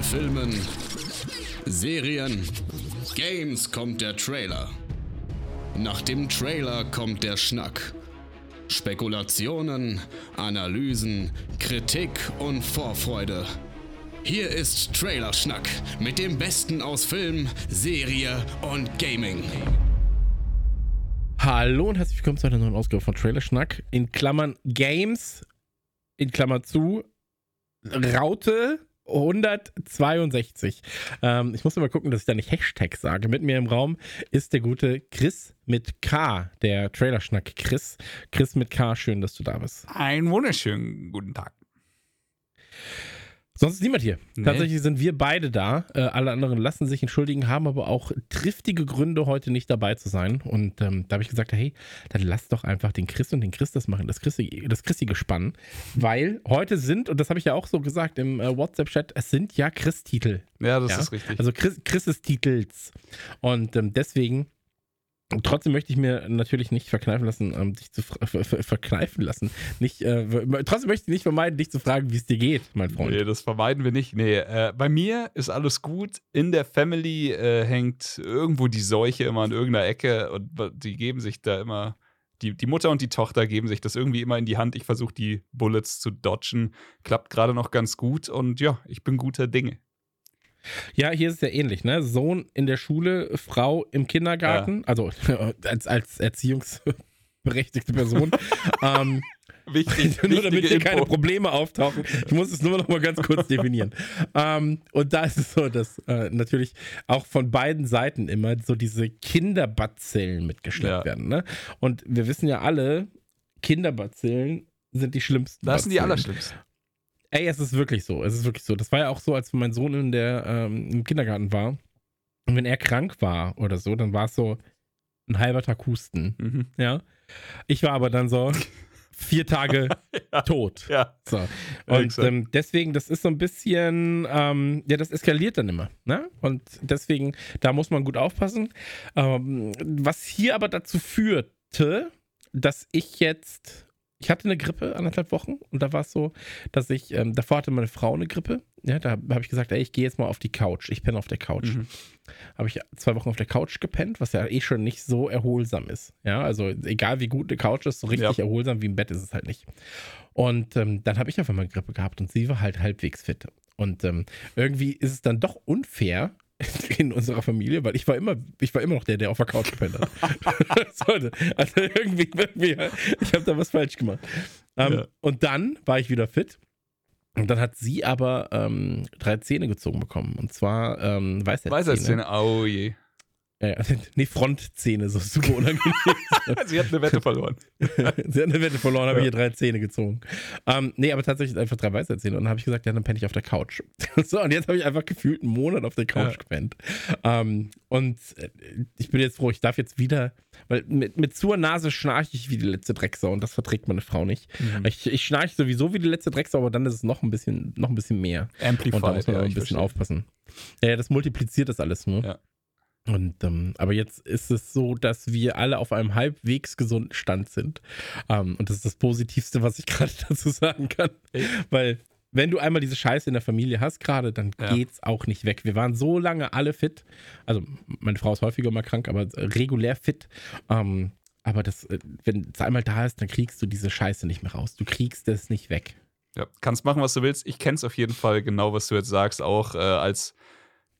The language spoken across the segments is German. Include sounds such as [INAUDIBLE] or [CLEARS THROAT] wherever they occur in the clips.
Von Filmen, Serien, Games kommt der Trailer. Nach dem Trailer kommt der Schnack. Spekulationen, Analysen, Kritik und Vorfreude. Hier ist Trailerschnack mit dem Besten aus Film, Serie und Gaming. Hallo und herzlich willkommen zu einer neuen Ausgabe von Trailerschnack. In Klammern Games, in Klammer zu, Raute 162. Ähm, ich muss mal gucken, dass ich da nicht Hashtag sage. Mit mir im Raum ist der gute Chris mit K, der Trailerschnack Chris. Chris mit K, schön, dass du da bist. Einen wunderschönen guten Tag. Sonst ist niemand hier. Nee. Tatsächlich sind wir beide da. Äh, alle anderen lassen sich entschuldigen, haben aber auch triftige Gründe, heute nicht dabei zu sein. Und ähm, da habe ich gesagt, hey, dann lass doch einfach den Chris und den Chris das machen, das Christi, das Christi-Gespann. Weil heute sind, und das habe ich ja auch so gesagt im äh, WhatsApp-Chat, es sind ja Chris-Titel. Ja, das Ja? ist richtig. Also Chris, Chris Titels. Und ähm, deswegen, trotzdem möchte ich mir natürlich nicht verkneifen lassen, ähm, dich zu ver ver verkneifen lassen. Nicht, äh, trotzdem möchte ich nicht vermeiden, dich zu fragen, wie es dir geht, mein Freund. nee, das vermeiden wir nicht. Nee, äh, bei mir ist alles gut. In der Family äh, hängt irgendwo die Seuche immer an irgendeiner Ecke und die geben sich da immer, die, die Mutter und die Tochter geben sich das irgendwie immer in die Hand. Ich versuche die Bullets zu dodgen. Klappt gerade noch ganz gut und ja, ich bin guter Dinge. Ja, hier ist es ja ähnlich, ne? Sohn in der Schule, Frau im Kindergarten, also [LAUGHS] als, als erziehungsberechtigte Person. [LAUGHS] ähm, Wichtig, [LAUGHS] nur damit hier keine Info. Probleme auftauchen. Ich muss es nur noch mal ganz kurz definieren. ähm, und da ist es so, dass äh, natürlich auch von beiden Seiten immer so diese Kinderbazillen mitgeschleppt Ja. werden. Ne? Und wir wissen ja alle, Kinderbazillen sind die schlimmsten. Das sind die Bazillen. allerschlimmsten. Ey, es ist wirklich so. Es ist wirklich so. Das war ja auch so, als mein Sohn in der, ähm, im Kindergarten war. Und wenn er krank war oder so, dann war es so ein halber Tag Husten. Mhm. Ja. Ich war aber dann so [LAUGHS] vier Tage Ja. tot. Ja, So. Und ähm, deswegen, das ist so ein bisschen, ähm, ja, das eskaliert dann immer. Ne? Und deswegen, da muss man gut aufpassen. Ähm, was hier aber dazu führte, dass ich jetzt, ich hatte eine Grippe anderthalb Wochen und da war es so, dass ich, ähm, davor hatte meine Frau eine Grippe. Ja, da habe ich gesagt, ey, ich gehe jetzt mal auf die Couch. Ich penne auf der Couch. Mhm. Habe ich zwei Wochen auf der Couch gepennt, was ja eh schon nicht so erholsam ist. Ja, also egal wie gut eine Couch ist, so richtig Ja. erholsam wie im Bett ist es halt nicht. Und ähm, dann habe ich auf einmal Grippe gehabt und sie war halt halbwegs fit. Und ähm, irgendwie ist es dann doch unfair [LAUGHS] in unserer Familie, weil ich war immer, ich war immer noch der, der auf der Couch gepennt hat. [LAUGHS] so, also irgendwie, irgendwie ich habe da was falsch gemacht. Ähm, Ja. Und dann war ich wieder fit. Und dann hat sie aber ähm, drei Zähne gezogen bekommen. Und zwar ähm, Weisheitszähne. Weisheitszähne, oh je. Ja, [LAUGHS] ja. nee, Frontzähne, so super unangenehm. [LAUGHS] Sie hat eine Wette verloren. [LAUGHS] Sie hat eine Wette verloren, habe Ja. hier drei Zähne gezogen. Ähm, nee, aber tatsächlich einfach drei Weisheitszähne. Und dann habe ich gesagt, ja, dann penne ich auf der Couch. so, und jetzt habe ich einfach gefühlt einen Monat auf der Couch Ja. gepennt. Ähm, und äh, ich bin jetzt froh, ich darf jetzt wieder, weil mit, mit zur Nase schnarche ich wie die letzte Drecksau und das verträgt meine Frau nicht. Mhm. Ich, ich schnarche sowieso wie die letzte Drecksau, aber dann ist es noch ein bisschen, noch ein bisschen mehr. Amplified. Und da muss man ja, ein bisschen verstehe. aufpassen. Ja, das multipliziert das alles nur. Ja. Und ähm, aber jetzt ist es so, dass wir alle auf einem halbwegs gesunden Stand sind. Ähm, und das ist das Positivste, was ich [LAUGHS] gerade dazu sagen kann. Weil wenn du einmal diese Scheiße in der Familie hast gerade, dann Ja. geht's auch nicht weg. Wir waren so lange alle fit. Also meine Frau ist häufiger mal krank, aber regulär fit. Ähm, aber das, äh, wenn es einmal da ist, dann kriegst du diese Scheiße nicht mehr raus. Du kriegst es nicht weg. Ja, kannst machen, was du willst. Ich kenn's auf jeden Fall genau, was du jetzt sagst, auch äh, als,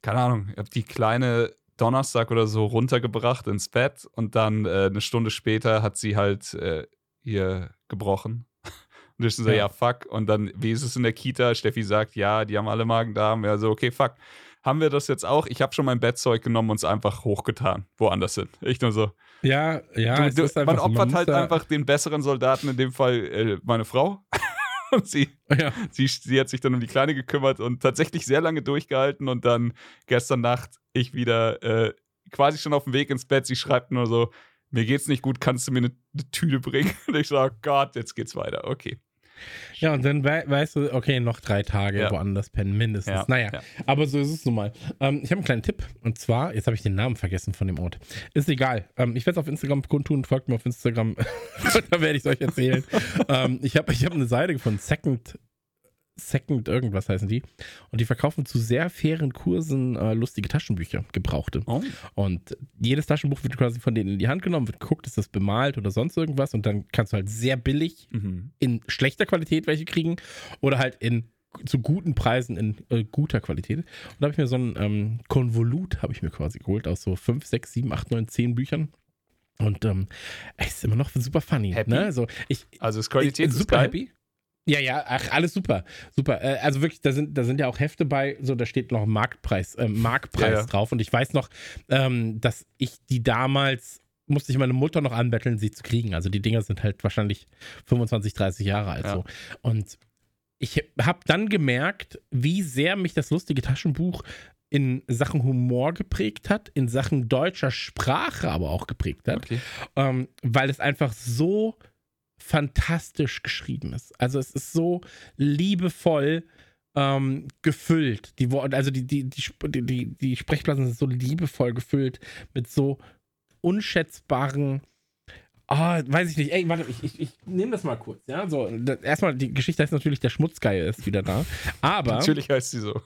keine Ahnung, ich habe die kleine Donnerstag oder so runtergebracht ins Bett und dann äh, eine Stunde später hat sie halt äh, ihr gebrochen. [LAUGHS] Und ich so, Ja. ja. fuck. Und dann, wie ist es in der Kita? Steffi sagt, ja, die haben alle Magen-Darm. Ja, so, okay, fuck. Haben wir das jetzt auch? Ich habe schon mein Bettzeug genommen und es einfach hochgetan, woanders hin. Ich nur so. Ja, ja. du, du, man opfert muss halt einfach den besseren Soldaten, in dem Fall äh, meine Frau. Und sie Ja. sie, sie hat sich dann um die Kleine gekümmert und tatsächlich sehr lange durchgehalten und dann gestern Nacht ich wieder äh, quasi schon auf dem Weg ins Bett. Sie schreibt nur so, mir geht's nicht gut, kannst du mir eine, eine Tüte bringen? [LAUGHS] Und ich sage, Gott, jetzt geht's weiter. Okay. Ja, und dann wei weißt du, okay, noch drei Tage Ja. woanders pennen, mindestens. Ja, naja, ja. aber so ist es nun mal. Ähm, ich habe einen kleinen Tipp. Und zwar, jetzt habe ich den Namen vergessen von dem Ort. Ist egal. Ähm, ich werde es auf Instagram kundtun. Folgt mir auf Instagram. [LAUGHS] da werde ich es euch erzählen. [LAUGHS] ähm, ich habe ich hab eine Seite von Second Second irgendwas heißen die. Und die verkaufen zu sehr fairen Kursen äh, lustige Taschenbücher, gebrauchte. Oh. Und jedes Taschenbuch wird quasi von denen in die Hand genommen, wird geguckt, ist das bemalt oder sonst irgendwas. Und dann kannst du halt sehr billig Mhm. in schlechter Qualität welche kriegen oder halt in zu guten Preisen in äh, guter Qualität. Und da habe ich mir so ein ähm, Konvolut, habe ich mir quasi geholt, aus so 5, 6, 7, 8, 9, 10 Büchern. Und ähm, ey, ist immer noch super funny. Happy? Ne? Also ich, Also das Qualität ich, ist super geil. happy. Ja, ja, ach, alles super. Super. Äh, also wirklich, da sind, da sind ja auch Hefte bei, so da steht noch Marktpreis, äh, Marktpreis Ja, ja. drauf. Und ich weiß noch, ähm, dass ich die damals musste ich meine Mutter noch anbetteln, sie zu kriegen. Also die Dinger sind halt wahrscheinlich 25, 30 Jahre alt Ja. so. Und ich habe dann gemerkt, wie sehr mich das lustige Taschenbuch in Sachen Humor geprägt hat, in Sachen deutscher Sprache aber auch geprägt hat Okay. ähm, weil es einfach so fantastisch geschrieben ist. Also es ist so liebevoll ähm, gefüllt. Die, Wo- also die, die, die, die, die, Sprechblasen sind so liebevoll gefüllt mit so unschätzbaren. Ah, weiß ich nicht. Ey, warte, ich, ich, ich nehme das mal kurz, ja. So, da, erstmal, die Geschichte ist natürlich, der Schmutzgeier ist wieder da. Aber. Natürlich heißt sie so.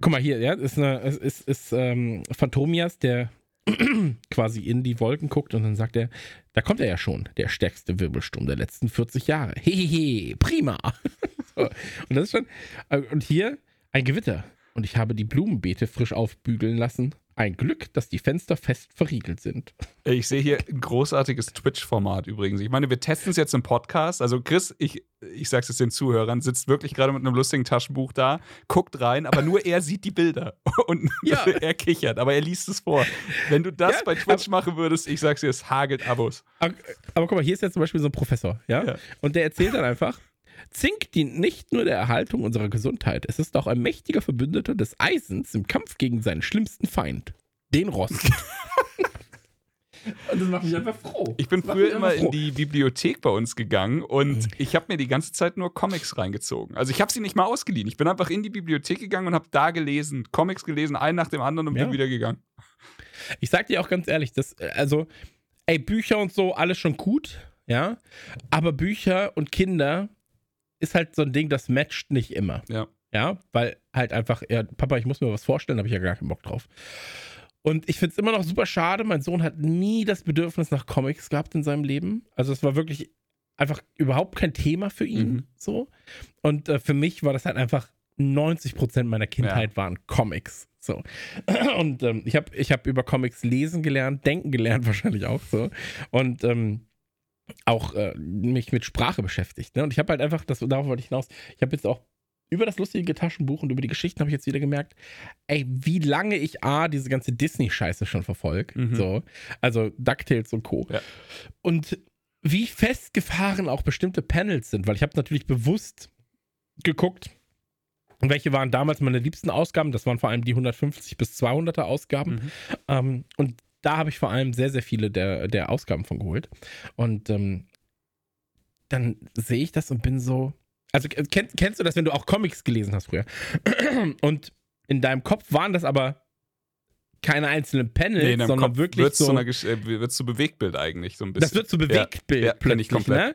Guck mal hier, ja, ist, eine, ist, ist, ist ähm, Phantomias, der [CLEARS THROAT] quasi in die Wolken guckt und dann sagt er, da kommt er ja schon, der stärkste Wirbelsturm der letzten 40 Jahre. Hehehe, prima. [LAUGHS] und das ist schon, äh, und hier ein Gewitter. Und ich habe die Blumenbeete frisch aufbügeln lassen. Ein Glück, dass die Fenster fest verriegelt sind. Ich sehe hier ein großartiges Twitch-Format übrigens. Ich meine, wir testen es jetzt im Podcast. Also Chris, ich, ich sag's jetzt den Zuhörern, sitzt wirklich gerade mit einem lustigen Taschenbuch da, guckt rein, aber nur er sieht die Bilder [LAUGHS] und Ja. [LAUGHS] er kichert, aber er liest es vor. Wenn du das Ja, bei Twitch machen würdest, ich sag's dir, es hagelt Abos. Aber, aber guck mal, hier ist jetzt zum Beispiel so ein Professor, ja? Ja. Und der erzählt dann einfach, Zink dient nicht nur der Erhaltung unserer Gesundheit, es ist auch ein mächtiger Verbündeter des Eisens im Kampf gegen seinen schlimmsten Feind, den Rost. [LAUGHS] Und das macht mich einfach froh. Ich bin früher immer einfach in froh. die Bibliothek bei uns gegangen und ich habe mir die ganze Zeit nur Comics reingezogen. Also ich habe sie nicht mal ausgeliehen. Ich bin einfach in die Bibliothek gegangen und habe da gelesen, Comics gelesen, einen nach dem anderen und Ja. bin wieder gegangen. Ich sag dir auch ganz ehrlich, das, äh, also, ey, Bücher und so, alles schon gut, ja. Aber Bücher und Kinder ist halt so ein Ding, das matcht nicht immer. Ja. Ja, weil halt einfach, ja, Papa, ich muss mir was vorstellen, habe ich ja gar keinen Bock drauf. Und ich finde es immer noch super schade. Mein Sohn hat nie das Bedürfnis nach Comics gehabt in seinem Leben. Also es war wirklich einfach überhaupt kein Thema für ihn. Mhm. So. Und äh, für mich war das halt einfach 90 Prozent meiner Kindheit waren Comics. So. [CLEARS THROAT] Und ähm, ich habe ich hab über Comics lesen gelernt, denken gelernt [LAUGHS] wahrscheinlich auch so. Und ähm, auch äh, mich mit Sprache beschäftigt. Ne? Und ich habe halt einfach, das, darauf wollte ich hinaus, ich habe jetzt auch über das lustige Taschenbuch und über die Geschichten habe ich jetzt wieder gemerkt, ey, wie lange ich A, diese ganze Disney-Scheiße schon verfolge. Mhm. So. Also DuckTales und Co. Ja. Und wie festgefahren auch bestimmte Panels sind, weil ich habe natürlich bewusst geguckt, welche waren damals meine liebsten Ausgaben. Das waren vor allem die 150 bis 200er Ausgaben. Mhm. Ähm, und da habe ich vor allem sehr, sehr viele der, der Ausgaben von geholt. Und ähm, dann sehe ich das und bin so. Also äh, kenn, kennst du das, wenn du auch Comics gelesen hast früher? [CLEARS THROAT] Und in deinem Kopf waren das aber keine einzelnen Panels, Nee, sondern Kopf wirklich wird's so. zu einer äh, wird's zu Bewegtbild eigentlich so ein bisschen. Das wird zu Bewegtbild Ja, ja, plötzlich, komplett. ne?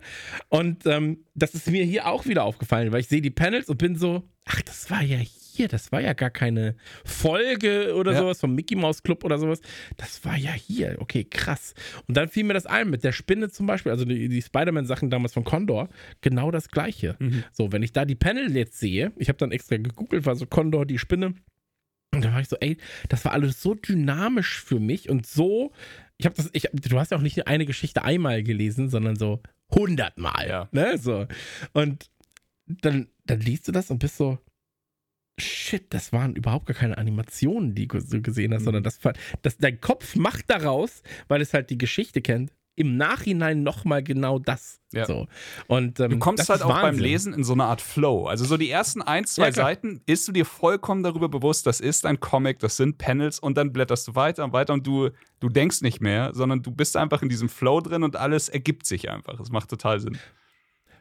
Und ähm, das ist mir hier auch wieder aufgefallen, weil ich sehe die Panels und bin so, ach, das war ja hier, das war ja gar keine Folge oder Ja. sowas vom Mickey Mouse Club oder sowas. Das war ja hier, okay, krass. Und dann fiel mir das ein mit der Spinne zum Beispiel, also die, die Spider-Man-Sachen damals von Condor, genau das gleiche. Mhm. So, wenn ich da die Panel jetzt sehe, ich habe dann extra gegoogelt, war so Condor, die Spinne. Und da war ich so, ey, das war alles so dynamisch für mich und so. Ich habe das, ich, du hast ja auch nicht eine Geschichte einmal gelesen, sondern so hundertmal. Ja. Ne, so. Und dann, dann liest du das und bist so, shit, das waren überhaupt gar keine Animationen, die du gesehen hast, Mhm. sondern das, das, dein Kopf macht daraus, weil es halt die Geschichte kennt, im Nachhinein nochmal genau das. Ja. So. Und, ähm, Du kommst halt auch beim Wahnsinn. Lesen in so eine Art Flow. Also so die ersten ein, zwei Ja. Seiten ist du dir vollkommen darüber bewusst, das ist ein Comic, das sind Panels und dann blätterst du weiter und weiter und du, du denkst nicht mehr, sondern du bist einfach in diesem Flow drin und alles ergibt sich einfach. Es macht total Sinn.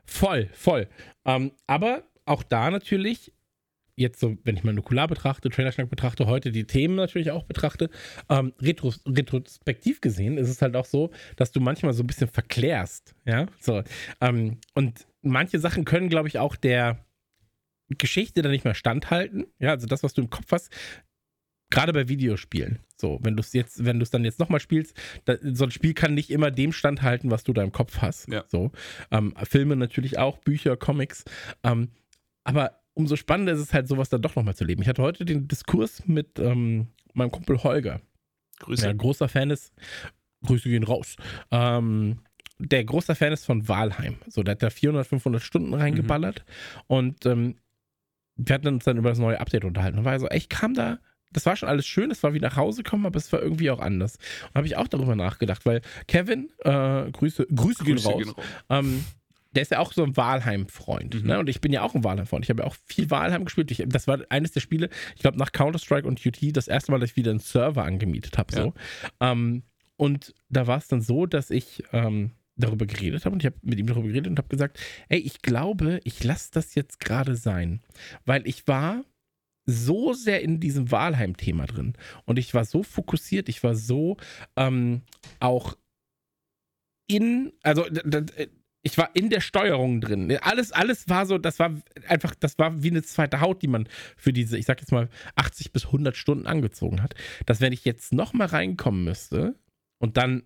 Voll, voll. Ähm, aber auch da natürlich jetzt so, wenn ich mal Nukular betrachte, Trailerschnack betrachte, heute die Themen natürlich auch betrachte, ähm, retros retrospektiv gesehen ist es halt auch so, dass du manchmal so ein bisschen verklärst, ja, so, ähm, und manche Sachen können, glaube ich, auch der Geschichte dann nicht mehr standhalten, ja, also das, was du im Kopf hast, gerade bei Videospielen, so, wenn du es jetzt, wenn du es dann jetzt nochmal spielst, da, so ein Spiel kann nicht immer dem standhalten, was du da im Kopf hast, Ja. so, ähm, Filme natürlich auch, Bücher, Comics, ähm, aber umso spannender ist es halt, sowas dann doch nochmal zu leben. Ich hatte heute den Diskurs mit ähm, meinem Kumpel Holger, Grüße. der großer Fan ist. Grüße gehen raus. Ähm, der großer Fan ist von Walheim. So, der hat da 400, 500 Stunden reingeballert. Und ähm, wir hatten uns dann über das neue Update unterhalten. Und war so, ey, ich kam da, das war schon alles schön, es war wie nach Hause kommen, aber es war irgendwie auch anders. Und habe ich auch darüber nachgedacht, weil Kevin, äh, Grüße, Grüße, gehen raus. raus. Ähm, der ist ja auch so ein Walheim-Freund. Mhm. Ne? Und ich bin ja auch ein Walheim-Freund. Ich habe ja auch viel Walheim gespielt. Ich, das war eines der Spiele, ich glaube, nach Counter-Strike und UT das erste Mal, dass ich wieder einen Server angemietet habe. So. Ähm, und da war es dann so, dass ich ähm, darüber geredet habe und ich habe mit ihm darüber geredet und habe gesagt, ey, ich glaube, ich lasse das jetzt gerade sein. Weil ich war so sehr in diesem Walheim-Thema drin. Und ich war so fokussiert, ich war so ähm, auch in, also ich war in der Steuerung drin. Alles, alles war so, das war einfach, das war wie eine zweite Haut, die man für diese, ich sag jetzt mal, 80 bis 100 Stunden angezogen hat. Dass wenn ich jetzt nochmal reinkommen müsste und dann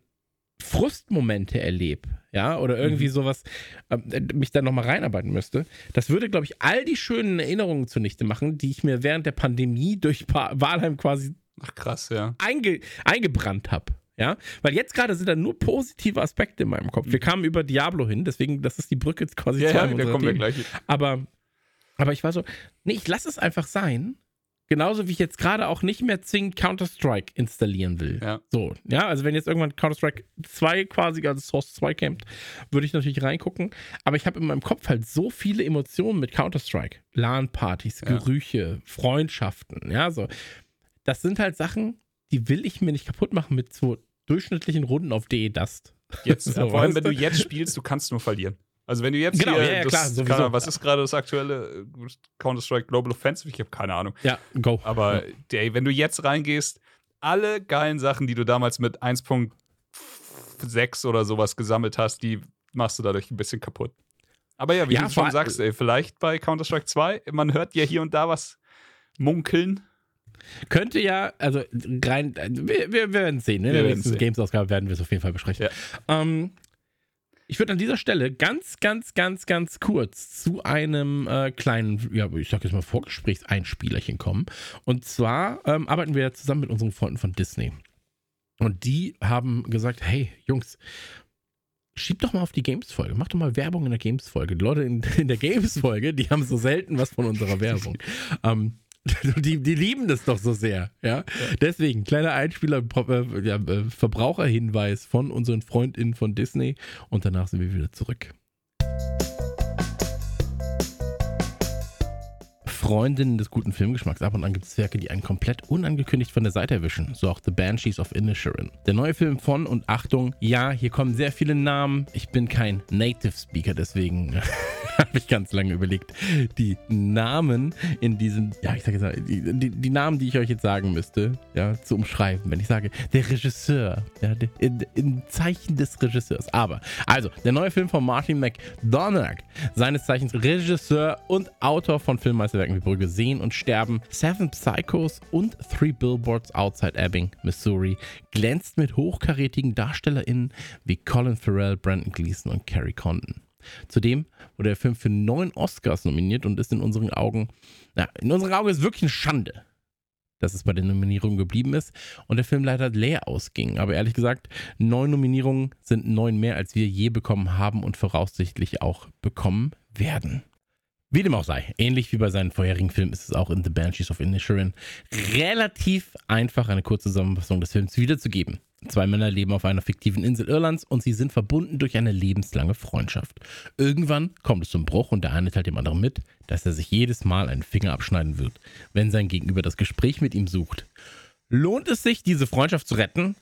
Frustmomente erlebe, ja, oder irgendwie sowas, äh, mich dann nochmal reinarbeiten müsste, das würde, glaube ich, all die schönen Erinnerungen zunichte machen, die ich mir während der Pandemie durch pa Walheim quasi Ach krass, ja. einge eingebrannt habe. Ja, weil jetzt gerade sind da nur positive Aspekte in meinem Kopf. Wir kamen über Diablo hin, deswegen, das ist die Brücke jetzt quasi Ja, zu ja, einem da unserer kommen wir gleich. Aber, aber ich war so, nee, ich lasse es einfach sein. Genauso wie ich jetzt gerade auch nicht mehr zwingend Counter-Strike installieren will. Ja. So, ja, also wenn jetzt irgendwann Counter-Strike 2 quasi, also Source 2 campt, würde ich natürlich reingucken. Aber ich habe in meinem Kopf halt so viele Emotionen mit Counter-Strike. LAN-Partys, Ja. Gerüche, Freundschaften, ja, so. Das sind halt Sachen, die will ich mir nicht kaputt machen mit so durchschnittlichen Runden auf DE Dust. Jetzt, [LAUGHS] So, vor allem, wenn du? jetzt spielst, du kannst nur verlieren. Also wenn du jetzt Genau, hier, ja, ja, das, klar, sowieso. Ahnung, was ist gerade das aktuelle äh, Counter-Strike Global Offensive? Ich habe keine Ahnung. Ja, go. Aber ey, wenn du jetzt reingehst, alle geilen Sachen, die du damals mit 1.6 oder sowas gesammelt hast, die machst du dadurch ein bisschen kaputt. Aber ja, wie Ja, du schon sagst, ey, vielleicht bei Counter-Strike 2, man hört ja hier und da was munkeln. Könnte ja, also rein, wir, wir werden sehen. Ne? In Wir der werden nächsten. Games-Ausgabe werden wir es auf jeden Fall besprechen. Ähm, ich würde an dieser Stelle ganz, ganz, ganz, ganz kurz zu einem äh, kleinen, ja, ich sag jetzt mal Vorgesprächseinspielerchen kommen. Und zwar ähm, arbeiten wir zusammen mit unseren Freunden von Disney. Und die haben gesagt, hey, Jungs, Schieb doch mal auf die Games-Folge. Mach doch mal Werbung in der Games-Folge. Die Leute in, in der Games-Folge, die haben so selten was von unserer Werbung. [LAUGHS] ähm, [LAUGHS] die, die lieben das doch so sehr. Ja? Deswegen, kleiner Einspieler, äh, ja, äh, Verbraucherhinweis von unseren FreundInnen von Disney. Und danach sind wir wieder zurück. Freundinnen des guten Filmgeschmacks. Ab und an gibt es Werke, die einen komplett unangekündigt von der Seite erwischen. So auch The Banshees of Inisherin. Der neue Film von und Achtung, ja, hier kommen sehr viele Namen. Ich bin kein Native Speaker, deswegen [LAUGHS] habe ich ganz lange überlegt, die Namen in diesem, ja, ich sage jetzt die, die, Namen, die ich euch jetzt sagen müsste, ja, zu umschreiben. Wenn ich sage, der Regisseur, ja, in, in Zeichen des Regisseurs. Aber, also, der neue Film von Martin McDonagh, seines Zeichens Regisseur und Autor von Filmmeisterwerken wie Brügge sehen und sterben, Seven Psychos und Three Billboards Outside Ebbing, Missouri, glänzt mit hochkarätigen DarstellerInnen wie Colin Farrell, Brandon Gleeson und Carrie Condon. Zudem wurde der Film für neun Oscars nominiert und ist in unseren Augen, na, in unseren Augen ist wirklich eine Schande, dass es bei den Nominierungen geblieben ist und der Film leider leer ausging. Aber ehrlich gesagt, neun Nominierungen sind neun mehr, als wir je bekommen haben und voraussichtlich auch bekommen werden. Wie dem auch sei, ähnlich wie bei seinen vorherigen Filmen ist es auch in The Banshees of Inisherin relativ einfach, eine kurze Zusammenfassung des Films wiederzugeben. Zwei Männer leben auf einer fiktiven Insel Irlands und sie sind verbunden durch eine lebenslange Freundschaft. Irgendwann kommt es zum Bruch und der eine teilt dem anderen mit, dass er sich jedes Mal einen Finger abschneiden wird, wenn sein Gegenüber das Gespräch mit ihm sucht. Lohnt es sich, diese Freundschaft zu retten?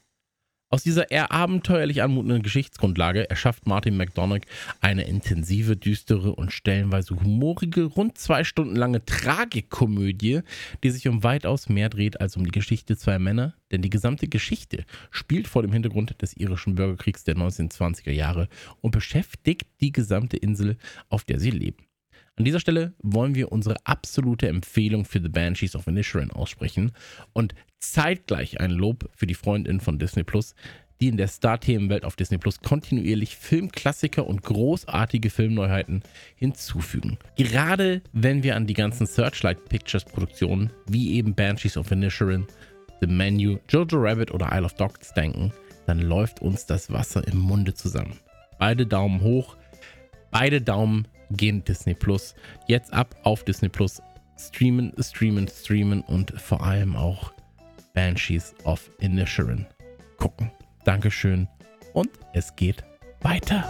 Aus dieser eher abenteuerlich anmutenden Geschichtsgrundlage erschafft Martin McDonagh eine intensive, düstere und stellenweise humorige, rund zwei Stunden lange Tragikomödie, die sich um weitaus mehr dreht als um die Geschichte zweier Männer, denn die gesamte Geschichte spielt vor dem Hintergrund des irischen Bürgerkriegs der 1920er Jahre und beschäftigt die gesamte Insel, auf der sie leben. An dieser Stelle wollen wir unsere absolute Empfehlung für The Banshees of Inisherin aussprechen und zeitgleich ein Lob für die Freundin von Disney Plus, die in der Star-Themenwelt auf Disney Plus kontinuierlich Filmklassiker und großartige Filmneuheiten hinzufügen. Gerade wenn wir an die ganzen Searchlight Pictures Produktionen wie eben Banshees of Inisherin, The Menu, Jojo Rabbit oder Isle of Dogs denken, dann läuft uns das Wasser im Munde zusammen. Beide Daumen hoch, beide Daumen gehen Disney Plus. Jetzt ab auf Disney Plus. Streamen, streamen, streamen und vor allem auch Banshees of Inisherin gucken. Dankeschön und es geht weiter.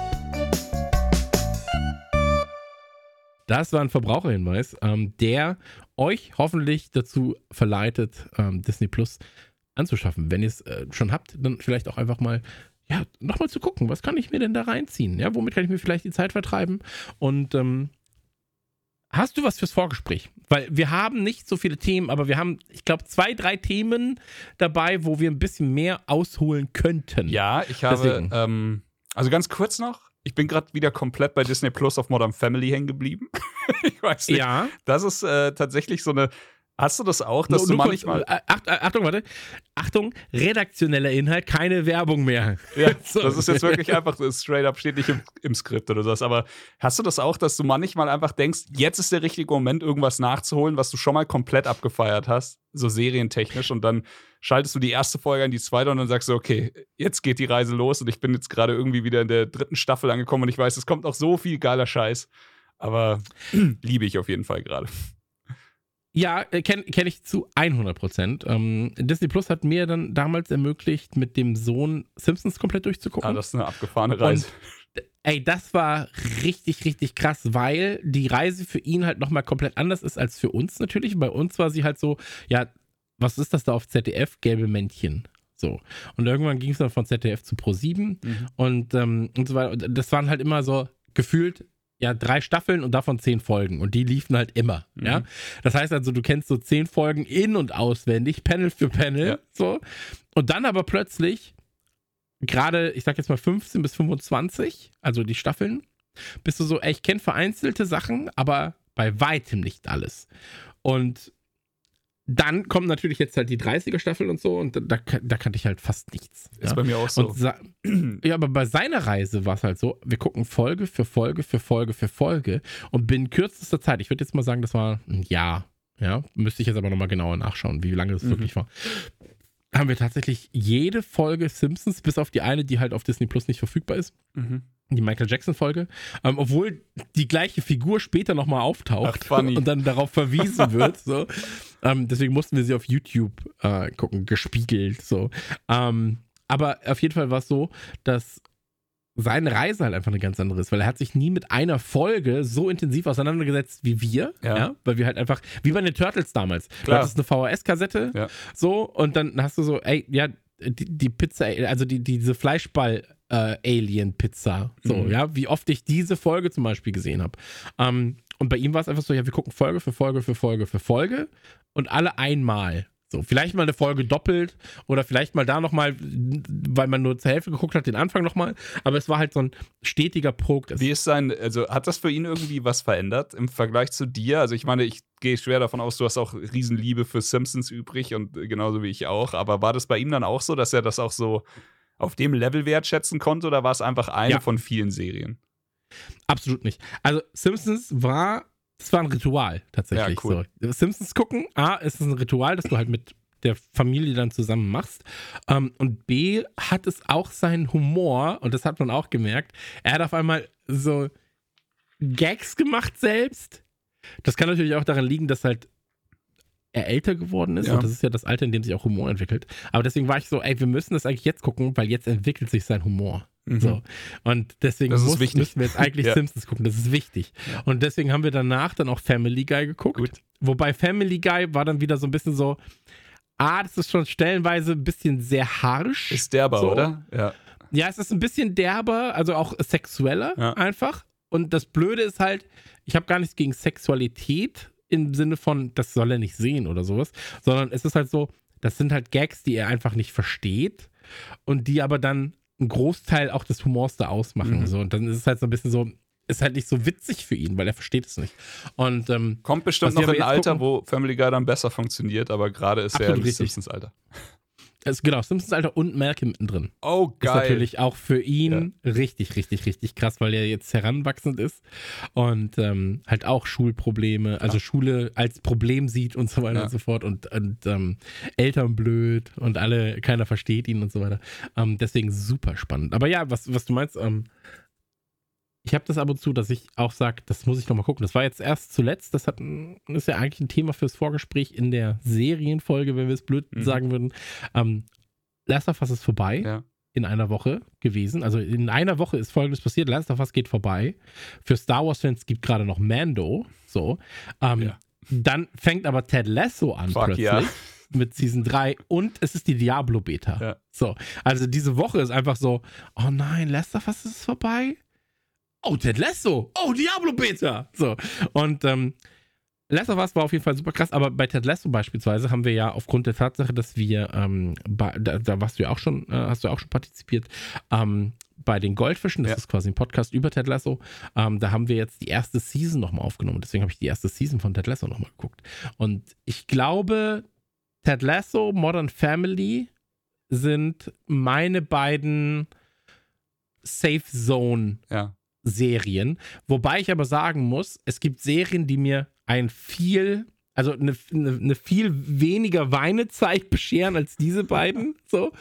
Das war ein Verbraucherhinweis, ähm, der euch hoffentlich dazu verleitet, ähm, Disney Plus anzuschaffen. Wenn ihr es äh, schon habt, dann vielleicht auch einfach mal ja, nochmal zu gucken, was kann ich mir denn da reinziehen? Ja, womit kann ich mir vielleicht die Zeit vertreiben? Und ähm, hast du was fürs Vorgespräch? Weil wir haben nicht so viele Themen, aber wir haben, ich glaube, zwei, drei Themen dabei, wo wir ein bisschen mehr ausholen könnten. Ja, ich habe, ähm, also ganz kurz noch, ich bin gerade wieder komplett bei Disney Plus auf Modern Family hängen geblieben. [LAUGHS] ich weiß nicht. Ja. Das ist äh, tatsächlich so eine Hast du das auch, dass nur, du manchmal. Kurz, äh, Achtung, warte. Achtung, redaktioneller Inhalt, keine Werbung mehr. [LAUGHS] Ja, so. das ist jetzt wirklich einfach straight up, steht nicht im, im Skript oder sowas. Aber hast du das auch, dass du manchmal einfach denkst, jetzt ist der richtige Moment, irgendwas nachzuholen, was du schon mal komplett abgefeiert hast, so serientechnisch, und dann schaltest du die erste Folge an die zweite und dann sagst du, okay, jetzt geht die Reise los und ich bin jetzt gerade irgendwie wieder in der dritten Staffel angekommen und ich weiß, es kommt noch so viel geiler Scheiß. Aber [CLEARS THROAT] liebe ich auf jeden Fall gerade. Ja, äh, kenne kenn ich zu 100 Prozent. Ähm, Disney Plus hat mir dann damals ermöglicht, mit dem Sohn Simpsons komplett durchzugucken. Ah, das ist eine abgefahrene Reise. Und, ey, das war richtig, richtig krass, weil die Reise für ihn halt nochmal komplett anders ist als für uns natürlich. Bei uns war sie halt so, ja, was ist das da auf ZDF? Gelbe Männchen. So. Und irgendwann ging es dann von ZDF zu Pro7 mhm. und, ähm, und so weiter. Das waren halt immer so gefühlt ja drei Staffeln und davon zehn Folgen und die liefen halt immer. Mhm. Ja, das heißt also, du kennst so zehn Folgen in und auswendig, Panel für Panel, ja. so und dann aber plötzlich gerade, ich sag jetzt mal 15 bis 25, also die Staffeln, bist du so, ey, ich kenne vereinzelte Sachen, aber bei weitem nicht alles. Und dann kommen natürlich jetzt halt die 30er Staffel und so und da, da, kannte ich halt fast nichts. Ist ja? bei mir auch so. [CLEARS THROAT] ja, aber bei seiner Reise war es halt so, wir gucken Folge für Folge für Folge für Folge und binnen kürzester Zeit, ich würde jetzt mal sagen, das war ein Jahr, ja, müsste ich jetzt aber nochmal genauer nachschauen, wie lange das mhm. wirklich war, haben wir tatsächlich jede Folge Simpsons, bis auf die eine, die halt auf Disney Plus nicht verfügbar ist, mhm die Michael Jackson-Folge, ähm, obwohl die gleiche Figur später nochmal auftaucht Ach, und dann darauf verwiesen wird. So. [LAUGHS] Ähm, deswegen mussten wir sie auf YouTube äh, gucken, gespiegelt. So. Ähm, aber auf jeden Fall war es so, dass seine Reise halt einfach eine ganz andere ist, weil er hat sich nie mit einer Folge so intensiv auseinandergesetzt wie wir, ja, ja weil wir halt einfach, wie bei den Turtles damals. Klar. Du hattest eine VHS-Kassette, ja. so, und dann hast du so, ey, ja, die, die Pizza, also die, diese Fleischball äh, Alien-Pizza. So, mhm. ja, wie oft ich diese Folge zum Beispiel gesehen habe. Ähm, und bei ihm war es einfach so, ja, wir gucken Folge für Folge für Folge für Folge und alle einmal. So, vielleicht mal eine Folge doppelt oder vielleicht mal da nochmal, weil man nur zur Hälfte geguckt hat, den Anfang nochmal. Aber es war halt so ein stetiger Progress. Wie ist sein, also hat das für ihn irgendwie was verändert im Vergleich zu dir? Also ich meine, ich gehe schwer davon aus, du hast auch Riesenliebe für Simpsons übrig und genauso wie ich auch. Aber war das bei ihm dann auch so, dass er das auch so auf dem Level wertschätzen konnte oder war es einfach eine ja. von vielen Serien? Absolut nicht. Also Simpsons war, das war ein Ritual tatsächlich. Ja, cool. so. Simpsons gucken, A, ist es ein Ritual, das du halt mit der Familie dann zusammen machst. Ähm, und B, hat es auch seinen Humor, und das hat man auch gemerkt, er hat auf einmal so Gags gemacht selbst. Das kann natürlich auch daran liegen, dass halt er älter geworden ist. Ja. Und das ist ja das Alter, in dem sich auch Humor entwickelt. Aber deswegen war ich so, ey, wir müssen das eigentlich jetzt gucken, weil jetzt entwickelt sich sein Humor. Mhm. So. Und deswegen muss, müssen wir jetzt eigentlich [LAUGHS] ja. Simpsons gucken. Das ist wichtig. Und deswegen haben wir danach dann auch Family Guy geguckt. Gut. Wobei Family Guy war dann wieder so ein bisschen so, A, das ist schon stellenweise ein bisschen sehr harsch. Ist derber, So. oder? Ja. Ja, es ist ein bisschen derber, also auch sexueller Ja. einfach. Und das Blöde ist halt, ich habe gar nichts gegen Sexualität im Sinne von, das soll er nicht sehen oder sowas, sondern es ist halt so, das sind halt Gags, die er einfach nicht versteht und die aber dann einen Großteil auch des Humors da ausmachen. Mhm. So. Und dann ist es halt so ein bisschen so, ist halt nicht so witzig für ihn, weil er versteht es nicht. Und ähm, Kommt bestimmt noch in ein Alter, wo Family Guy dann besser funktioniert, aber gerade ist er im richtig. Simpsons-Alter. Es genau, Simpsons Alter und Malcolm mittendrin. Oh, Ist natürlich auch für ihn richtig, richtig, richtig krass, weil er jetzt heranwachsend ist und ähm, halt auch Schulprobleme, also Schule als Problem sieht und so weiter Ja. und so fort und, und ähm, Eltern blöd und alle, keiner versteht ihn und so weiter. Ähm, deswegen super spannend. Aber ja, was, was du meinst, ähm, ich habe das ab und zu, dass ich auch sage, das muss ich nochmal gucken. Das war jetzt erst zuletzt, das hat, ist ja eigentlich ein Thema fürs Vorgespräch in der Serienfolge, wenn wir es blöd Mhm. sagen würden. Ähm, Last of Us ist vorbei Ja. in einer Woche gewesen. Also in einer Woche ist folgendes passiert. Last of Us geht vorbei. Für Star Wars-Fans gibt gerade noch Mando. So. Ähm, Ja. Dann fängt aber Ted Lasso an Fuck plötzlich ja. mit Season 3 und es ist die Diablo-Beta. Ja. So. Also diese Woche ist einfach so, oh nein, Last of Us ist vorbei. Oh, Ted Lasso. Oh, Diablo-Beta. So. Und ähm, Last of Us war auf jeden Fall super krass, aber bei Ted Lasso beispielsweise haben wir ja aufgrund der Tatsache, dass wir, ähm, bei, da, da warst du ja auch schon, äh, hast du ja auch schon partizipiert, ähm, bei den Goldfischen, das Ja. ist quasi ein Podcast über Ted Lasso, ähm, da haben wir jetzt die erste Season nochmal aufgenommen. Deswegen habe ich die erste Season von Ted Lasso nochmal geguckt. Und ich glaube, Ted Lasso, Modern Family sind meine beiden Safe Zone Ja. Serien. Wobei ich aber sagen muss, es gibt Serien, die mir ein viel, also eine, eine, eine viel weniger Weinezeit [LAUGHS] bescheren als diese beiden. So.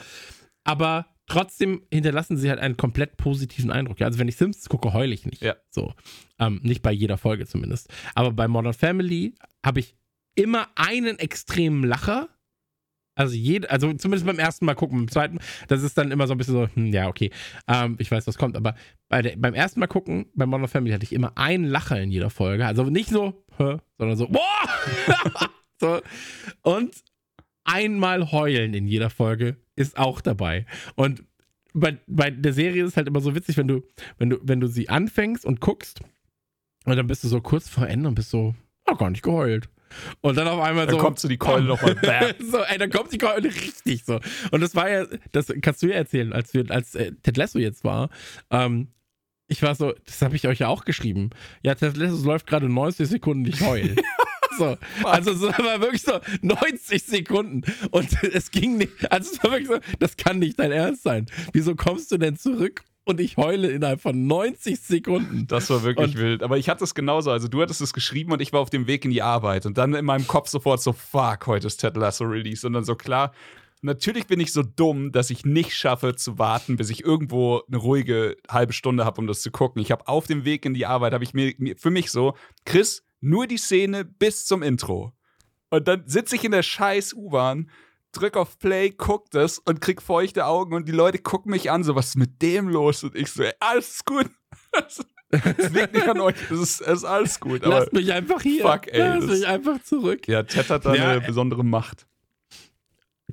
Aber trotzdem hinterlassen sie halt einen komplett positiven Eindruck. Ja, also wenn ich Simpsons gucke, heule ich nicht. Ja. So. Ähm, nicht bei jeder Folge zumindest. Aber bei Modern Family habe ich immer einen extremen Lacher. Also jede, also zumindest beim ersten Mal gucken, beim zweiten, das ist dann immer so ein bisschen so, hm, ja, okay, ähm, ich weiß, was kommt, aber bei der, beim ersten Mal gucken, bei Modern Family hatte ich immer einen Lacher in jeder Folge. Also nicht so, hä, sondern so, boah! [LAUGHS] so. Und einmal heulen in jeder Folge ist auch dabei. Und bei, bei der Serie ist es halt immer so witzig, wenn du, wenn du, wenn du sie anfängst und guckst, und dann bist du so kurz vor Ende und bist so, oh, gar nicht geheult. Und dann auf einmal Dann so. kommt so die Keule nochmal. [LAUGHS] so, ey, dann kommt die Keule richtig so. Und das war ja, das kannst du ja erzählen, als wir, als äh, Ted Lasso jetzt war. Ähm, ich war so, das habe ich euch ja auch geschrieben. Ja, Ted Lasso läuft gerade 90 Sekunden, ich heul. [LAUGHS] so, also so war wirklich so 90 Sekunden und [LAUGHS] es ging nicht, also es war wirklich so, das kann nicht dein Ernst sein. Wieso kommst du denn zurück und ich heule innerhalb von 90 Sekunden? Das war wirklich Und- wild. Aber ich hatte es genauso. Also du hattest es geschrieben und ich war auf dem Weg in die Arbeit. Und dann in meinem Kopf sofort so, fuck, heute ist Ted Lasso Release. Und dann so klar, natürlich bin ich so dumm, dass ich nicht schaffe zu warten, bis ich irgendwo eine ruhige halbe Stunde habe, um das zu gucken. Ich habe auf dem Weg in die Arbeit, habe ich mir, mir für mich so, Chris, nur die Szene bis zum Intro. Und dann sitze ich in der scheiß U-Bahn, drück auf Play, guck das und krieg feuchte Augen und die Leute gucken mich an, so, was ist mit dem los? Und ich so, ey, alles gut. [LAUGHS] Es liegt nicht an euch, es ist, ist alles gut. Aber Lass mich einfach hier. fuck, ey, Lass das- mich einfach zurück. ja, Ted hat da Ja, eine äh, besondere Macht.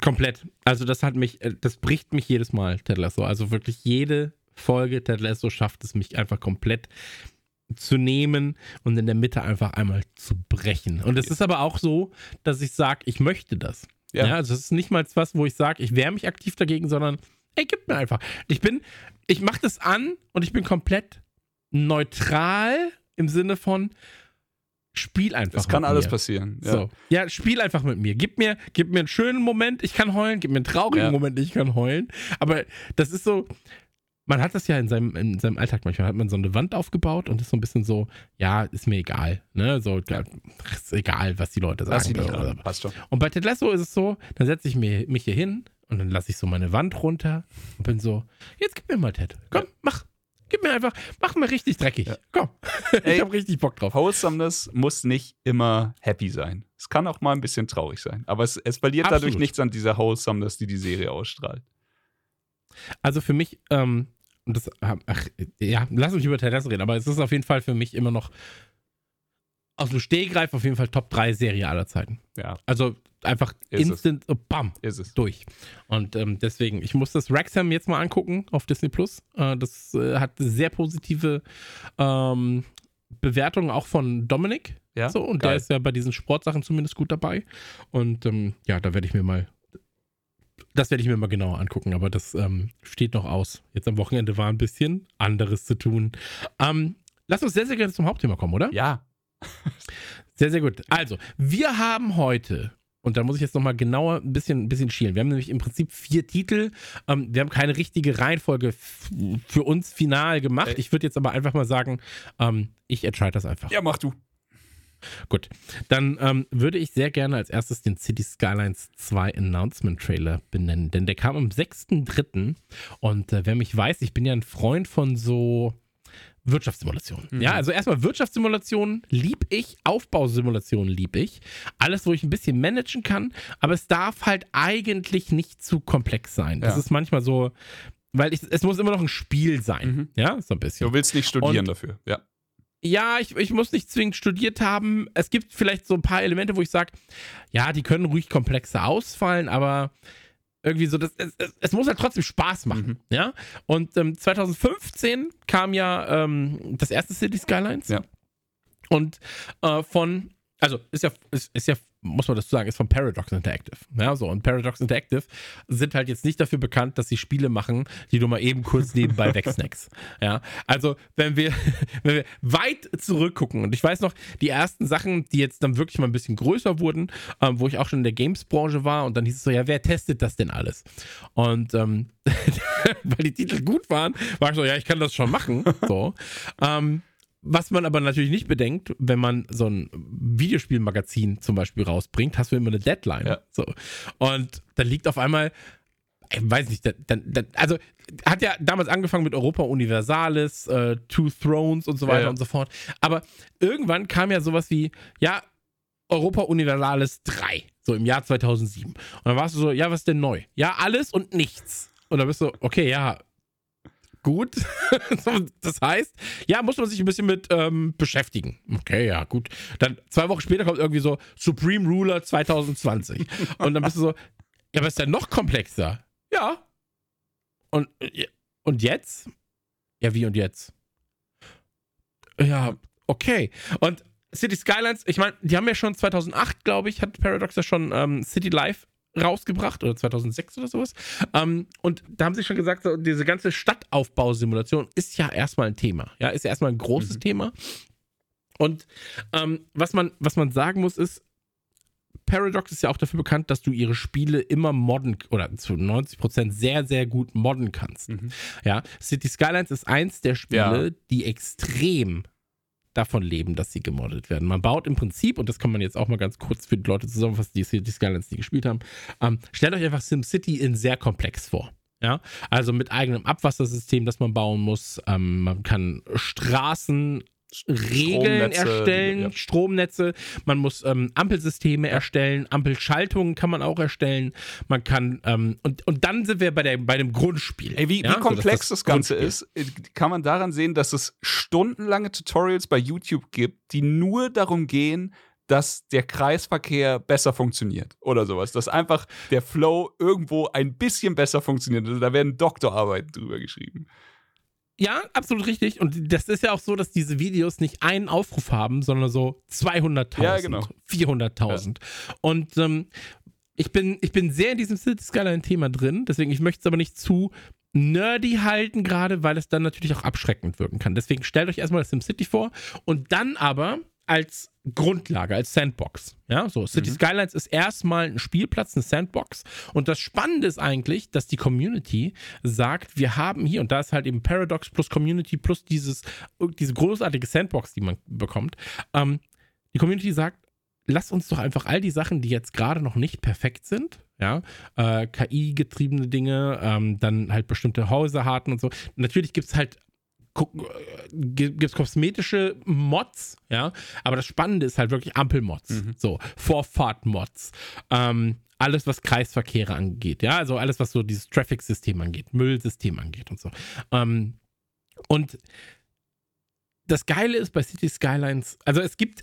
Komplett. Also das hat mich, äh, das bricht mich jedes Mal, Ted Lasso. Also wirklich jede Folge Ted Lasso schafft es mich einfach komplett zu nehmen und in der Mitte einfach einmal zu brechen. Und es ist aber auch so, dass ich sage, ich möchte das. Ja. Ja. also es ist nicht mal was, wo ich sage, ich wehre mich aktiv dagegen, sondern ey, gib mir einfach. Ich bin, ich mache das an und ich bin komplett neutral im Sinne von Spiel einfach. Es kann alles mir. passieren. Ja. So. Ja, spiel einfach mit mir. Gib mir, gib mir einen schönen Moment, ich kann heulen. Gib mir einen traurigen Ja. Moment, ich kann heulen. Aber das ist so, man hat das ja in seinem, in seinem Alltag manchmal, hat man so eine Wand aufgebaut und ist so ein bisschen so, ja, ist mir egal. Ne? So, ja, ist egal, was die Leute sagen. nicht Oder-. Passt schon. Und bei Ted Lasso ist es so, dann setze ich mir, mich hier hin und dann lasse ich so meine Wand runter und bin so, jetzt gib mir mal Ted. Komm, mach. Gib mir einfach, mach mir richtig dreckig. Ja. Komm. [LAUGHS] Ey. ich hab richtig Bock drauf. Wholesomeness muss nicht immer happy sein. Es kann auch mal ein bisschen traurig sein. Aber es, es verliert dadurch Absolut. nichts an dieser Wholesomeness, die die Serie ausstrahlt. Also für mich, ähm, und das, ach, ja, lass mich über Ted reden, aber es ist auf jeden Fall für mich immer noch aus dem Stehgreif auf jeden Fall Top 3 Serie aller Zeiten. Ja. Also einfach Ist es. instant, oh, bam, Ist es. durch. Und ähm, deswegen, ich muss das Wrexham jetzt mal angucken auf Disney Plus. Äh, das äh, hat sehr positive ähm, Bewertungen auch von Dominik. Ja, So, und geil. der ist ja bei diesen Sportsachen zumindest gut dabei. Und ähm, ja, da werde ich mir mal, das werde ich mir mal genauer angucken, aber das ähm, steht noch aus. Jetzt am Wochenende war ein bisschen anderes zu tun. Ähm, lass uns sehr, sehr gerne zum Hauptthema kommen, oder? Ja. Sehr, sehr gut. Also, wir haben heute, und da muss ich jetzt nochmal genauer ein bisschen, ein bisschen schielen. Wir haben nämlich im Prinzip vier Titel. Ähm, wir haben keine richtige Reihenfolge für uns final gemacht. Äh. Ich würde jetzt aber einfach mal sagen, ähm, ich entscheide das einfach. Ja, mach du. Gut, dann ähm, würde ich sehr gerne als erstes den City Skylines 2 Announcement Trailer benennen, denn der kam am 6.3. und äh, wer mich weiß, ich bin ja ein Freund von so Wirtschaftssimulationen. Mhm. Ja, also erstmal Wirtschaftssimulationen lieb ich, Aufbausimulationen lieb ich. Alles, wo ich ein bisschen managen kann, aber es darf halt eigentlich nicht zu komplex sein. Das Ja. ist manchmal so, weil ich, es muss immer noch ein Spiel sein. Mhm. Ja, so ein bisschen. Du willst nicht studieren Und- dafür. Ja. Ja, ich, ich muss nicht zwingend studiert haben. Es gibt vielleicht so ein paar Elemente, wo ich sage, ja, die können ruhig komplexer ausfallen, aber irgendwie so, das, es, es, es muss halt trotzdem Spaß machen. Mhm. Ja. Und ähm, 2015 kam ja ähm, das erste City Skylines. Ja. Und äh, von, also ist ja, ist, ist ja, muss man dazu sagen, ist von Paradox Interactive. Ja, so. Und Paradox Interactive sind halt jetzt nicht dafür bekannt, dass sie Spiele machen, die du mal eben kurz nebenbei [LAUGHS] wegsnackst. Ja. Also, wenn wir, [LAUGHS] wenn wir weit zurückgucken, und ich weiß noch, die ersten Sachen, die jetzt dann wirklich mal ein bisschen größer wurden, ähm, wo ich auch schon in der Games-Branche war, und dann hieß es so, ja, wer testet das denn alles? Und ähm, [LAUGHS] weil die Titel gut waren, war ich so, ja, ich kann das schon machen. So. Ähm, was man aber natürlich nicht bedenkt, wenn man so ein Videospielmagazin zum Beispiel rausbringt, hast du immer eine Deadline. Ja. So. Und dann liegt auf einmal, ich weiß nicht, dann, dann, also hat ja damals angefangen mit Europa Universalis, äh, Two Thrones und so weiter Ja, ja. und so fort. Aber irgendwann kam ja sowas wie, ja, Europa Universalis 3, so im Jahr 2007. Und dann warst du so, ja, was ist denn neu? Ja, alles und nichts. Und dann bist du, okay, ja, gut. [LAUGHS] Das heißt, ja, muss man sich ein bisschen mit ähm, beschäftigen. Okay, ja, gut. Dann zwei Wochen später kommt irgendwie so Supreme Ruler 2020. [LAUGHS] Und dann bist du so, ja, aber ist ja noch komplexer. Ja. Und, äh, und jetzt? Ja, wie und jetzt? Ja, okay. Und City Skylines, ich meine, die haben ja schon 2008, glaube ich, hat Paradox ja schon ähm, City Life rausgebracht oder 2006 oder sowas. Ähm, und da haben sie schon gesagt, so, diese ganze Stadtaufbausimulation ist ja erstmal ein Thema. Ja, ist ja erstmal ein großes Mhm. Thema. Und ähm, was, man, was man sagen muss, ist, Paradox ist ja auch dafür bekannt, dass du ihre Spiele immer modden oder zu 90% sehr, sehr gut modden kannst. Mhm. Ja, City Skylines ist eins der Spiele, Ja. die extrem davon leben, dass sie gemoddet werden. Man baut im Prinzip, und das kann man jetzt auch mal ganz kurz für die Leute zusammenfassen, die City Skylines nie gespielt haben, ähm, stellt euch einfach SimCity in sehr komplex vor. Ja, also mit eigenem Abwassersystem, das man bauen muss. Ähm, man kann Straßen Regeln Stromnetze, erstellen, ja. Stromnetze, man muss ähm, Ampelsysteme erstellen, Ampelschaltungen kann man auch erstellen, man kann, ähm, und, und dann sind wir bei, der, bei dem Grundspiel. Ey, wie, ja? wie So, komplex das, Ganze Grundspiel. ist, äh, kann man daran sehen, dass es stundenlange Tutorials bei YouTube gibt, die nur darum gehen, dass der Kreisverkehr besser funktioniert oder sowas. Dass einfach der Flow irgendwo ein bisschen besser funktioniert. Also da werden Doktorarbeiten drüber geschrieben. Ja, absolut richtig. Und das ist ja auch so, dass diese Videos nicht einen Aufruf haben, sondern so 200.000, Ja, genau. 400.000. Und ähm, ich, bin, ich bin sehr in diesem City Skyline-Thema drin, deswegen ich möchte es aber nicht zu nerdy halten, gerade weil es dann natürlich auch abschreckend wirken kann. Deswegen stellt euch erstmal das SimCity vor und dann aber als Grundlage, als Sandbox. Ja, so City Mhm. Skylines ist erstmal ein Spielplatz, eine Sandbox. Und das Spannende ist eigentlich, dass die Community sagt, wir haben hier, und da ist halt eben Paradox plus Community plus dieses, diese großartige Sandbox, die man bekommt. Ähm, die Community sagt, lass uns doch einfach all die Sachen, die jetzt gerade noch nicht perfekt sind, ja, äh, KI-getriebene Dinge, ähm, dann halt bestimmte Häuserharten und so. Natürlich gibt es halt gibt es kosmetische Mods, ja, aber das Spannende ist halt wirklich Ampelmods, Mhm. so Vorfahrtmods, ähm, alles was Kreisverkehre angeht, ja, also alles was so dieses Traffic-System angeht, Müllsystem angeht und so. Ähm, und das Geile ist bei City Skylines, also es gibt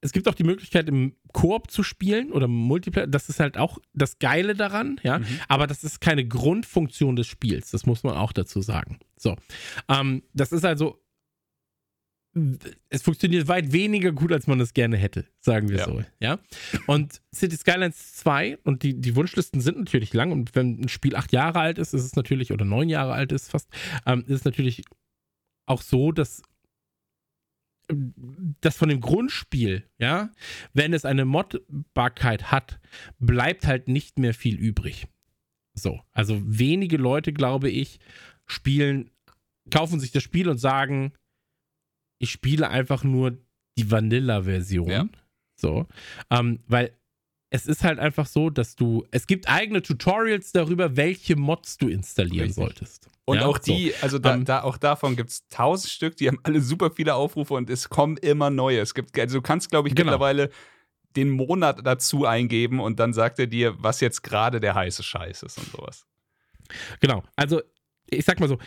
es gibt auch die Möglichkeit, im Koop zu spielen oder Multiplayer. Das ist halt auch das Geile daran, ja. Mhm. Aber das ist keine Grundfunktion des Spiels. Das muss man auch dazu sagen. So. Ähm, das ist also. Es funktioniert weit weniger gut, als man es gerne hätte, sagen wir ja. so. Ja. Und City Skylines 2 und die, die Wunschlisten sind natürlich lang. Und wenn ein Spiel acht Jahre alt ist, ist es natürlich, oder neun Jahre alt ist fast, ähm, ist es natürlich auch so, dass das von dem Grundspiel, ja, wenn es eine Modbarkeit hat, bleibt halt nicht mehr viel übrig. So, also wenige Leute, glaube ich, spielen, kaufen sich das Spiel und sagen, ich spiele einfach nur die Vanilla-Version. Ja. So, ähm, weil es ist halt einfach so, dass du, es gibt eigene Tutorials darüber, welche Mods du installieren Richtig. solltest. Und ja, auch die, so. also da, um, ähm, da, auch davon gibt es tausend Stück, die haben alle super viele Aufrufe und es kommen immer neue. Es gibt, also du kannst, glaube ich, genau. mittlerweile den Monat dazu eingeben und dann sagt er dir, was jetzt gerade der heiße Scheiß ist und sowas. Genau, also ich sag mal so,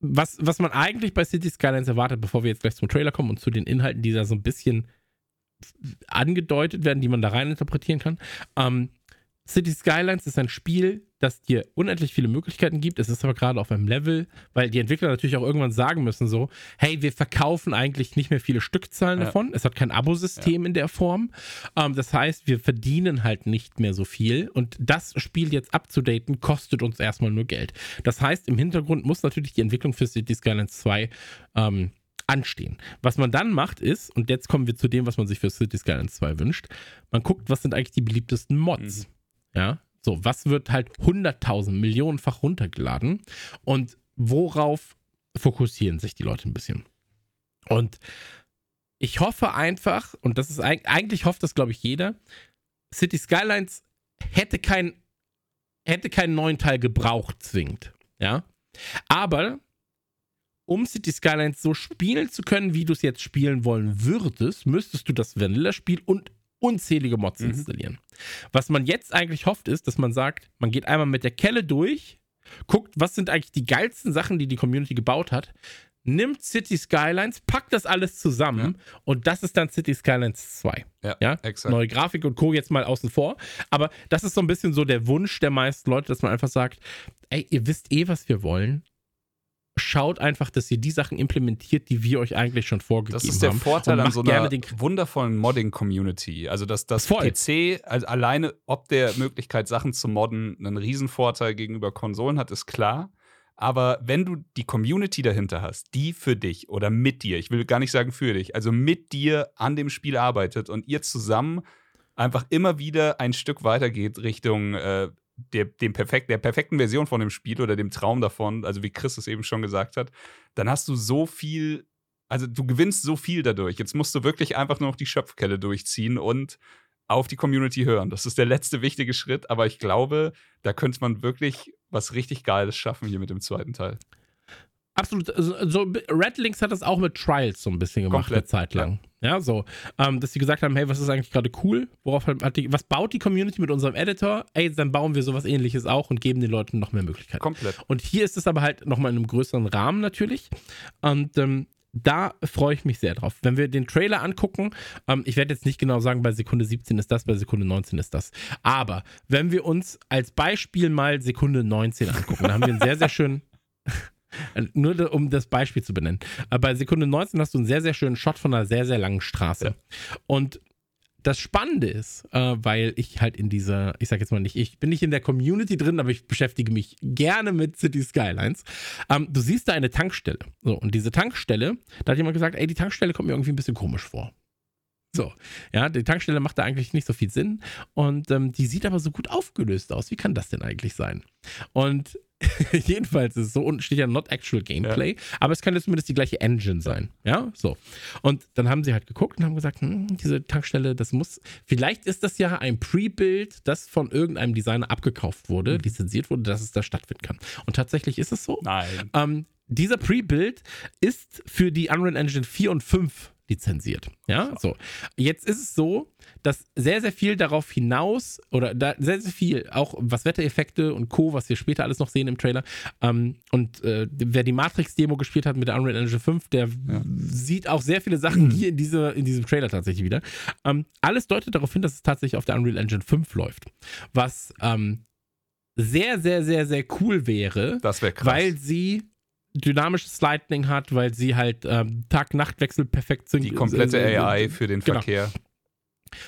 was, was man eigentlich bei City Skylines erwartet, bevor wir jetzt gleich zum Trailer kommen und zu den Inhalten, die da so ein bisschen angedeutet werden, die man da rein interpretieren kann. Ähm, City Skylines ist ein Spiel, das dir unendlich viele Möglichkeiten gibt. Es ist aber gerade auf einem Level, weil die Entwickler natürlich auch irgendwann sagen müssen: so, hey, wir verkaufen eigentlich nicht mehr viele Stückzahlen ja. davon. Es hat kein Abosystem ja. in der Form. Ähm, das heißt, wir verdienen halt nicht mehr so viel. Und das Spiel jetzt abzudaten, kostet uns erstmal nur Geld. Das heißt, im Hintergrund muss natürlich die Entwicklung für City Skylines 2 ähm, anstehen. Was man dann macht ist, und jetzt kommen wir zu dem, was man sich für City Skylines 2 wünscht, man guckt, was sind eigentlich die beliebtesten Mods. Mhm. Ja, so, was wird halt 100.000, Millionenfach runtergeladen und worauf fokussieren sich die Leute ein bisschen? Und ich hoffe einfach, und das ist eigentlich hofft das, glaube ich, jeder, City Skylines hätte kein, hätte keinen neuen Teil gebraucht, zwingend. Ja. Aber um City Skylines so spielen zu können, wie du es jetzt spielen wollen würdest, müsstest du das Vanilla-Spiel und unzählige Mods mhm. installieren. Was man jetzt eigentlich hofft, ist, dass man sagt, man geht einmal mit der Kelle durch, guckt, was sind eigentlich die geilsten Sachen, die die Community gebaut hat, nimmt City Skylines, packt das alles zusammen ja. und das ist dann City Skylines 2. Ja, ja? Exakt. Neue Grafik und Co. jetzt mal außen vor. Aber das ist so ein bisschen so der Wunsch der meisten Leute, dass man einfach sagt, ey, ihr wisst eh, was wir wollen schaut einfach, dass ihr die Sachen implementiert, die wir euch eigentlich schon vorgegeben haben. Das ist der haben. Vorteil an so einer wundervollen Modding-Community. Also, dass das Voll. PC also alleine ob der Möglichkeit, Sachen zu modden, einen Riesenvorteil gegenüber Konsolen hat, ist klar. Aber wenn du die Community dahinter hast, die für dich oder mit dir, ich will gar nicht sagen für dich, also mit dir an dem Spiel arbeitet und ihr zusammen einfach immer wieder ein Stück weitergeht Richtung äh, der, dem perfekt, der perfekten Version von dem Spiel oder dem Traum davon, also wie Chris es eben schon gesagt hat, dann hast du so viel, also du gewinnst so viel dadurch. Jetzt musst du wirklich einfach nur noch die Schöpfkelle durchziehen und auf die Community hören. Das ist der letzte wichtige Schritt, aber ich glaube, da könnte man wirklich was richtig Geiles schaffen hier mit dem zweiten Teil. Absolut. So, so Red Links hat das auch mit Trials so ein bisschen gemacht, Komplett, eine Zeit lang. Ja, ja so. Ähm, dass sie gesagt haben, hey, was ist eigentlich gerade cool? Worauf hat die, was baut die Community mit unserem Editor? Ey, dann bauen wir sowas ähnliches auch und geben den Leuten noch mehr Möglichkeiten. Komplett. Und hier ist es aber halt nochmal in einem größeren Rahmen natürlich. Und ähm, da freue ich mich sehr drauf. Wenn wir den Trailer angucken, ähm, ich werde jetzt nicht genau sagen, bei Sekunde 17 ist das, bei Sekunde 19 ist das. Aber wenn wir uns als Beispiel mal Sekunde 19 angucken, dann haben wir einen sehr, sehr schönen. Nur um das Beispiel zu benennen. Bei Sekunde 19 hast du einen sehr, sehr schönen Shot von einer sehr, sehr langen Straße. Ja. Und das Spannende ist, äh, weil ich halt in dieser, ich sag jetzt mal nicht, ich bin nicht in der Community drin, aber ich beschäftige mich gerne mit City Skylines. Ähm, du siehst da eine Tankstelle. So, und diese Tankstelle, da hat jemand gesagt, ey, die Tankstelle kommt mir irgendwie ein bisschen komisch vor. So, ja, die Tankstelle macht da eigentlich nicht so viel Sinn und ähm, die sieht aber so gut aufgelöst aus. Wie kann das denn eigentlich sein? Und [LAUGHS] Jedenfalls ist es so, unten steht ja not actual Gameplay, ja. aber es kann ja zumindest die gleiche Engine sein. Ja, so. Und dann haben sie halt geguckt und haben gesagt, hm, diese Tankstelle, das muss, vielleicht ist das ja ein Pre-Build, das von irgendeinem Designer abgekauft wurde, mhm. lizenziert wurde, dass es da stattfinden kann. Und tatsächlich ist es so. Nein. Ähm, dieser Pre-Build ist für die Unreal Engine 4 und 5 lizenziert. Ja, so. Jetzt ist es so, dass sehr, sehr viel darauf hinaus oder da sehr, sehr viel, auch was Wettereffekte und Co., was wir später alles noch sehen im Trailer. Ähm, und äh, wer die Matrix-Demo gespielt hat mit der Unreal Engine 5, der ja. sieht auch sehr viele Sachen hier in, diese, in diesem Trailer tatsächlich wieder. Ähm, alles deutet darauf hin, dass es tatsächlich auf der Unreal Engine 5 läuft. Was ähm, sehr, sehr, sehr, sehr cool wäre. Das wäre krass. Weil sie dynamisches Lightning hat, weil sie halt ähm, Tag-Nacht-Wechsel perfekt sind. Die komplette äh, AI für den genau. Verkehr.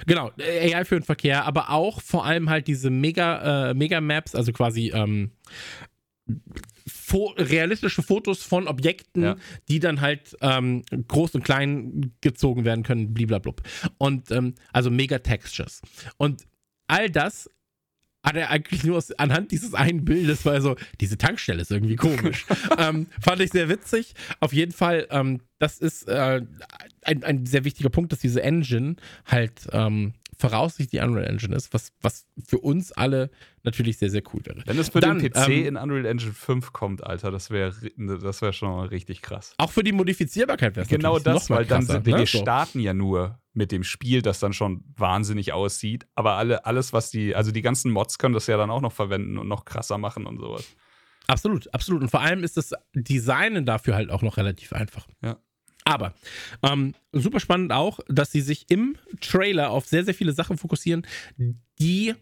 Genau, AI für den Verkehr, aber auch vor allem halt diese Mega, äh, Mega-Maps, also quasi ähm, fo realistische Fotos von Objekten, ja. die dann halt ähm, groß und klein gezogen werden können, bliblablub. Und ähm, also Mega-Textures. Und all das hat er eigentlich nur aus, anhand dieses einen Bildes, weil so, diese Tankstelle ist irgendwie komisch. [LAUGHS] ähm, fand ich sehr witzig. Auf jeden Fall, ähm, das ist äh, ein, ein sehr wichtiger Punkt, dass diese Engine halt ähm, voraussichtlich die Unreal Engine ist, was, was für uns alle natürlich sehr, sehr cool wäre. Wenn es für Dann, den PC ähm, in Unreal Engine 5 kommt, Alter, das wäre das wär schon mal richtig krass. Auch für die Modifizierbarkeit wäre es Genau das, weil krasser, dann sind, ne? wir starten ja nur mit dem Spiel, das dann schon wahnsinnig aussieht, aber alle, alles, was die, also die ganzen Mods können das ja dann auch noch verwenden und noch krasser machen und sowas. Absolut, absolut. Und vor allem ist das Designen dafür halt auch noch relativ einfach. Ja. Aber ähm, super spannend auch, dass sie sich im Trailer auf sehr, sehr viele Sachen fokussieren, die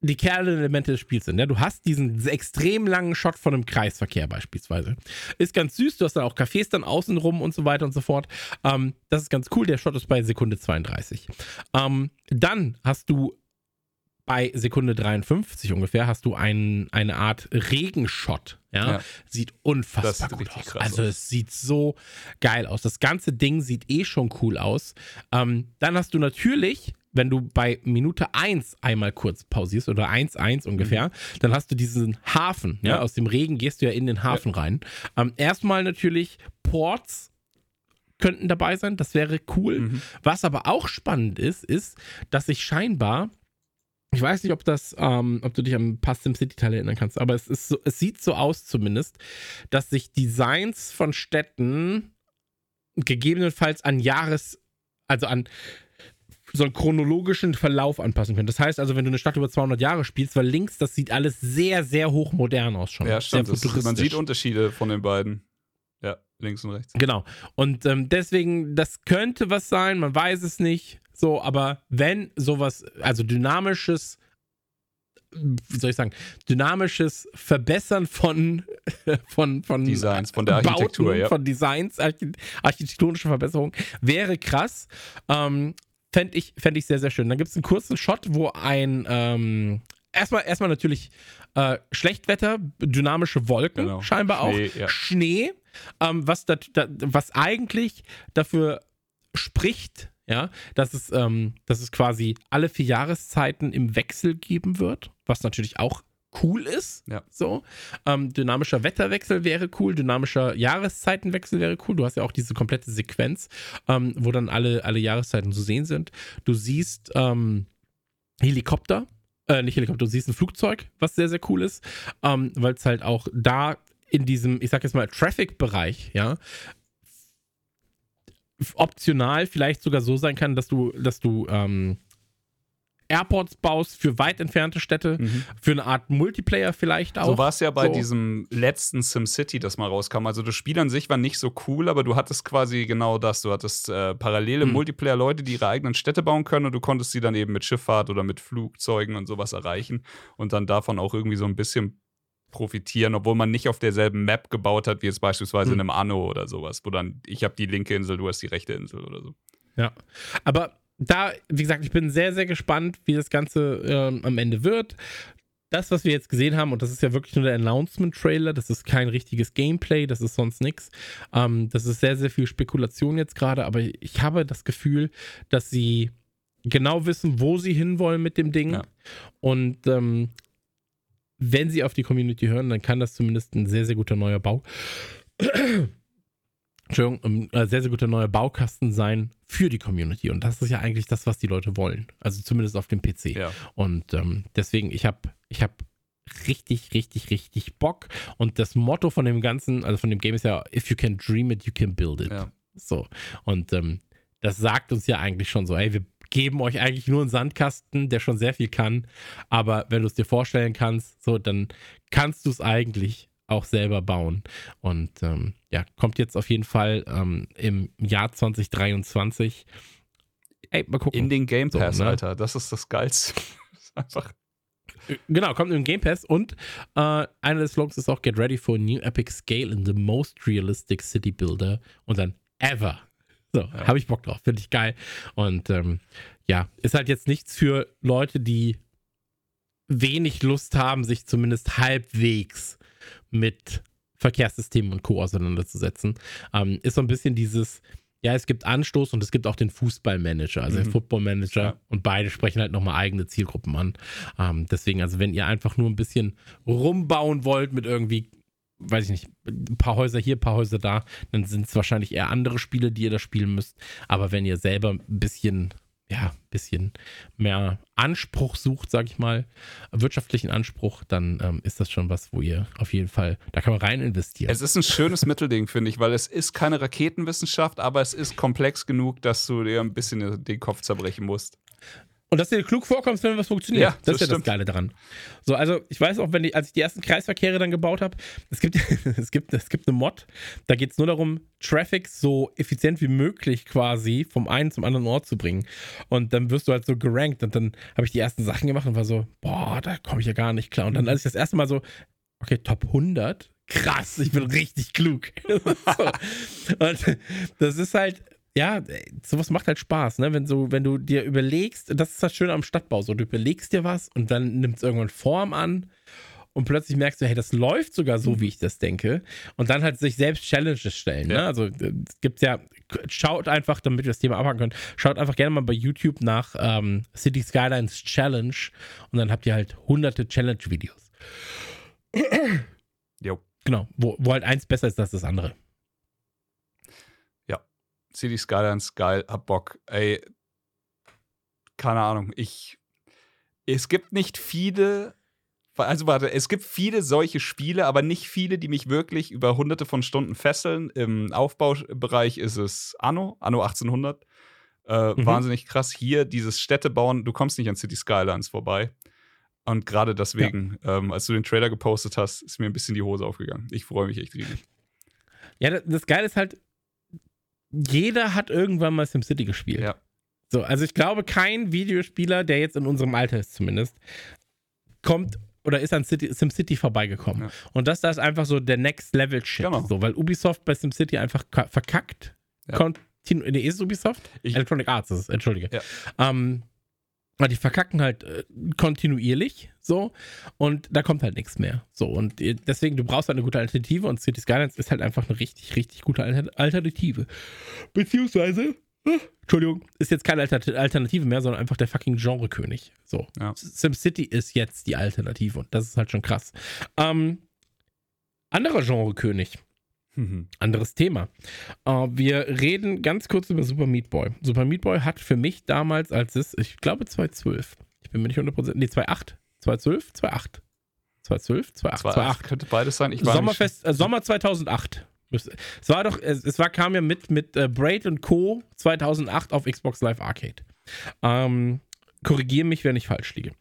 die Kernelemente des Spiels sind. Ja? Du hast diesen extrem langen Shot von einem Kreisverkehr beispielsweise. Ist ganz süß, du hast dann auch Cafés dann außenrum und so weiter und so fort. Ähm, das ist ganz cool, der Shot ist bei Sekunde 32. Ähm, dann hast du bei Sekunde 53 ungefähr hast du ein, eine Art Regenshot. Ja? ja. Sieht unfassbar gut aus. Also aus. es sieht so geil aus. Das ganze Ding sieht eh schon cool aus. Ähm, dann hast du natürlich, wenn du bei Minute 1 einmal kurz pausierst oder 1-1 ungefähr, mhm. dann hast du diesen Hafen. Ja? ja? Aus dem Regen gehst du ja in den Hafen ja. rein. Ähm, erstmal natürlich Ports könnten dabei sein. Das wäre cool. Mhm. Was aber auch spannend ist, ist, dass sich scheinbar ich weiß nicht, ob das, ähm, ob du dich an ein paar SimCity-Teile erinnern kannst, aber es ist so, es sieht so aus zumindest, dass sich Designs von Städten gegebenenfalls an Jahres, also an so einen chronologischen Verlauf anpassen können. Das heißt also, wenn du eine Stadt über 200 Jahre spielst, weil links, das sieht alles sehr, sehr hochmodern aus schon. Ja, stimmt. Sehr man sieht Unterschiede von den beiden. Ja, links und rechts. Genau. Und ähm, deswegen, das könnte was sein, man weiß es nicht. So, aber wenn sowas, also dynamisches, wie soll ich sagen, dynamisches Verbessern von, [LAUGHS] von, von Designs, von der Architektur, Bauten, ja. von Designs, architektonische Verbesserung, wäre krass. Ähm, Fände ich, fänd ich sehr, sehr schön. Dann gibt es einen kurzen Shot, wo ein, ähm, erstmal, erstmal natürlich äh, Schlechtwetter, dynamische Wolken, genau. scheinbar Schnee, auch. Ja. Schnee, ähm, was, dat, dat, was eigentlich dafür spricht, ja, dass es, ähm, dass es quasi alle vier Jahreszeiten im Wechsel geben wird, was natürlich auch cool ist. Ja. So. Ähm, dynamischer Wetterwechsel wäre cool, dynamischer Jahreszeitenwechsel wäre cool. Du hast ja auch diese komplette Sequenz, ähm, wo dann alle, alle Jahreszeiten zu sehen sind. Du siehst ähm, Helikopter, äh, nicht Helikopter, du siehst ein Flugzeug, was sehr, sehr cool ist, ähm, weil es halt auch da in diesem, ich sag jetzt mal, Traffic-Bereich, ja, optional vielleicht sogar so sein kann, dass du, dass du ähm, Airports baust für weit entfernte Städte, mhm. für eine Art Multiplayer vielleicht auch. So war es ja bei so. diesem letzten SimCity, das mal rauskam. Also das Spiel an sich war nicht so cool, aber du hattest quasi genau das. Du hattest äh, parallele mhm. Multiplayer-Leute, die ihre eigenen Städte bauen können und du konntest sie dann eben mit Schifffahrt oder mit Flugzeugen und sowas erreichen und dann davon auch irgendwie so ein bisschen profitieren, obwohl man nicht auf derselben Map gebaut hat, wie jetzt beispielsweise hm. in einem Anno oder sowas, wo dann ich habe die linke Insel, du hast die rechte Insel oder so. Ja, aber da, wie gesagt, ich bin sehr, sehr gespannt, wie das Ganze äh, am Ende wird. Das, was wir jetzt gesehen haben, und das ist ja wirklich nur der Announcement-Trailer, das ist kein richtiges Gameplay, das ist sonst nichts. Ähm, das ist sehr, sehr viel Spekulation jetzt gerade, aber ich habe das Gefühl, dass sie genau wissen, wo sie hinwollen mit dem Ding. Ja. Und ähm, wenn sie auf die Community hören, dann kann das zumindest ein sehr, sehr guter neuer Bau. [CLEARS THROAT] Entschuldigung, ein äh, sehr, sehr guter neuer Baukasten sein für die Community. Und das ist ja eigentlich das, was die Leute wollen. Also zumindest auf dem PC. Ja. Und ähm, deswegen, ich habe ich hab richtig, richtig, richtig Bock. Und das Motto von dem Ganzen, also von dem Game ist ja, if you can dream it, you can build it. Ja. So. Und ähm, das sagt uns ja eigentlich schon so, ey, wir geben euch eigentlich nur einen Sandkasten, der schon sehr viel kann. Aber wenn du es dir vorstellen kannst, so, dann kannst du es eigentlich auch selber bauen. Und ähm, ja, kommt jetzt auf jeden Fall ähm, im Jahr 2023. Ey, mal gucken. In den Game So, Pass, ne? Alter. Das ist das Geilste. [LAUGHS] Das ist einfach. Genau, kommt im Game Pass und äh, einer des Slogans ist auch Get ready for a new epic scale in the most realistic city builder und dann ever. So, Ja. habe ich Bock drauf, finde ich geil. Und ähm, ja, ist halt jetzt nichts für Leute, die wenig Lust haben, sich zumindest halbwegs mit Verkehrssystemen und Co. auseinanderzusetzen. Ähm, ist so ein bisschen dieses, ja, es gibt Anstoß und es gibt auch den Fußballmanager, also den Mhm. Footballmanager Ja. und beide sprechen halt nochmal eigene Zielgruppen an. Ähm, deswegen, also wenn ihr einfach nur ein bisschen rumbauen wollt mit irgendwie, weiß ich nicht, ein paar Häuser hier, ein paar Häuser da, dann sind es wahrscheinlich eher andere Spiele, die ihr da spielen müsst. Aber wenn ihr selber ein bisschen, ja, ein bisschen mehr Anspruch sucht, sag ich mal, wirtschaftlichen Anspruch, dann ähm, ist das schon was, wo ihr auf jeden Fall, da kann man rein investieren. Es ist ein schönes Mittelding, finde ich, weil es ist keine Raketenwissenschaft, aber es ist komplex genug, dass du dir ein bisschen den Kopf zerbrechen musst. Und dass dir klug vorkommst, wenn was funktioniert. Ja, das, das ist ja stimmt. das Geile daran. So, also ich weiß auch, wenn ich, als ich die ersten Kreisverkehre dann gebaut habe, es gibt, [LAUGHS] es gibt, es gibt eine Mod, da geht es nur darum, Traffic so effizient wie möglich quasi vom einen zum anderen Ort zu bringen. Und dann wirst du halt so gerankt. Und dann habe ich die ersten Sachen gemacht und war so, boah, da komme ich ja gar nicht klar. Und dann, als ich das erste Mal so, okay, Top 100, krass, ich bin richtig klug. [LAUGHS] so. Und das ist halt, ja, sowas macht halt Spaß, ne? Wenn so, wenn du dir überlegst, das ist das Schöne am Stadtbau, so du überlegst dir was und dann nimmt es irgendwann Form an und plötzlich merkst du, hey, das läuft sogar so, wie ich das denke. Und dann halt sich selbst Challenges stellen. Ne? Ja. Also äh, es gibt ja, schaut einfach, damit wir das Thema abhaken können, schaut einfach gerne mal bei YouTube nach ähm, City Skylines Challenge und dann habt ihr halt hunderte Challenge-Videos. Jo. Genau, wo, wo halt eins besser ist als das andere. City Skylines, geil, hab Bock. Ey, keine Ahnung, ich. Es gibt nicht viele. Also warte, es gibt viele solche Spiele, aber nicht viele, die mich wirklich über hunderte von Stunden fesseln. Im Aufbaubereich ist es Anno, Anno 1800. Äh, Mhm. Wahnsinnig krass. Hier dieses Städtebauen, du kommst nicht an City Skylines vorbei. Und gerade deswegen, ähm, als du den Trailer gepostet hast, ist mir ein bisschen die Hose aufgegangen. Ich freue mich echt riesig. Ja, das, das Geile ist halt, jeder hat irgendwann mal SimCity gespielt. Ja. So, also ich glaube, kein Videospieler, der jetzt in unserem Alter ist zumindest, kommt oder ist an City, SimCity vorbeigekommen. Ja. Und das da ist einfach so der Next Level Shit. Genau. So, weil Ubisoft bei SimCity einfach ka- verkackt. Ja. Continu nee, ist es Ubisoft? Ich- Electronic Arts ist es, entschuldige. Ja. Ähm, die verkacken halt äh, kontinuierlich so und da kommt halt nichts mehr. So und deswegen, du brauchst halt eine gute Alternative und City Skylines ist halt einfach eine richtig, richtig gute Alter Alternative. Beziehungsweise, äh, Entschuldigung, ist jetzt keine Alter Alternative mehr, sondern einfach der fucking Genrekönig. So. Ja. SimCity ist jetzt die Alternative und das ist halt schon krass. Ähm, anderer Genrekönig. Mhm. Anderes Thema. Äh, wir reden ganz kurz über Super Meat Boy. Super Meat Boy hat für mich damals, als es, ich glaube 2012, ich bin mir nicht 100%, nee, 2008, 2012, 2008, 2012, 2008, 2008 2008. könnte beides sein. Ich Sommerfest, äh, Sommer 2008. Müsste- Es war doch, es, es war, kam ja mit, mit äh, Braid und Co. 2008 auf Xbox Live Arcade. Ähm, Korrigiere mich, wenn ich falsch liege.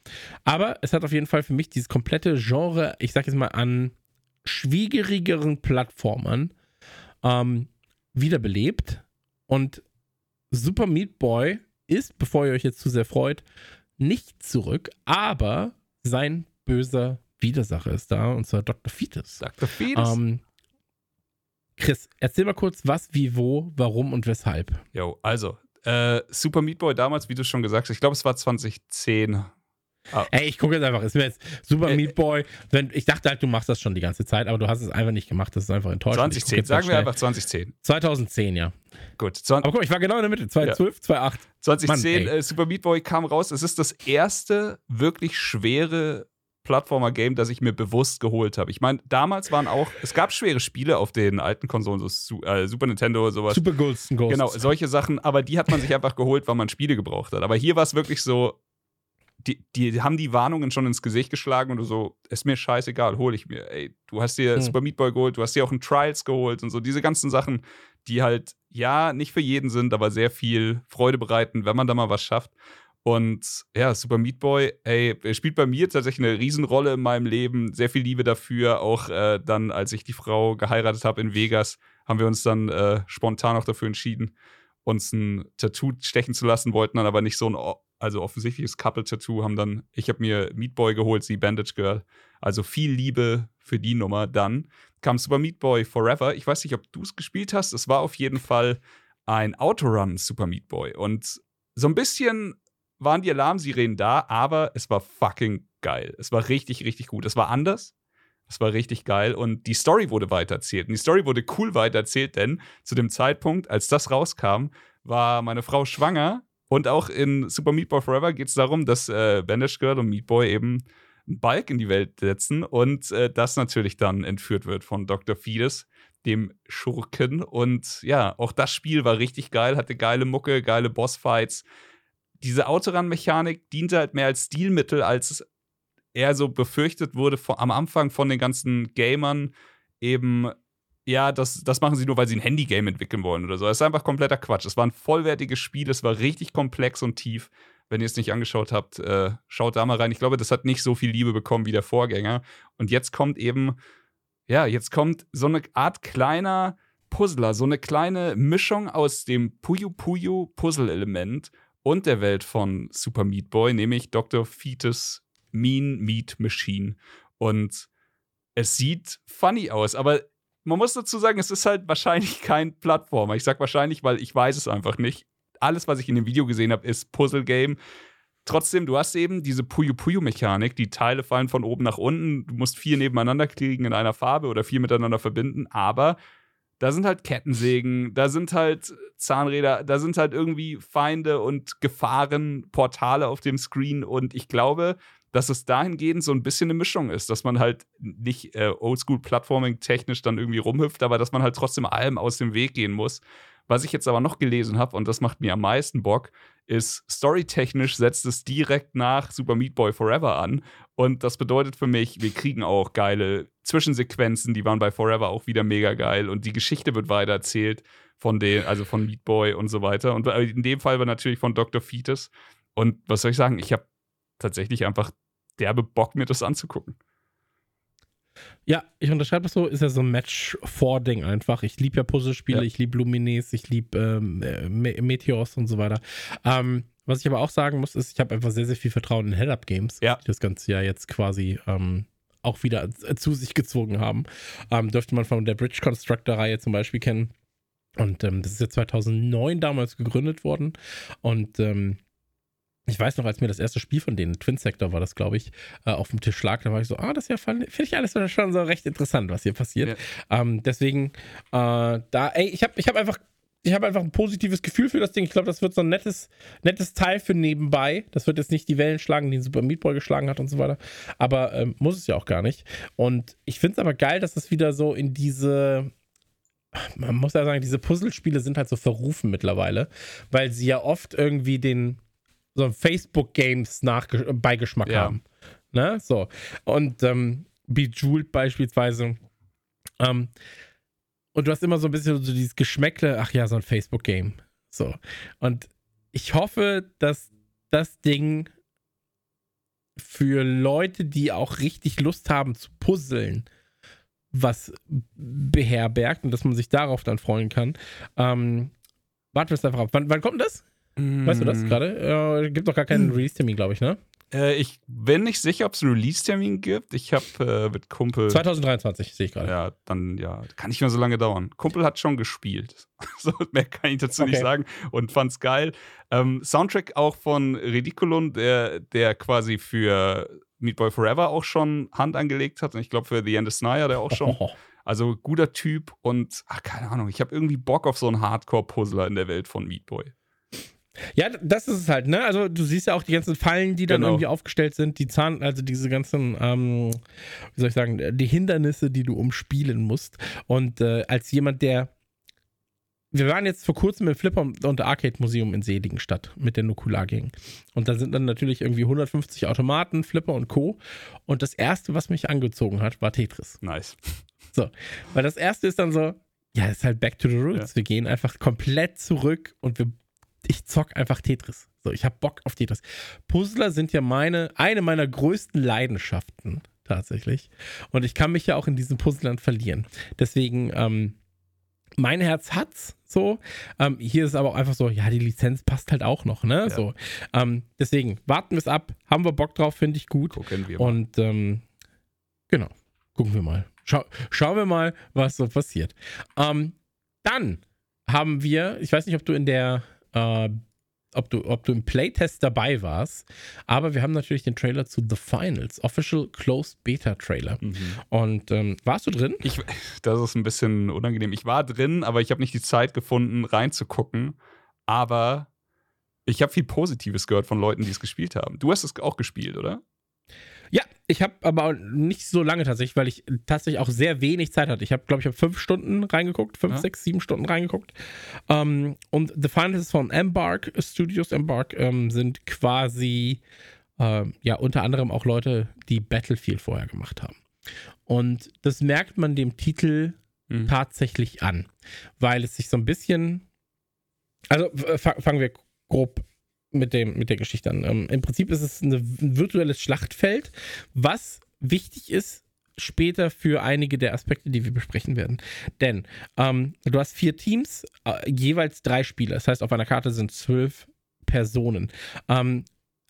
Aber es hat auf jeden Fall für mich dieses komplette Genre, ich sag jetzt mal, an schwierigeren Plattformern ähm, wiederbelebt. Und Super Meat Boy ist, bevor ihr euch jetzt zu sehr freut, nicht zurück, aber sein böser Widersacher ist da, und zwar Dr. Fetus. Dr. Fetus. Ähm, Chris, erzähl mal kurz, was, wie, wo, warum und weshalb. Jo, also, äh, Super Meat Boy damals, wie du schon gesagt hast, ich glaube, es war 2010. Ey, ich gucke jetzt einfach, ist mir jetzt Super Meat Boy. Wenn, ich dachte halt, du machst das schon die ganze Zeit, aber du hast es einfach nicht gemacht. Das ist einfach enttäuschend. Ich guck 2010, jetzt mal sagen wir einfach 2010. 2010, ja. Gut, 20, Aber guck, ich war genau in der Mitte. 2012, 2008. 2010, Mann, äh, Super Meat Boy kam raus. Es ist das erste wirklich schwere Plattformer-Game, das ich mir bewusst geholt habe. Ich meine, damals waren auch, es gab schwere Spiele auf den alten Konsolen, so äh, Super Nintendo, sowas. Super Ghosts and Ghosts. Genau, solche Sachen, aber die hat man sich [LAUGHS] einfach geholt, weil man Spiele gebraucht hat. Aber hier war es wirklich so, die, die haben die Warnungen schon ins Gesicht geschlagen und du so, ist mir scheißegal, hol ich mir. Ey, du hast dir hm. Super Meat Boy geholt, du hast dir auch ein Trials geholt und so. Diese ganzen Sachen, die halt, ja, nicht für jeden sind, aber sehr viel Freude bereiten, wenn man da mal was schafft. Und ja, Super Meat Boy, ey, spielt bei mir tatsächlich eine Riesenrolle in meinem Leben. Sehr viel Liebe dafür. Auch äh, dann, als ich die Frau geheiratet habe in Vegas, haben wir uns dann äh, spontan auch dafür entschieden, uns ein Tattoo stechen zu lassen, wollten dann aber nicht so ein also offensichtliches Couple-Tattoo, haben dann, ich habe mir Meat Boy geholt, sie Bandage Girl. Also viel Liebe für die Nummer. Dann kam Super Meat Boy Forever. Ich weiß nicht, ob du es gespielt hast. Es war auf jeden Fall ein Autorun Super Meat Boy. Und so ein bisschen waren die Alarmsirenen da, aber es war fucking geil. Es war richtig, richtig gut. Es war anders. Es war richtig geil und die Story wurde weitererzählt. Und die Story wurde cool weitererzählt, denn zu dem Zeitpunkt, als das rauskam, war meine Frau schwanger. Und auch in Super Meat Boy Forever geht es darum, dass äh, Bandage Girl und Meat Boy eben einen Balk in die Welt setzen und äh, das natürlich dann entführt wird von Dr. Fides, dem Schurken. Und ja, auch das Spiel war richtig geil, hatte geile Mucke, geile Bossfights diese Autorun-Mechanik diente halt mehr als Stilmittel, als eher so befürchtet wurde von, am Anfang von den ganzen Gamern eben, ja, das, das machen sie nur, weil sie ein Handygame entwickeln wollen oder so. Das ist einfach kompletter Quatsch. Es war ein vollwertiges Spiel, es war richtig komplex und tief. Wenn ihr es nicht angeschaut habt, äh, schaut da mal rein. Ich glaube, das hat nicht so viel Liebe bekommen wie der Vorgänger. Und jetzt kommt eben, ja, jetzt kommt so eine Art kleiner Puzzler, so eine kleine Mischung aus dem Puyo Puyo Puzzle-Element und der Welt von Super Meat Boy, nämlich Dr. Fetus Mean Meat Machine. Und es sieht funny aus, aber man muss dazu sagen, es ist halt wahrscheinlich [LAUGHS] kein Plattformer. Ich sag wahrscheinlich, weil ich weiß es einfach nicht. Alles, was ich in dem Video gesehen habe, ist Puzzle Game. Trotzdem, du hast eben diese Puyo Puyo Mechanik, die Teile fallen von oben nach unten. Du musst vier nebeneinander kriegen in einer Farbe oder vier miteinander verbinden, aber da sind halt Kettensägen, da sind halt Zahnräder, da sind halt irgendwie Feinde und Gefahren, Portale auf dem Screen und ich glaube, dass es dahingehend so ein bisschen eine Mischung ist, dass man halt nicht äh, Oldschool-Plattforming technisch dann irgendwie rumhüpft, aber dass man halt trotzdem allem aus dem Weg gehen muss. Was ich jetzt aber noch gelesen habe, und das macht mir am meisten Bock, ist storytechnisch setzt es direkt nach Super Meat Boy Forever an. Und das bedeutet für mich, wir kriegen auch geile Zwischensequenzen, die waren bei Forever auch wieder mega geil. Und die Geschichte wird weiter erzählt von den, also von Meat Boy und so weiter. Und in dem Fall war natürlich von Dr. Fetus. Und was soll ich sagen? Ich habe tatsächlich einfach derbe Bock, mir das anzugucken. Ja, ich unterschreibe das so, ist ja so ein Match-4-Ding einfach. Ich liebe ja Puzzlespiele, ja. ich liebe Lumines, ich liebe ähm, äh, Meteors und so weiter. Ähm, was ich aber auch sagen muss, ist, ich habe einfach sehr, sehr viel Vertrauen in Head-Up-Games, ja. die das ganze Jahr jetzt quasi ähm, auch wieder zu sich gezogen haben. Ähm, dürfte man von der Bridge Constructor-Reihe zum Beispiel kennen. Und ähm, das ist ja 2009 damals gegründet worden. Und ähm, ich weiß noch, als mir das erste Spiel von denen, Twin Sector war das, glaube ich, äh, auf dem Tisch lag, da war ich so, ah, das ja finde ich alles [LAUGHS] schon so recht interessant, was hier passiert. Ja. Ähm, deswegen, äh, da, ey, ich habe ich hab einfach, ich habe einfach ein positives Gefühl für das Ding. Ich glaube, das wird so ein nettes, nettes Teil für nebenbei. Das wird jetzt nicht die Wellen schlagen, die ein Super Meat Boy geschlagen hat und so weiter. Aber ähm, muss es ja auch gar nicht. Und ich finde es aber geil, dass es wieder so in diese, man muss ja sagen, diese Puzzlespiele sind halt so verrufen mittlerweile, weil sie ja oft irgendwie den so Facebook-Games Beigeschmack ja. haben. Ne? So. Und ähm, Bejeweled beispielsweise. Ähm, und du hast immer so ein bisschen so dieses Geschmäckle, ach ja, so ein Facebook-Game. So. Und ich hoffe, dass das Ding für Leute, die auch richtig Lust haben zu puzzeln, was beherbergt und dass man sich darauf dann freuen kann. Ähm, warten wir es einfach ab. Wann, wann kommt das? Weißt du das mm. gerade? Äh, gibt doch gar keinen Release-Termin, glaube ich, ne? Äh, ich bin nicht sicher, ob es einen Release-Termin gibt. Ich habe äh, mit Kumpel. 2023 sehe ich gerade. Ja, dann ja, kann nicht mehr so lange dauern. Kumpel hat schon gespielt. [LAUGHS] so mehr kann ich dazu okay. nicht sagen und fand's geil. Ähm, Soundtrack auch von Ridiculum, der, der quasi für Meat Boy Forever auch schon Hand angelegt hat. Und ich glaube für The End of Snyder, der auch schon. Oh. [LAUGHS] Also guter Typ und ach, keine Ahnung, ich habe irgendwie Bock auf so einen Hardcore-Puzzler in der Welt von Meat Boy. Ja, das ist es halt, ne? Also du siehst ja auch die ganzen Fallen, die dann genau. irgendwie aufgestellt sind, die Zahn, also diese ganzen, ähm, wie soll ich sagen, die Hindernisse, die du umspielen musst. Und äh, als jemand, der wir waren jetzt vor kurzem im Flipper und Arcade Museum in Seligenstadt mit der Nukular Gang. Und da sind dann natürlich irgendwie 150 Automaten, Flipper und Co. Und das erste, was mich angezogen hat, war Tetris. Nice. So, weil das erste ist dann so, ja, ist halt back to the roots. Ja. Wir gehen einfach komplett zurück und wir, ich zock einfach Tetris. So, ich habe Bock auf Tetris. Puzzler sind ja meine, eine meiner größten Leidenschaften tatsächlich. Und ich kann mich ja auch in diesen Puzzlern verlieren. Deswegen, ähm, mein Herz hat's so. Ähm, hier ist aber auch einfach so, ja, die Lizenz passt halt auch noch, ne? Ja. So. Ähm, deswegen warten wir es ab. Haben wir Bock drauf, finde ich gut. Gucken wir mal. Und ähm, genau, gucken wir mal. Schau, schauen wir mal, was so passiert. Ähm, dann haben wir, ich weiß nicht, ob du in der äh, ob du, ob du im Playtest dabei warst. Aber wir haben natürlich den Trailer zu The Finals, Official Closed Beta Trailer. Mhm. Und ähm, warst du drin? Ich, das ist ein bisschen unangenehm. Ich war drin, aber ich habe nicht die Zeit gefunden, reinzugucken. Aber ich habe viel Positives gehört von Leuten, die es gespielt haben. Du hast es auch gespielt, oder? Ja, ich habe aber nicht so lange tatsächlich, weil ich tatsächlich auch sehr wenig Zeit hatte. Ich habe, glaube ich, habe fünf Stunden reingeguckt, fünf, ja. sechs, sieben Stunden reingeguckt. Ähm, und The Finals von Embark Studios Embark ähm, sind quasi äh, ja unter anderem auch Leute, die Battlefield vorher gemacht haben. Und das merkt man dem Titel mhm. tatsächlich an, weil es sich so ein bisschen. Also fangen wir grob mit, dem, mit der Geschichte an. Ähm, Im Prinzip ist es eine, ein virtuelles Schlachtfeld, was wichtig ist später für einige der Aspekte, die wir besprechen werden. Denn ähm, du hast vier Teams, äh, jeweils drei Spieler. Das heißt, auf einer Karte sind zwölf Personen. Ähm,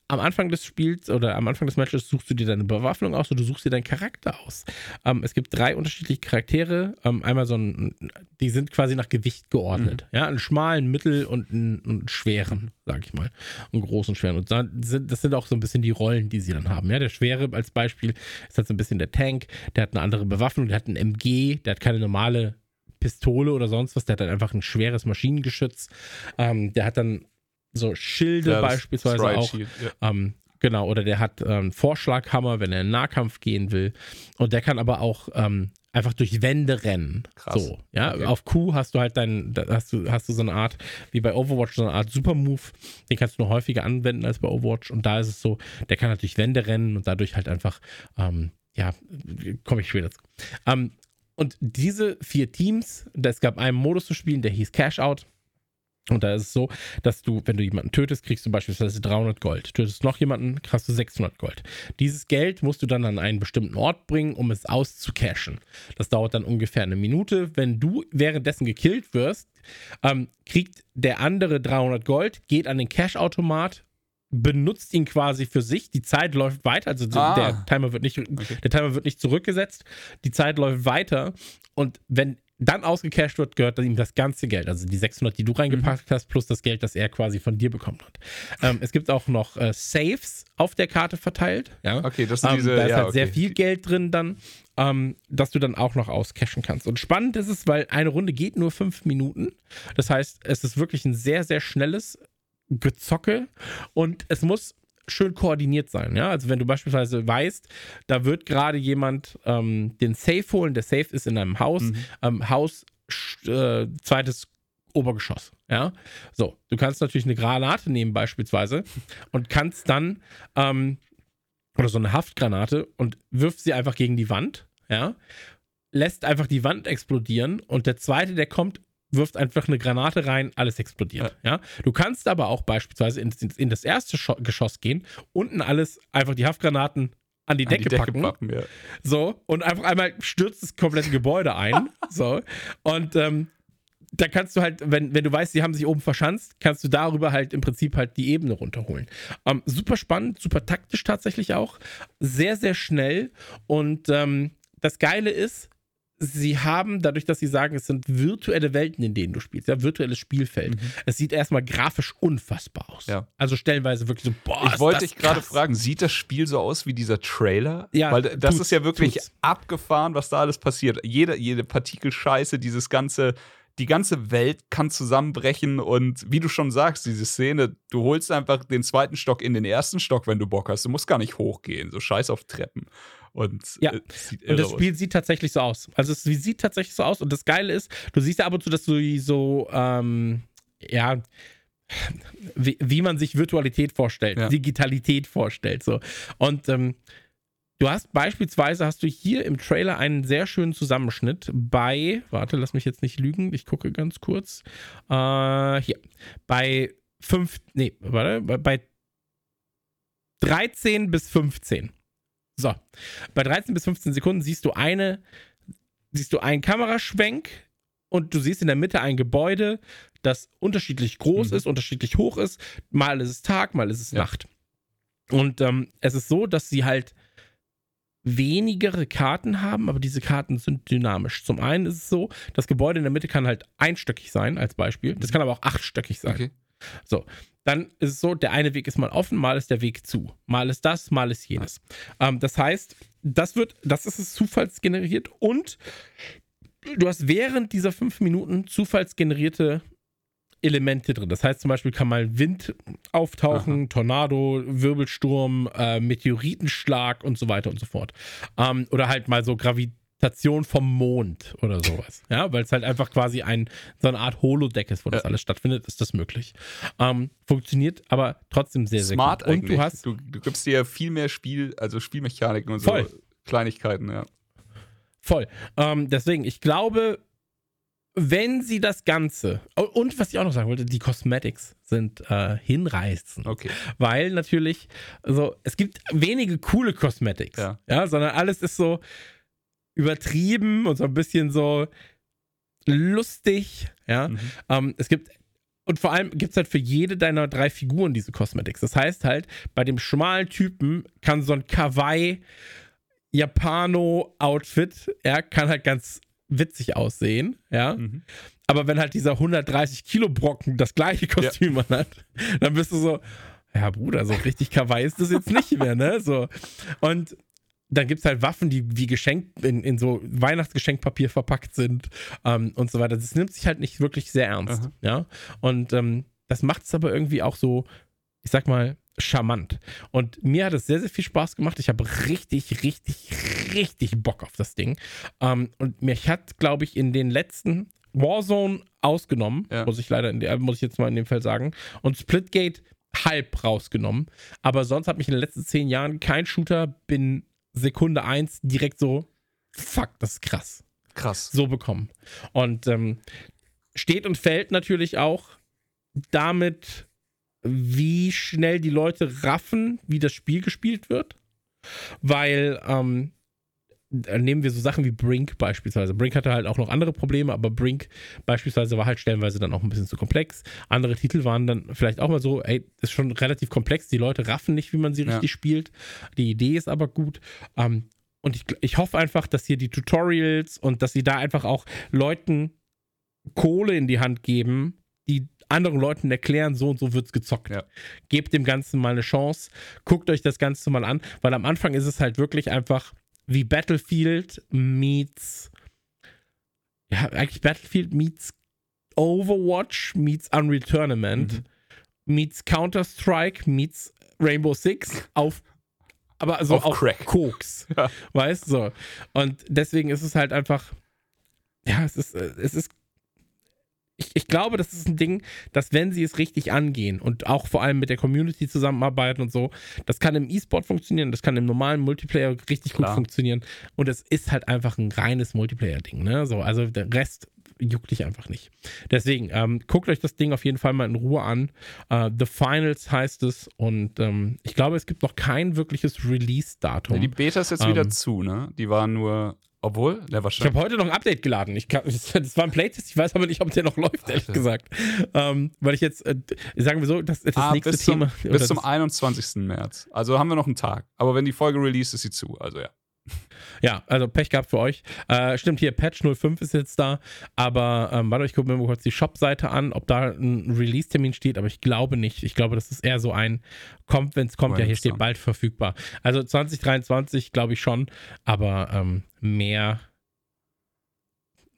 am Anfang des Spiels oder am Anfang des Matches suchst du dir deine Bewaffnung aus oder du suchst dir deinen Charakter aus. Ähm, es gibt drei unterschiedliche Charaktere. Ähm, einmal so ein, die sind quasi nach Gewicht geordnet. Mhm. Ja, einen schmalen, mittel und einen, einen schweren, sag ich mal. Einen großen, schweren. Und sind, das sind auch so ein bisschen die Rollen, die sie dann haben. Ja, der schwere als Beispiel ist halt so ein bisschen der Tank. Der hat eine andere Bewaffnung. Der hat ein MG. Der hat keine normale Pistole oder sonst was. Der hat dann einfach ein schweres Maschinengeschütz. Ähm, der hat dann so Schilde ja, beispielsweise auch. Ja. Ähm, genau, oder der hat ähm, Vorschlaghammer, wenn er in Nahkampf gehen will. Und der kann aber auch ähm, einfach durch Wände rennen. Krass. So, ja. Okay. Auf Q hast du halt deinen, hast du, hast du so eine Art, wie bei Overwatch, so eine Art Super-Move. Den kannst du nur häufiger anwenden als bei Overwatch. Und da ist es so, der kann halt durch Wände rennen und dadurch halt einfach, ähm, ja, komme ich später zu. Ähm, und diese vier Teams, es gab einen Modus zu spielen, der hieß Cash Out. Und da ist es so, dass du, wenn du jemanden tötest, kriegst du beispielsweise 300 Gold. Tötest noch jemanden, kriegst du 600 Gold. Dieses Geld musst du dann an einen bestimmten Ort bringen, um es auszucashen. Das dauert dann ungefähr eine Minute. Wenn du währenddessen gekillt wirst, ähm, kriegt der andere 300 Gold, geht an den Cash-Automat, benutzt ihn quasi für sich. Die Zeit läuft weiter, also ah. der Timer wird nicht, okay. der Timer wird nicht zurückgesetzt. Die Zeit läuft weiter und wenn dann ausgecasht wird, gehört ihm das ganze Geld. Also die 600, die du reingepackt mhm. hast, plus das Geld, das er quasi von dir bekommen hat. Ähm, es gibt auch noch äh, Saves auf der Karte verteilt. Ja? Okay, das sind ähm, diese. Da ist ja, halt okay. sehr viel Geld drin dann, ähm, dass du dann auch noch auscashen kannst. Und spannend ist es, weil eine Runde geht nur fünf Minuten. Das heißt, es ist wirklich ein sehr, sehr schnelles Gezocke und es muss schön koordiniert sein. Ja? Also wenn du beispielsweise weißt, da wird gerade jemand ähm, den Safe holen, der Safe ist in einem Haus, mhm. ähm, Haus äh, zweites Obergeschoss. Ja, so du kannst natürlich eine Granate nehmen beispielsweise und kannst dann ähm, oder so eine Haftgranate und wirft sie einfach gegen die Wand. Ja, lässt einfach die Wand explodieren und der zweite, der kommt, wirft einfach eine Granate rein, alles explodiert. Ja. ja? Du kannst aber auch beispielsweise in, in das erste Scho Geschoss gehen, unten alles einfach die Haftgranaten an die Decke, die Decke packen. packen ja. So, und einfach einmal stürzt das komplette Gebäude ein. [LAUGHS] so. Und ähm, da kannst du halt, wenn, wenn du weißt, sie haben sich oben verschanzt, kannst du darüber halt im Prinzip halt die Ebene runterholen. Ähm, super spannend, super taktisch tatsächlich auch. Sehr, sehr schnell. Und ähm, das Geile ist, sie haben, dadurch, dass sie sagen, es sind virtuelle Welten, in denen du spielst, ja, virtuelles Spielfeld. Mhm. Es sieht erstmal grafisch unfassbar aus. Ja. Also stellenweise wirklich so, boah. Ich wollte dich gerade fragen, sieht das Spiel so aus wie dieser Trailer? Ja. Weil das tut's, ist ja wirklich tut's. abgefahren, was da alles passiert. Jede, jede Partikelscheiße, dieses ganze. Die ganze Welt kann zusammenbrechen und wie du schon sagst, diese Szene, du holst einfach den zweiten Stock in den ersten Stock, wenn du Bock hast. Du musst gar nicht hochgehen, so scheiß auf Treppen. Und, Ja. Und das Spiel sieht tatsächlich so aus. Also es sieht tatsächlich so aus. Und das Geile ist, du siehst ja ab und zu, dass du so, ähm, ja, wie, wie man sich Virtualität vorstellt, Ja. Digitalität vorstellt. So. Und ähm, du hast beispielsweise, hast du hier im Trailer einen sehr schönen Zusammenschnitt bei, warte, lass mich jetzt nicht lügen, ich gucke ganz kurz. Äh, hier. Bei fünf, nee, warte, bei- bei 13 bis 15. So. Bei 13 bis 15 Sekunden siehst du eine, siehst du einen Kameraschwenk und du siehst in der Mitte ein Gebäude, das unterschiedlich groß Mhm. ist, unterschiedlich hoch ist. Mal ist es Tag, mal ist es Ja. Nacht. Und ähm, es ist so, dass sie halt wenigere Karten haben, aber diese Karten sind dynamisch. Zum einen ist es so, das Gebäude in der Mitte kann halt einstöckig sein, als Beispiel. Das kann aber auch achtstöckig sein. Okay. Dann ist es so, der eine Weg ist mal offen, mal ist der Weg zu. Mal ist das, mal ist jenes. Ähm, das heißt, das wird, das ist es zufallsgeneriert und du hast während dieser fünf Minuten zufallsgenerierte Elemente drin. Das heißt zum Beispiel kann mal Wind auftauchen, Tornado, Wirbelsturm, äh, Meteoritenschlag und so weiter und so fort. Ähm, oder halt mal so Gravitation vom Mond oder sowas. [LAUGHS] Ja, weil es halt einfach quasi ein, so eine Art Holodeck ist, wo das Ja. alles stattfindet, ist das möglich. Ähm, funktioniert aber trotzdem sehr, sehr Smart gut. Und eigentlich. du hast du, du gibst dir ja viel mehr Spiel, also Spielmechaniken und Voll. so Kleinigkeiten, ja. Voll. Ähm, deswegen, ich glaube, wenn sie das Ganze. Und was ich auch noch sagen wollte, die Cosmetics sind äh, hinreißend. Okay. Weil natürlich, also es gibt wenige coole Cosmetics. Ja. ja, sondern alles ist so übertrieben und so ein bisschen so lustig. Ja. Mhm. Ähm, es gibt. Und vor allem gibt es halt für jede deiner drei Figuren diese Cosmetics. Das heißt halt, bei dem schmalen Typen kann so ein Kawaii Japano-Outfit, ja, kann halt ganz witzig aussehen, ja. Mhm. Aber wenn halt dieser 130 Kilo Brocken das gleiche Kostüm hat, dann bist du so, ja Bruder, so richtig Kawaii ist das jetzt nicht mehr, ne? So. Und dann gibt es halt Waffen, die wie Geschenk in, in so Weihnachtsgeschenkpapier verpackt sind ähm, und so weiter. Das nimmt sich halt nicht wirklich sehr ernst, Aha. ja. Und ähm, das macht es aber irgendwie auch so, ich sag mal, charmant. Und mir hat es sehr, sehr viel Spaß gemacht. Ich habe richtig, richtig, richtig Bock auf das Ding. Ähm, und mich hat, glaube ich, in den letzten Warzone ausgenommen, Ja. muss ich leider, in der, muss ich jetzt mal in dem Fall sagen. Und Splitgate halb rausgenommen. Aber sonst hat mich in den letzten zehn Jahren kein Shooter bin Sekunde eins direkt so, fuck, das ist krass Krass. so bekommen. Und ähm, steht und fällt natürlich auch damit, wie schnell die Leute raffen, wie das Spiel gespielt wird. Weil, ähm, nehmen wir so Sachen wie Brink beispielsweise. Brink hatte halt auch noch andere Probleme, aber Brink beispielsweise war halt stellenweise dann auch ein bisschen zu komplex. Andere Titel waren dann vielleicht auch mal so, ey, ist schon relativ komplex. Die Leute raffen nicht, wie man sie Ja. richtig spielt. Die Idee ist aber gut. Ähm, und ich, ich hoffe einfach, dass hier die Tutorials und dass sie da einfach auch Leuten Kohle in die Hand geben, die anderen Leuten erklären, so und so wird's gezockt. Ja. Gebt dem Ganzen mal eine Chance, guckt euch das Ganze mal an, weil am Anfang ist es halt wirklich einfach wie Battlefield meets ja, eigentlich Battlefield meets Overwatch meets Unreal Tournament Mhm. meets Counter-Strike meets Rainbow Six auf aber so Auf auf, Crack. Koks. [LAUGHS] Ja. Weißt du? So. Und deswegen ist es halt einfach, ja, es ist, äh, es ist, ich, ich glaube, das ist ein Ding, dass wenn sie es richtig angehen und auch vor allem mit der Community zusammenarbeiten und so, das kann im E-Sport funktionieren, das kann im normalen Multiplayer richtig gut Klar. funktionieren. Und es ist halt einfach ein reines Multiplayer-Ding, ne? So, also der Rest juckt dich einfach nicht. Deswegen, ähm, guckt euch das Ding auf jeden Fall mal in Ruhe an. Äh, The Finals heißt es und ähm, ich glaube, es gibt noch kein wirkliches Release-Datum. Ja, die Beta ist jetzt Ähm. wieder zu, ne? Die waren nur, obwohl, ne, Ich habe wahrscheinlich. heute noch ein Update geladen. Ich kann, [LAUGHS] das war ein Playtest, ich weiß aber nicht, ob der noch läuft, ehrlich gesagt. Ähm, weil ich jetzt, äh, sagen wir so, das, das Ah, nächste bis zum, Thema. bis zum das, 21. März. Also haben wir noch einen Tag. Aber wenn die Folge released, ist sie zu. Also ja. Ja, also Pech gehabt für euch. Äh, stimmt hier, Patch 05 ist jetzt da. Aber ähm, warte, ich gucke mir mal kurz die Shop-Seite an, ob da ein Release-Termin steht. Aber ich glaube nicht. Ich glaube, das ist eher so ein, kommt, wenn es kommt. Mal Ja, hier steht bald verfügbar. Also 2023 glaube ich schon. Aber ähm, mehr,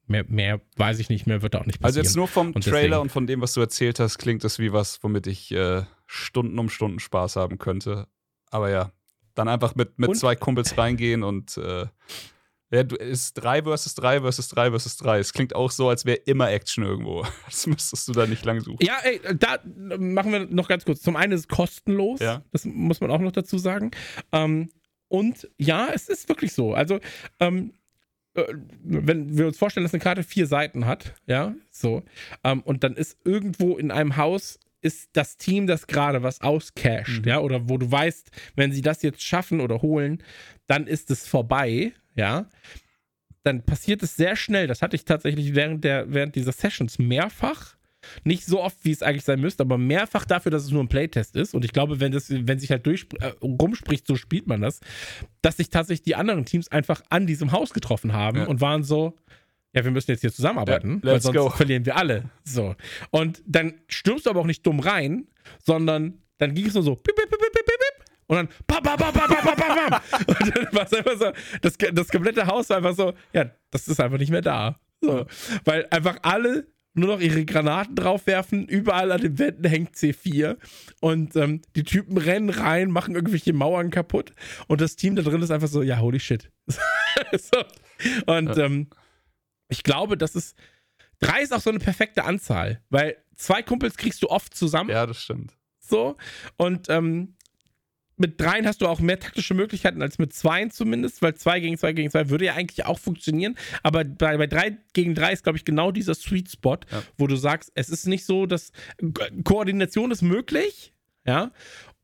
mehr, mehr weiß ich nicht, mehr wird da auch nicht Also passieren. jetzt nur vom Und Trailer deswegen- und von dem, was du erzählt hast, klingt das wie was, womit ich äh, Stunden um Stunden Spaß haben könnte. Aber ja, Dann einfach mit, mit zwei Kumpels reingehen und äh, ja, du ist 3 versus 3 versus 3 versus 3. Es klingt auch so, als wäre immer Action irgendwo. [LAUGHS] Das müsstest du da nicht lang suchen. Ja, ey, da machen wir noch ganz kurz. Zum einen ist es kostenlos. Ja. Das muss man auch noch dazu sagen. Ähm, und ja, es ist wirklich so. Also, ähm, äh, wenn wir uns vorstellen, dass eine Karte vier Seiten hat, ja, so, ähm, und dann ist irgendwo in einem Haus ist das Team, das gerade was auscasht, Mhm. ja, oder wo du weißt, wenn sie das jetzt schaffen oder holen, dann ist es vorbei, ja. Dann passiert es sehr schnell. Das hatte ich tatsächlich während, der, während dieser Sessions mehrfach. Nicht so oft, wie es eigentlich sein müsste, aber mehrfach dafür, dass es nur ein Playtest ist. Und ich glaube, wenn, das, wenn sich halt durch, äh, rumspricht, so spielt man das, dass sich tatsächlich die anderen Teams einfach an diesem Haus getroffen haben Ja. und waren so, ja, wir müssen jetzt hier zusammenarbeiten, Ja, weil sonst go. verlieren wir alle. So. Und dann stürmst du aber auch nicht dumm rein, sondern dann ging es nur so pip, pip, pip, pip, pip, und dann pam, pam, pam, pam, pam, pam, pam. [LAUGHS] Und dann war es einfach so, das, das komplette Haus war einfach so, ja, das ist einfach nicht mehr da. So. Weil einfach alle nur noch ihre Granaten draufwerfen, überall an den Wänden hängt C4 und ähm, die Typen rennen rein, machen irgendwelche Mauern kaputt und das Team da drin ist einfach so, ja, holy shit. [LAUGHS] so. Und Ja. ähm, ich glaube, das ist, drei ist auch so eine perfekte Anzahl, weil zwei Kumpels kriegst du oft zusammen Ja, das stimmt. so. Und ähm, mit dreien hast du auch mehr taktische Möglichkeiten als mit zweien zumindest, weil zwei gegen zwei gegen zwei würde ja eigentlich auch funktionieren. Aber bei, bei drei gegen drei ist, glaube ich, genau dieser Sweet Spot, Ja. wo du sagst, es ist nicht so, dass Ko- Koordination ist möglich, ja.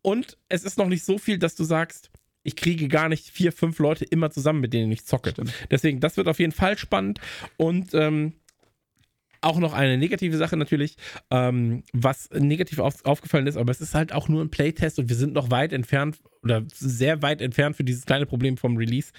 Und es ist noch nicht so viel, dass du sagst, ich kriege gar nicht vier, fünf Leute immer zusammen, mit denen ich zocke. Stimmt. Deswegen, das wird auf jeden Fall spannend. Und ähm, auch noch eine negative Sache natürlich, ähm, was negativ auf, aufgefallen ist, aber es ist halt auch nur ein Playtest und wir sind noch weit entfernt oder sehr weit entfernt für dieses kleine Problem vom Release.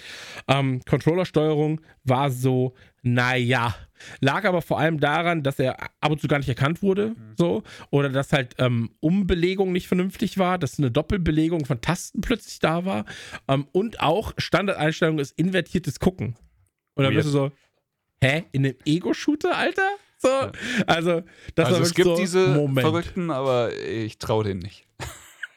Ähm, Controllersteuerung war so, naja. Lag aber vor allem daran, dass er ab und zu gar nicht erkannt wurde, so. Oder dass halt ähm, Umbelegung nicht vernünftig war, dass eine Doppelbelegung von Tasten plötzlich da war. Ähm, und auch Standardeinstellung ist invertiertes Gucken. Und dann Weird. bist du so, hä? In einem Ego-Shooter, Alter? So. Also, das also es gibt so, diese Moment. Verrückten, aber ich traue denen nicht. [LAUGHS]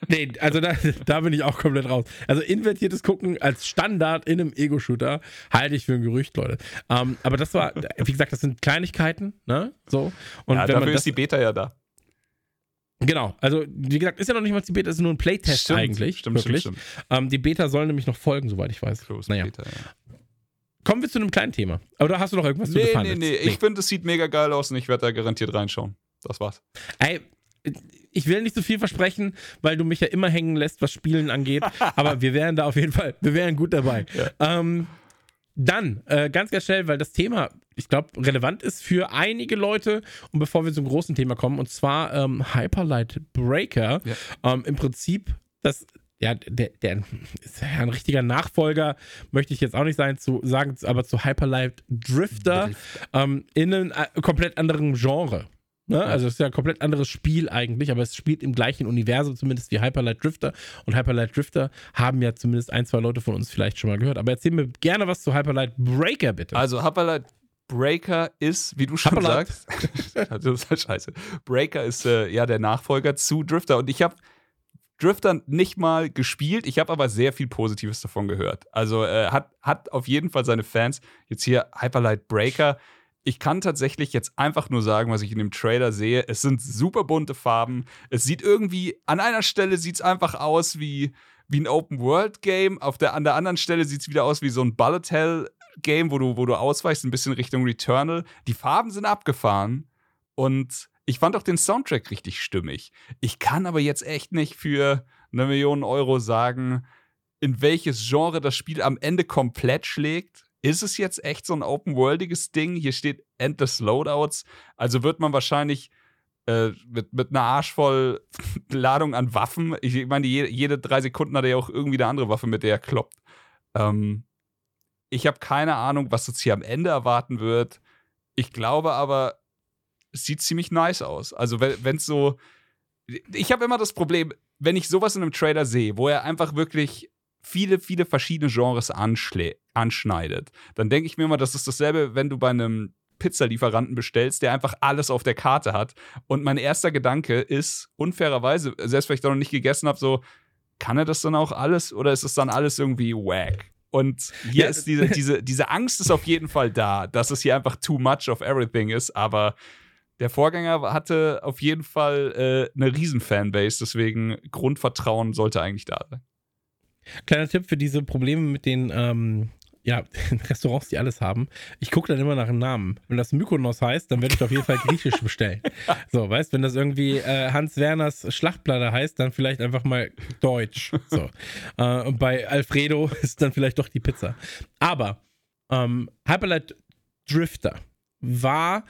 Nee, also da, da bin ich auch komplett raus. Also invertiertes Gucken als Standard in einem Ego-Shooter halte ich für ein Gerücht, Leute. Ähm, aber das war, wie gesagt, das sind Kleinigkeiten, ne? So. Und ja, wenn dafür man das, ist die Beta ja da. genau, also wie gesagt, ist ja noch nicht mal die Beta, ist nur ein Playtest Stimmt, eigentlich. Stimmt, wirklich. stimmt, stimmt. Ähm, die Beta soll nämlich noch folgen, soweit ich weiß. Close Naja. Beta, ja. Kommen wir zu einem kleinen Thema. Oder hast du noch irgendwas zu Nee, befangen? nee, nee. Ich finde, es sieht mega geil aus und ich werde da garantiert reinschauen. Das war's. Ey, ich will nicht so viel versprechen, weil du mich ja immer hängen lässt, was Spielen angeht. [LAUGHS] aber wir wären da auf jeden Fall, wir wären gut dabei. Ähm, dann, äh, ganz, ganz schnell, weil das Thema, ich glaube, relevant ist für einige Leute. Und bevor wir zum großen Thema kommen, und zwar ähm, Hyperlight Breaker. Ja. Ähm, Im Prinzip, das, ja, der, der ist ja ein richtiger Nachfolger, möchte ich jetzt auch nicht sein, zu sagen, aber zu Hyperlight Drifter ähm, in einem äh, komplett anderen Genre. Ne? Also es ist ja ein komplett anderes Spiel eigentlich, aber es spielt im gleichen Universum zumindest wie Hyperlight Drifter. Und Hyperlight Drifter haben ja zumindest ein, zwei Leute von uns vielleicht schon mal gehört. Aber erzähl mir gerne was zu Hyperlight Breaker, bitte. Also Hyperlight Breaker ist, wie du schon Hyperlight. sagst, [LAUGHS] das ist halt scheiße. Breaker ist äh, ja der Nachfolger zu Drifter und ich habe Drifter nicht mal gespielt, ich habe aber sehr viel Positives davon gehört. Also äh, hat, hat auf jeden Fall seine Fans. Jetzt hier Hyperlight Breaker. Ich kann tatsächlich jetzt einfach nur sagen, was ich in dem Trailer sehe. Es sind super bunte Farben. Es sieht irgendwie, an einer Stelle sieht es einfach aus wie, wie ein Open-World-Game. Auf der, an der anderen Stelle sieht es wieder aus wie so ein Bullet Hell-Game, wo du, wo du ausweichst, ein bisschen Richtung Returnal. Die Farben sind abgefahren und ich fand auch den Soundtrack richtig stimmig. Ich kann aber jetzt echt nicht für eine Million Euro sagen, in welches Genre das Spiel am Ende komplett schlägt. Ist es jetzt echt so ein open-worldiges Ding? Hier steht Endless Loadouts. Also wird man wahrscheinlich äh, mit, mit einer arschvoll [LAUGHS] Ladung an Waffen, ich meine, jede, jede drei Sekunden hat er ja auch irgendwie eine andere Waffe, mit der er kloppt. Ähm, ich habe keine Ahnung, was uns hier am Ende erwarten wird. Ich glaube aber, sieht ziemlich nice aus. Also, wenn es so. Ich habe immer das Problem, wenn ich sowas in einem Trailer sehe, wo er einfach wirklich viele, viele verschiedene Genres anschneidet, dann denke ich mir immer, das ist dasselbe, wenn du bei einem Pizzalieferanten bestellst, der einfach alles auf der Karte hat. Und mein erster Gedanke ist, unfairerweise, selbst wenn ich da noch nicht gegessen habe, so, kann er das dann auch alles oder ist es dann alles irgendwie wack? Und hier Ja, ist diese, diese, diese Angst ist auf jeden Fall da, dass es hier einfach too much of everything ist, aber der Vorgänger hatte auf jeden Fall äh, eine riesen Fanbase, deswegen Grundvertrauen sollte eigentlich da sein. Kleiner Tipp für diese Probleme mit den ähm, ja, [LAUGHS] Restaurants, die alles haben. Ich gucke dann immer nach einem Namen. Wenn das Mykonos heißt, dann werde ich auf jeden Fall Griechisch bestellen. [LAUGHS] So, weißt, wenn das irgendwie äh, Hans Werners Schlachtplatte heißt, dann vielleicht einfach mal Deutsch. So. [LAUGHS] äh, und bei Alfredo ist dann vielleicht doch die Pizza. Aber ähm, Hyperlight Drifter war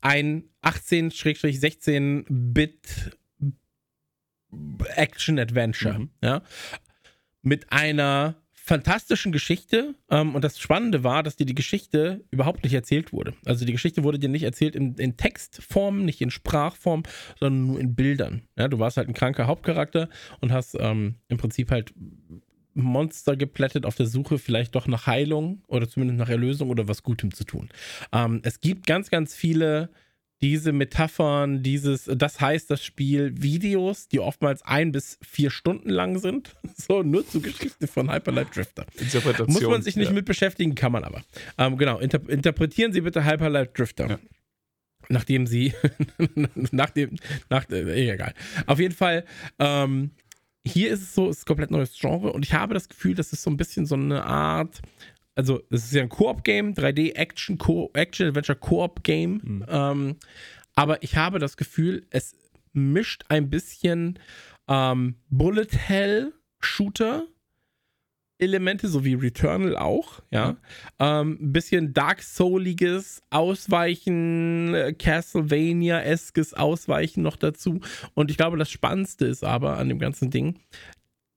ein 18-16-Bit Action-Adventure. Mhm. Ja? Mit einer fantastischen Geschichte. Ähm, und das Spannende war, dass dir die Geschichte überhaupt nicht erzählt wurde. Also die Geschichte wurde dir nicht erzählt in, in Textform, nicht in Sprachform, sondern nur in Bildern. Ja, du warst halt ein kranker Hauptcharakter und hast ähm, im Prinzip halt Monster geplättet auf der Suche vielleicht doch nach Heilung oder zumindest nach Erlösung oder was Gutem zu tun. Ähm, es gibt ganz, ganz viele diese Metaphern, dieses, das heißt das Spiel, Videos, die oftmals ein bis vier Stunden lang sind, [LAUGHS] so nur zur Geschichte von Hyperlight Drifter. Interpretation. Muss man sich nicht ja. mit beschäftigen, kann man aber. Ähm, genau, inter interpretieren Sie bitte Hyperlight Drifter. Ja. Nachdem Sie, [LAUGHS] nach dem, nach, äh, egal. Auf jeden Fall, ähm, hier ist es so, es ist ein komplett neues Genre und ich habe das Gefühl, das ist so ein bisschen so eine Art, also es ist ja ein Koop-Game, 3D-Action, Action-Adventure-Koop-Game, Mhm. ähm, aber ich habe das Gefühl, es mischt ein bisschen ähm, Bullet-Hell-Shooter Elemente, so wie Returnal auch, ja. Ähm, ein bisschen Dark Souliges Ausweichen, äh, Castlevania-eskes Ausweichen noch dazu. Und ich glaube, das Spannendste ist aber an dem ganzen Ding,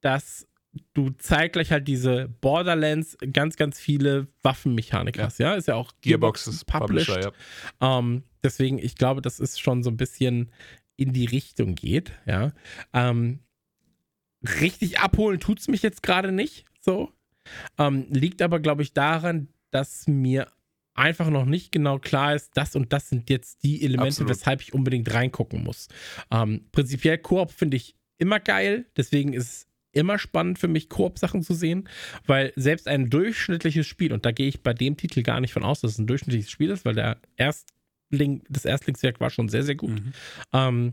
dass du zeitgleich halt diese Borderlands ganz, ganz viele Waffenmechanik Ja. hast, ja. Ist ja auch Gearbox ist Publisher, ja. ähm, deswegen, ich glaube, dass es schon so ein bisschen in die Richtung geht, ja. Ähm, richtig abholen tut's mich jetzt gerade nicht, so. Ähm, liegt aber, glaube ich, daran, dass mir einfach noch nicht genau klar ist, das und das sind jetzt die Elemente, Absolut. weshalb ich unbedingt reingucken muss. Ähm, prinzipiell Koop finde ich immer geil, deswegen ist es immer spannend für mich, Koop-Sachen zu sehen, weil selbst ein durchschnittliches Spiel, und da gehe ich bei dem Titel gar nicht von aus, dass es ein durchschnittliches Spiel ist, weil der Erstling, das Erstlingswerk war schon sehr, sehr gut. Mhm. Ähm,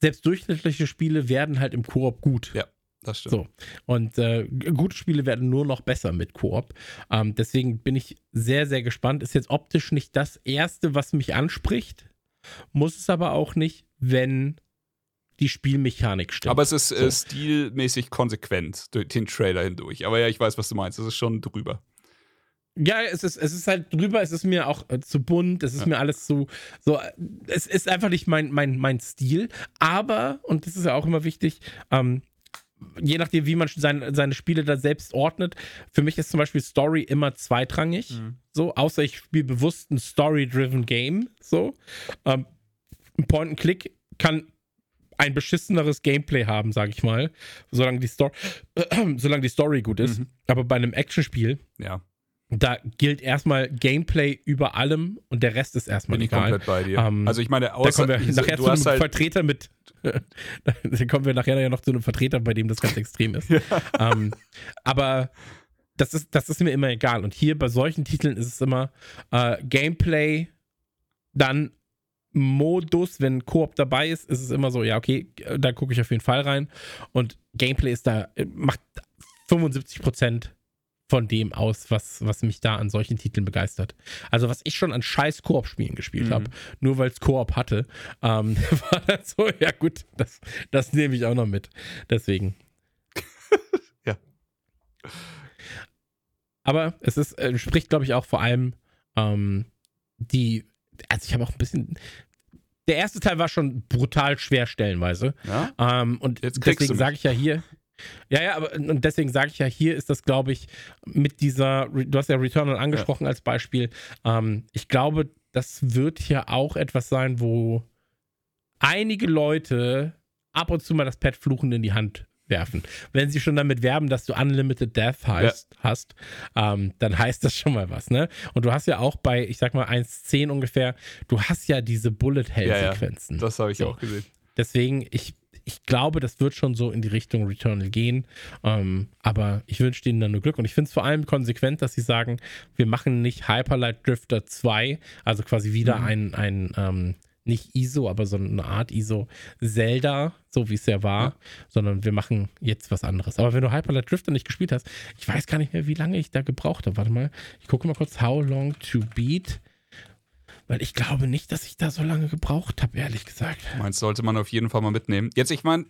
selbst durchschnittliche Spiele werden halt im Koop gut. Ja, das stimmt. So. Und äh, gute Spiele werden nur noch besser mit Koop. Ähm, deswegen bin ich sehr, sehr gespannt. Ist jetzt optisch nicht das erste, was mich anspricht. Muss es aber auch nicht, wenn die Spielmechanik stimmt. Aber es ist äh, So. stilmäßig konsequent durch den Trailer hindurch. Aber ja, ich weiß, was du meinst. Es ist schon drüber. Ja, es ist, es ist halt drüber, es ist mir auch äh, zu bunt, es ist Ja. mir alles zu, so, äh, es ist einfach nicht mein, mein, mein Stil, aber, und das ist ja auch immer wichtig, ähm, je nachdem, wie man sein, seine Spiele da selbst ordnet, für mich ist zum Beispiel Story immer zweitrangig, so, außer ich spiele bewusst ein Story-driven Game, so. Ähm, ein Point-and-Click kann ein beschisseneres Gameplay haben, sag ich mal, solange die, Story, [CLEARS THROAT] solange die Story gut ist, Mhm. aber bei einem Actionspiel Ja, da gilt erstmal Gameplay über allem und der Rest ist erstmal bin ich egal. komplett bei dir. Ähm, also ich meine, Da außer, kommen wir nachher zu einem halt Vertreter mit. [LAUGHS] da kommen wir nachher ja noch zu einem Vertreter, bei dem das ganz extrem ist. [LAUGHS] ähm, aber das ist, das ist mir immer egal. Und hier bei solchen Titeln ist es immer äh, Gameplay, dann Modus, wenn Koop dabei ist, ist es immer so, ja, okay, da gucke ich auf jeden Fall rein. Und Gameplay ist da, äh, macht 75% von dem aus, was, was mich da an solchen Titeln begeistert. Also, was ich schon an scheiß Koop-Spielen gespielt Mhm. habe, nur weil es Koop hatte, ähm, [LAUGHS] war das so, ja gut, das, das nehme ich auch noch mit. Deswegen. [LAUGHS] Ja. Aber es ist, äh, spricht, glaube ich, auch vor allem ähm, die, also ich habe auch ein bisschen, der erste Teil war schon brutal schwer stellenweise. ja? Ähm, und Jetzt deswegen sage ich ja hier, ja, ja, aber und deswegen sage ich ja, hier ist das, glaube ich, mit dieser, du hast ja Returnal angesprochen als Beispiel. Ähm, ich glaube, das wird hier auch etwas sein, wo einige Leute ab und zu mal das Pad fluchend in die Hand werfen. Wenn sie schon damit werben, dass du Unlimited Death heißt, hast, ähm, dann heißt das schon mal was, ne? Und du hast ja auch bei, ich sag mal, 1.10 ungefähr, du hast ja diese Bullet Hell Ja, ja. Sequenzen. Das habe ich So. auch gesehen. Deswegen, ich, ich glaube, das wird schon so in die Richtung Returnal gehen. Ähm, aber ich wünsche denen dann nur Glück. Und ich finde es vor allem konsequent, dass sie sagen, wir machen nicht Hyperlight Drifter 2, also quasi wieder Mhm. ein, ein ähm, nicht ISO, aber so eine Art ISO Zelda, so wie es ja war, Ja. sondern wir machen jetzt was anderes. Aber wenn du Hyperlight Drifter nicht gespielt hast, ich weiß gar nicht mehr, wie lange ich da gebraucht habe. Warte mal, ich gucke mal kurz, How Long to Beat. Weil ich glaube nicht, dass ich da so lange gebraucht habe, ehrlich gesagt. Meinst sollte man auf jeden Fall mal mitnehmen. Jetzt, ich meine,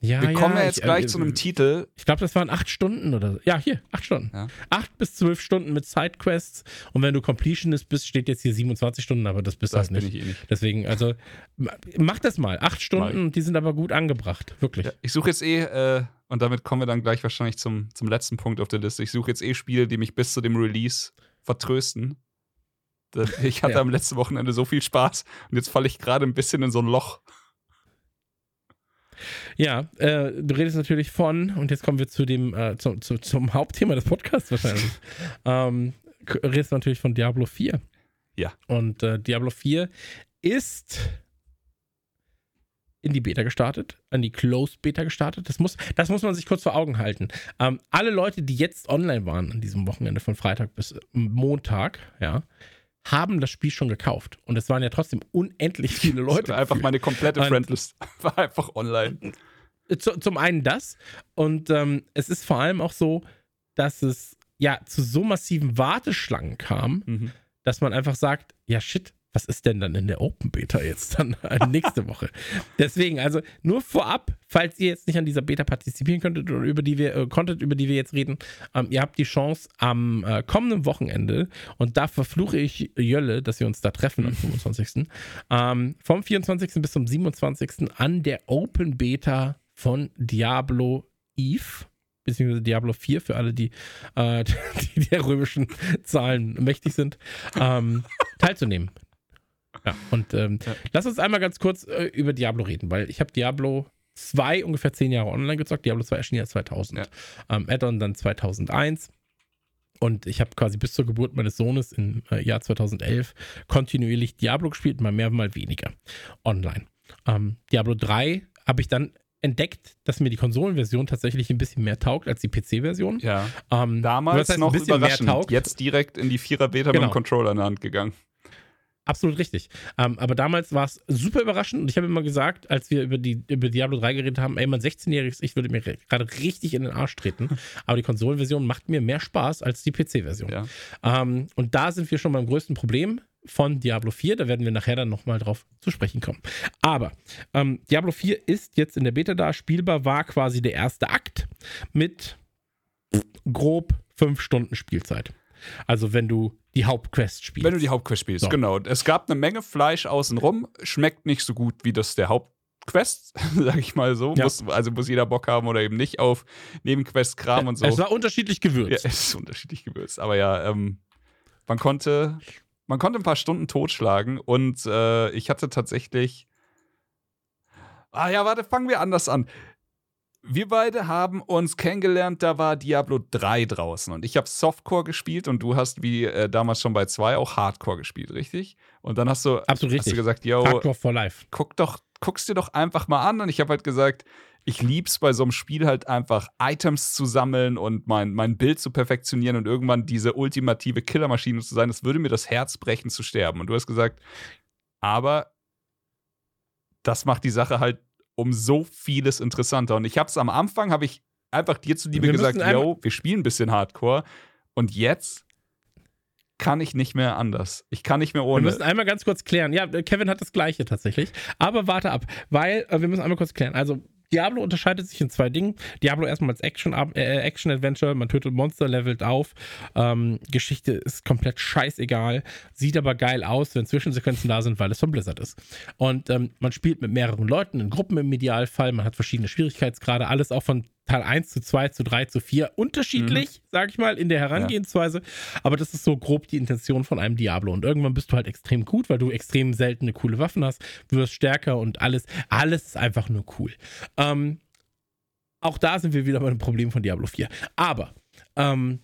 Ja, wir kommen ja ich- jetzt gleich äh, zu einem Titel. Ich glaube, das waren acht Stunden oder so. Ja, hier, acht Stunden. Ja. Acht bis zwölf Stunden mit Sidequests. Und wenn du Completionist bist, steht jetzt hier 27 Stunden, aber das bist Das halt nicht. ich eh nicht. Deswegen, also ma- mach das mal. Acht Stunden, Mal. die sind aber gut angebracht. Wirklich. Ja, ich suche jetzt eh, äh, und damit kommen wir dann gleich wahrscheinlich zum, zum letzten Punkt auf der Liste. Ich suche jetzt eh Spiele, die mich bis zu dem Release vertrösten. [LAUGHS] Ich hatte Ja. am letzten Wochenende so viel Spaß und jetzt falle ich gerade ein bisschen in so ein Loch. Ja, äh, du redest natürlich von, und jetzt kommen wir zu dem, äh, zu, zu, zum Hauptthema des Podcasts wahrscheinlich. [LAUGHS] ähm, redest natürlich von Diablo 4. Ja. Und äh, Diablo 4 ist in die Beta gestartet, an die Closed Beta gestartet. Das muss, das muss man sich kurz vor Augen halten. Ähm, alle Leute, die jetzt online waren an diesem Wochenende von Freitag bis äh, Montag, ja, haben das Spiel schon gekauft. Und es waren ja trotzdem unendlich viele [LAUGHS] Leute. war einfach gefühlt. meine komplette Friendlist. [LAUGHS] War einfach online. zu, zum einen das und ähm, es ist vor allem auch so, dass es ja zu so massiven Warteschlangen kam, Mhm. dass man einfach sagt, ja shit, was ist denn dann in der Open Beta jetzt dann [LAUGHS] äh, nächste Woche? Deswegen, also nur vorab, falls ihr jetzt nicht an dieser Beta partizipieren könntet oder über die wir, äh, konntet, über die wir jetzt reden, ähm, ihr habt die Chance am äh, kommenden Wochenende und da verfluche ich Jölle, dass wir uns da treffen am [LAUGHS] 25. Ähm, vom 24. bis zum 27. an der Open Beta von Diablo Eve beziehungsweise Diablo 4 für alle, die, äh, [LAUGHS] die der römischen Zahlen mächtig sind, ähm, teilzunehmen. Ja, und ähm, Ja. lass uns einmal ganz kurz äh, über Diablo reden, weil ich habe Diablo 2 ungefähr zehn Jahre online gezockt. Diablo 2 erschien ja 2000. Ja. Ähm, Add-on dann 2001. Und ich habe quasi bis zur Geburt meines Sohnes im äh, Jahr 2011 kontinuierlich Diablo gespielt, mal mehr, mal weniger online. Ähm, Diablo 3 habe ich dann entdeckt, dass mir die Konsolenversion tatsächlich ein bisschen mehr taugt als die PC-Version. Ja. Ähm, Damals was heißt, ein noch bisschen mehr taugt. Jetzt direkt in die Vierer-Beta mit Genau. dem Controller in der Hand gegangen. Absolut richtig. Ähm, aber damals war es super überraschend und ich habe immer gesagt, als wir über, die, über Diablo 3 geredet haben, ey, mein 16-jähriges Ich würde mir gerade richtig in den Arsch treten. [LAUGHS] aber die Konsolenversion macht mir mehr Spaß als die PC-Version. Ja. Ähm, und da sind wir schon beim größten Problem von Diablo 4. Da werden wir nachher dann nochmal drauf zu sprechen kommen. Aber ähm, Diablo 4 ist jetzt in der Beta da. Spielbar war quasi der erste Akt mit grob fünf Stunden Spielzeit. Also wenn du die Hauptquest spielst. Wenn du die Hauptquest spielst, So. genau. Es gab eine Menge Fleisch außenrum, schmeckt nicht so gut wie das der Hauptquest, [LAUGHS] sag ich mal so. Ja. Muss, also muss jeder Bock haben oder eben nicht auf Nebenquest-Kram und so. Es war unterschiedlich ja, gewürzt. [LAUGHS] es ist unterschiedlich gewürzt. Aber ja, ähm, man konnte, man konnte ein paar Stunden totschlagen und äh, ich hatte tatsächlich. Ah ja, warte, fangen wir anders an. Wir beide haben uns kennengelernt, da war Diablo 3 draußen und ich habe Softcore gespielt und du hast wie äh, damals schon bei 2 auch Hardcore gespielt, richtig? Und dann hast du, Absolut hast du richtig. gesagt, yo, Hardcore for Life. guck doch, guck's dir doch einfach mal an. Und ich habe halt gesagt, ich lieb's bei so einem Spiel halt einfach Items zu sammeln und mein, mein Bild zu perfektionieren und irgendwann diese ultimative Killermaschine zu sein. Das würde mir das Herz brechen zu sterben. Und du hast gesagt, aber das macht die Sache halt um so vieles interessanter. Und ich hab's am Anfang, habe ich einfach dir zuliebe Wir gesagt, yo, wir spielen ein bisschen Hardcore. Und jetzt kann ich nicht mehr anders. Ich kann nicht mehr Wir ohne. müssen einmal ganz kurz klären. Ja, Kevin hat das gleiche tatsächlich. Aber warte ab, weil äh, wir müssen einmal kurz klären. Also Diablo unterscheidet sich in zwei Dingen. Diablo erstmal als Action, äh, Action Adventure, man tötet Monster, levelt auf. Ähm, Geschichte ist komplett scheißegal, sieht aber geil aus, wenn Zwischensequenzen da sind, weil es von Blizzard ist. Und ähm, man spielt mit mehreren Leuten, in Gruppen im Idealfall, man hat verschiedene Schwierigkeitsgrade, alles auch von Teil 1 zu 2 zu 3 zu 4 unterschiedlich, sag ich mal, in der Herangehensweise. Aber das ist so grob die Intention von einem Diablo. Und irgendwann bist du halt extrem gut, weil du extrem seltene, coole Waffen hast, wirst stärker und alles, alles ist einfach nur cool. Ähm, auch da sind wir wieder bei dem Problem von Diablo 4. Aber ähm,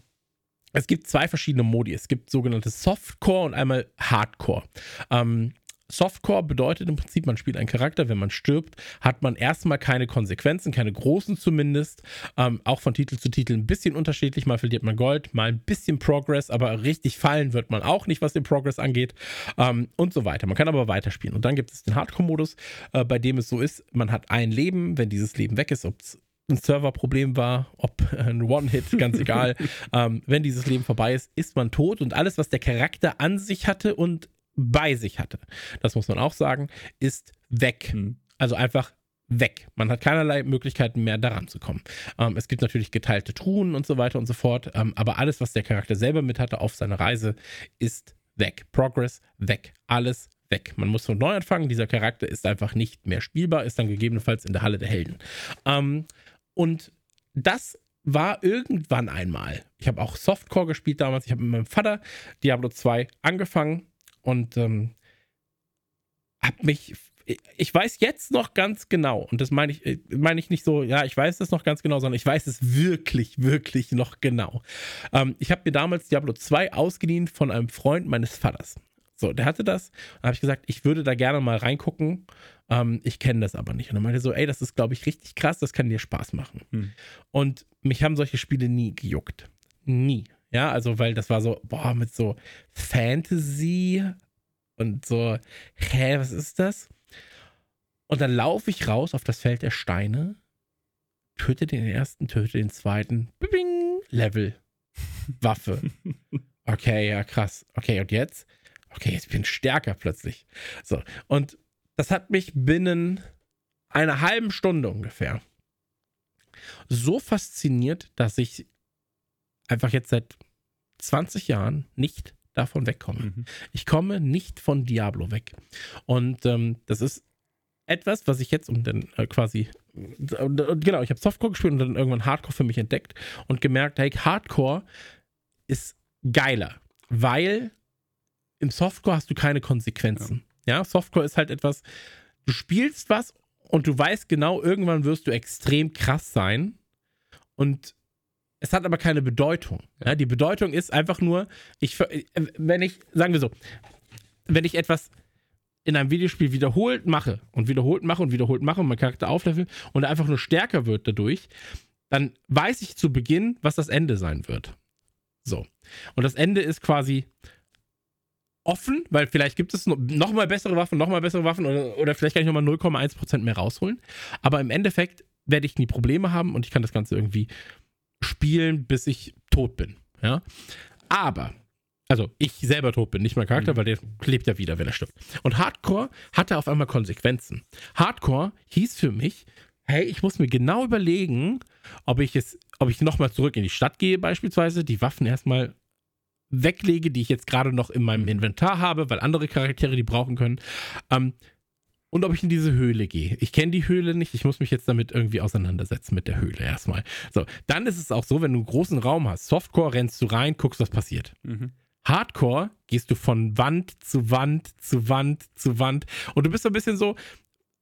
es gibt zwei verschiedene Modi. Es gibt sogenannte Softcore und einmal Hardcore. Ähm, Softcore bedeutet im Prinzip, man spielt einen Charakter, wenn man stirbt, hat man erstmal keine Konsequenzen, keine großen zumindest. Ähm, auch von Titel zu Titel ein bisschen unterschiedlich. Mal verliert man Gold, mal ein bisschen Progress, aber richtig fallen wird man auch nicht, was den Progress angeht ähm, und so weiter. Man kann aber weiterspielen. Und dann gibt es den Hardcore-Modus, äh, bei dem es so ist, man hat ein Leben, wenn dieses Leben weg ist, ob es ein Serverproblem war, ob [LAUGHS] ein One-Hit, ganz egal. [LAUGHS] ähm, wenn dieses Leben vorbei ist, ist man tot und alles, was der Charakter an sich hatte und bei sich hatte, das muss man auch sagen, ist weg. Hm. Also einfach weg. Man hat keinerlei Möglichkeiten mehr daran zu kommen. Ähm, es gibt natürlich geteilte Truhen und so weiter und so fort, ähm, aber alles, was der Charakter selber mit hatte auf seiner Reise, ist weg. Progress weg. Alles weg. Man muss von neu anfangen. Dieser Charakter ist einfach nicht mehr spielbar, ist dann gegebenenfalls in der Halle der Helden. Ähm, und das war irgendwann einmal. Ich habe auch Softcore gespielt damals. Ich habe mit meinem Vater Diablo 2 angefangen und ähm, habe mich. Ich weiß jetzt noch ganz genau, und das meine ich, äh, meine ich nicht so, ja, ich weiß das noch ganz genau, sondern ich weiß es wirklich, wirklich noch genau. Ähm, ich habe mir damals Diablo 2 ausgeliehen von einem Freund meines Vaters. So, der hatte das. Dann habe ich gesagt, ich würde da gerne mal reingucken. Ähm, ich kenne das aber nicht. Und dann meinte er so, ey, das ist, glaube ich, richtig krass, das kann dir Spaß machen. Hm. Und mich haben solche Spiele nie gejuckt. Nie. Ja, also, weil das war so, boah, mit so Fantasy und so, hä, was ist das? Und dann laufe ich raus auf das Feld der Steine, töte den ersten, töte den zweiten, bing, Level, Waffe. [LAUGHS] Okay, ja, krass. Okay, und jetzt? Okay, jetzt bin ich stärker plötzlich. So, und das hat mich binnen einer halben Stunde ungefähr so fasziniert, dass ich einfach jetzt seit 20 Jahren nicht davon wegkomme. Mhm. Ich komme nicht von Diablo weg. Und ähm, das ist etwas, was ich jetzt um dann äh, quasi äh, genau, ich habe Softcore gespielt und dann irgendwann Hardcore für mich entdeckt und gemerkt, hey, Hardcore ist geiler, weil im Softcore hast du keine Konsequenzen. Ja, Softcore ist halt etwas, du spielst was und du weißt genau, irgendwann wirst du extrem krass sein und es hat aber keine Bedeutung. Ja, die Bedeutung ist einfach nur, ich, äh, wenn ich, sagen wir so, wenn ich etwas in einem Videospiel wiederholt mache und wiederholt mache und wiederholt mache und mein Charakter auflevel und er einfach nur stärker wird dadurch, dann weiß ich zu Beginn, was das Ende sein wird. So. Und das Ende ist quasi offen, weil vielleicht gibt es noch mal bessere Waffen, noch mal bessere Waffen oder, oder vielleicht kann ich noch mal 0,1% mehr rausholen. Aber im Endeffekt werde ich nie Probleme haben und ich kann das Ganze irgendwie spielen, bis ich tot bin. Ja. Aber, also ich selber tot bin, nicht mein Charakter, Mhm. weil der lebt ja wieder, wenn er stirbt. Und Hardcore hatte auf einmal Konsequenzen. Hardcore hieß für mich, hey, ich muss mir genau überlegen, ob ich es, ob ich nochmal zurück in die Stadt gehe, beispielsweise, die Waffen erstmal weglege, die ich jetzt gerade noch in meinem Inventar habe, weil andere Charaktere die brauchen können. Ähm, und ob ich in diese Höhle gehe. Ich kenne die Höhle nicht, ich muss mich jetzt damit irgendwie auseinandersetzen mit der Höhle erstmal. So, dann ist es auch so, wenn du einen großen Raum hast, Softcore rennst du rein, guckst, was passiert. Mhm. Hardcore gehst du von Wand zu Wand zu Wand zu Wand und du bist so ein bisschen so,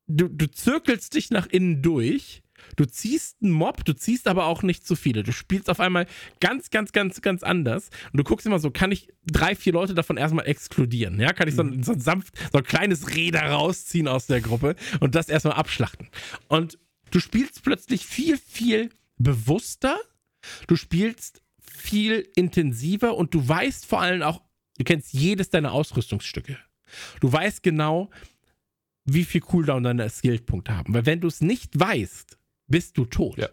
du, du zirkelst dich nach innen durch, du ziehst einen Mob, du ziehst aber auch nicht zu viele. Du spielst auf einmal ganz, ganz, ganz, ganz anders und du guckst immer so, kann ich drei, vier Leute davon erstmal exkludieren? Ja, kann ich so, ein- so ein sanft, so ein kleines Räder rausziehen aus der Gruppe und das erstmal abschlachten. Und du spielst plötzlich viel, viel bewusster, du spielst viel intensiver und du weißt vor allem auch, du kennst jedes deiner Ausrüstungsstücke. Du weißt genau, wie viel Cooldown deine Skillpunkte haben. Weil wenn du es nicht weißt, bist du tot. Ja.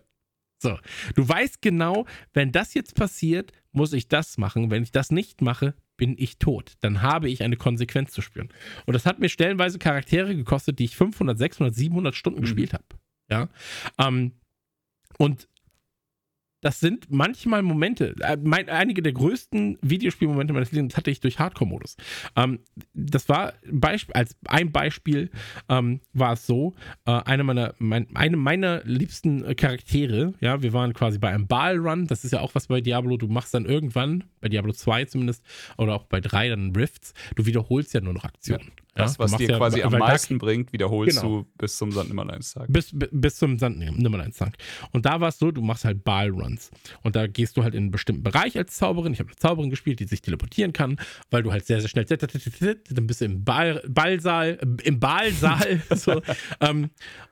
So, du weißt genau, wenn das jetzt passiert, muss ich das machen. Wenn ich das nicht mache, bin ich tot. Dann habe ich eine Konsequenz zu spüren. Und das hat mir stellenweise Charaktere gekostet, die ich 500, 600, 700 Stunden Mhm. gespielt habe. Ja. Ähm, und das sind manchmal Momente, äh, mein, einige der größten Videospielmomente meines Lebens hatte ich durch Hardcore-Modus. Ähm, das war Beisp als ein Beispiel ähm, war es so, äh, eine meiner, mein, eine meiner liebsten äh, Charaktere, ja, wir waren quasi bei einem Ball-Run, das ist ja auch was bei Diablo, du machst dann irgendwann, bei Diablo 2 zumindest, oder auch bei 3 dann Rifts, du wiederholst ja nur noch Aktionen. Das, was dir quasi am meisten bringt, wiederholst genau. du bis zum Sand-Nimmerleinstag. Bis, bis zum Sand-Nimmerleinstag. Und da war es so, du machst halt Ball-Runs. Und da gehst du halt in einen bestimmten Bereich als Zauberin. Ich habe eine Zauberin gespielt, die sich teleportieren kann, weil du halt sehr, sehr schnell dann bist du im Ball, Ballsaal, im Ballsaal. [LAUGHS] so, ähm,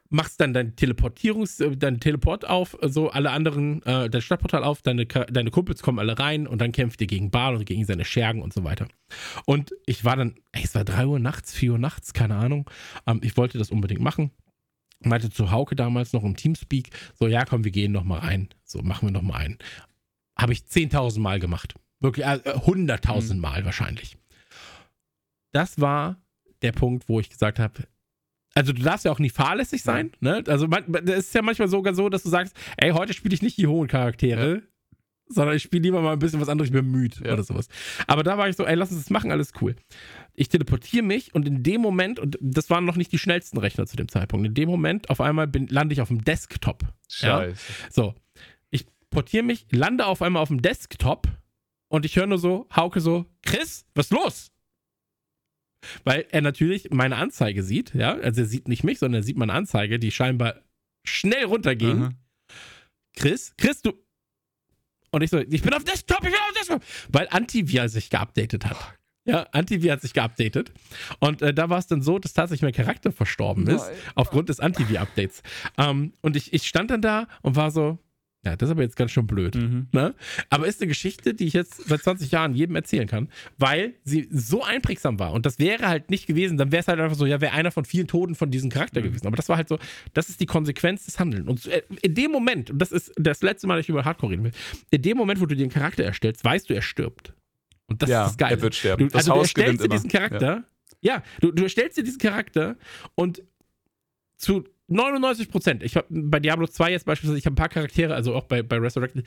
machst dann dein Teleportierungs, äh, dein Teleport auf, so alle anderen, äh, dein Stadtportal auf, deine, deine Kumpels kommen alle rein und dann kämpft ihr gegen Baal und gegen seine Schergen und so weiter. Und ich war dann, ey, es war 3 Uhr nachts, 4 Uhr nachts, keine Ahnung. Ähm, ich wollte das unbedingt machen. Meinte zu Hauke damals noch im Teamspeak, so, ja, komm, wir gehen noch mal rein. So, machen wir noch mal einen. Habe ich 10.000 Mal gemacht. Wirklich, äh, 100.000 mhm. Mal wahrscheinlich. Das war der Punkt, wo ich gesagt habe, also du darfst ja auch nie fahrlässig sein, ne? Also es ist ja manchmal sogar so, dass du sagst, ey, heute spiele ich nicht die hohen Charaktere, ja. sondern ich spiele lieber mal ein bisschen was anderes, ich bin müde ja. oder sowas. Aber da war ich so, ey, lass uns das machen, alles cool. Ich teleportiere mich und in dem Moment, und das waren noch nicht die schnellsten Rechner zu dem Zeitpunkt, in dem Moment auf einmal bin, lande ich auf dem Desktop. Scheiße. Ja? So, ich portiere mich, lande auf einmal auf dem Desktop und ich höre nur so, Hauke so, Chris, was ist los? Weil er natürlich meine Anzeige sieht, ja. Also er sieht nicht mich, sondern er sieht meine Anzeige, die scheinbar schnell runterging. Chris, Chris, du. Und ich so, ich bin auf Desktop, ich bin auf Desktop. Weil Antivir sich geupdatet hat. Ja, Antivir hat sich geupdatet. Und äh, da war es dann so, dass tatsächlich mein Charakter verstorben ist, Nein. aufgrund des Antivir-Updates. Ähm, und ich, ich stand dann da und war so, ja, das ist aber jetzt ganz schön blöd. Mhm. Ne? Aber ist eine Geschichte, die ich jetzt seit 20 Jahren jedem erzählen kann, weil sie so einprägsam war. Und das wäre halt nicht gewesen, dann wäre es halt einfach so, ja, wäre einer von vielen Toten von diesem Charakter mhm. gewesen. Aber das war halt so, das ist die Konsequenz des Handelns. Und äh, in dem Moment, und das ist das letzte Mal, dass ich über Hardcore reden will, in dem Moment, wo du dir einen Charakter erstellst, weißt du, er stirbt. Und das ja, ist das Geile. Er wird sterben. Du, also du erstellst dir diesen Charakter, ja, ja du, du erstellst dir diesen Charakter und zu 99 Prozent. Ich habe bei Diablo 2 jetzt beispielsweise, ich habe ein paar Charaktere, also auch bei, bei Resurrected,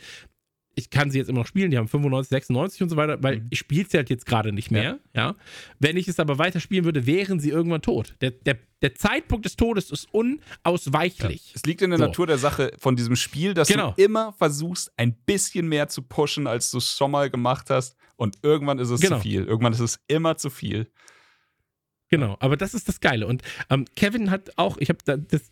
ich kann sie jetzt immer noch spielen, die haben 95, 96 und so weiter, weil mhm. ich spiele sie halt jetzt gerade nicht mehr, ja. ja. Wenn ich es aber weiter spielen würde, wären sie irgendwann tot. Der, der, der Zeitpunkt des Todes ist unausweichlich. Ja. Es liegt in der so. Natur der Sache von diesem Spiel, dass genau. du immer versuchst, ein bisschen mehr zu pushen, als du es schon mal gemacht hast. Und irgendwann ist es genau. zu viel. Irgendwann ist es immer zu viel. Genau, aber das ist das Geile. Und ähm, Kevin hat auch, ich habe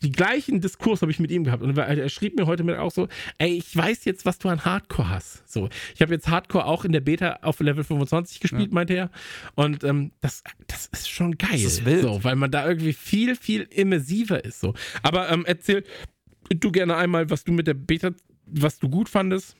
die gleichen Diskurs habe ich mit ihm gehabt und er, er schrieb mir heute mit auch so, ey, ich weiß jetzt, was du an Hardcore hast. So, ich habe jetzt Hardcore auch in der Beta auf Level 25 gespielt, ja. meinte er. Und ähm, das, das ist schon geil. Das ist wild. So, weil man da irgendwie viel, viel immersiver ist. So. Aber ähm, erzähl du gerne einmal, was du mit der Beta, was du gut fandest.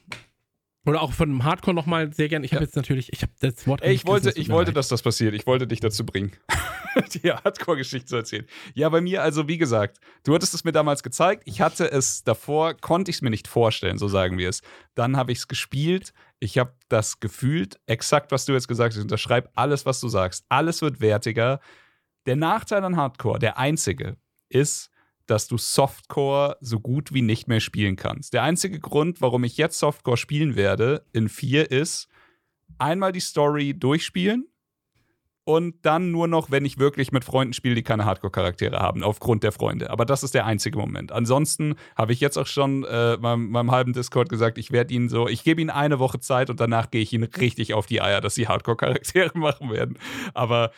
Oder auch von dem Hardcore nochmal sehr gern. Ich habe ja. jetzt natürlich, ich habe das Wort. Ey, ich wollte, ich wollte, dass das passiert. Ich wollte dich dazu bringen, [LAUGHS] die Hardcore-Geschichte zu erzählen. Ja, bei mir, also wie gesagt, du hattest es mir damals gezeigt. Ich hatte es davor, konnte ich es mir nicht vorstellen, so sagen wir es. Dann habe ich es gespielt. Ich habe das gefühlt, exakt was du jetzt gesagt hast. Ich unterschreib alles, was du sagst. Alles wird wertiger. Der Nachteil an Hardcore, der einzige, ist, dass du Softcore so gut wie nicht mehr spielen kannst. Der einzige Grund, warum ich jetzt Softcore spielen werde in 4 ist, einmal die Story durchspielen und dann nur noch, wenn ich wirklich mit Freunden spiele, die keine Hardcore-Charaktere haben, aufgrund der Freunde. Aber das ist der einzige Moment. Ansonsten habe ich jetzt auch schon äh, meinem, meinem, halben Discord gesagt, ich werde ihn so, ich gebe ihnen eine Woche Zeit und danach gehe ich ihnen richtig auf die Eier, dass sie Hardcore-Charaktere [LAUGHS] machen werden. Aber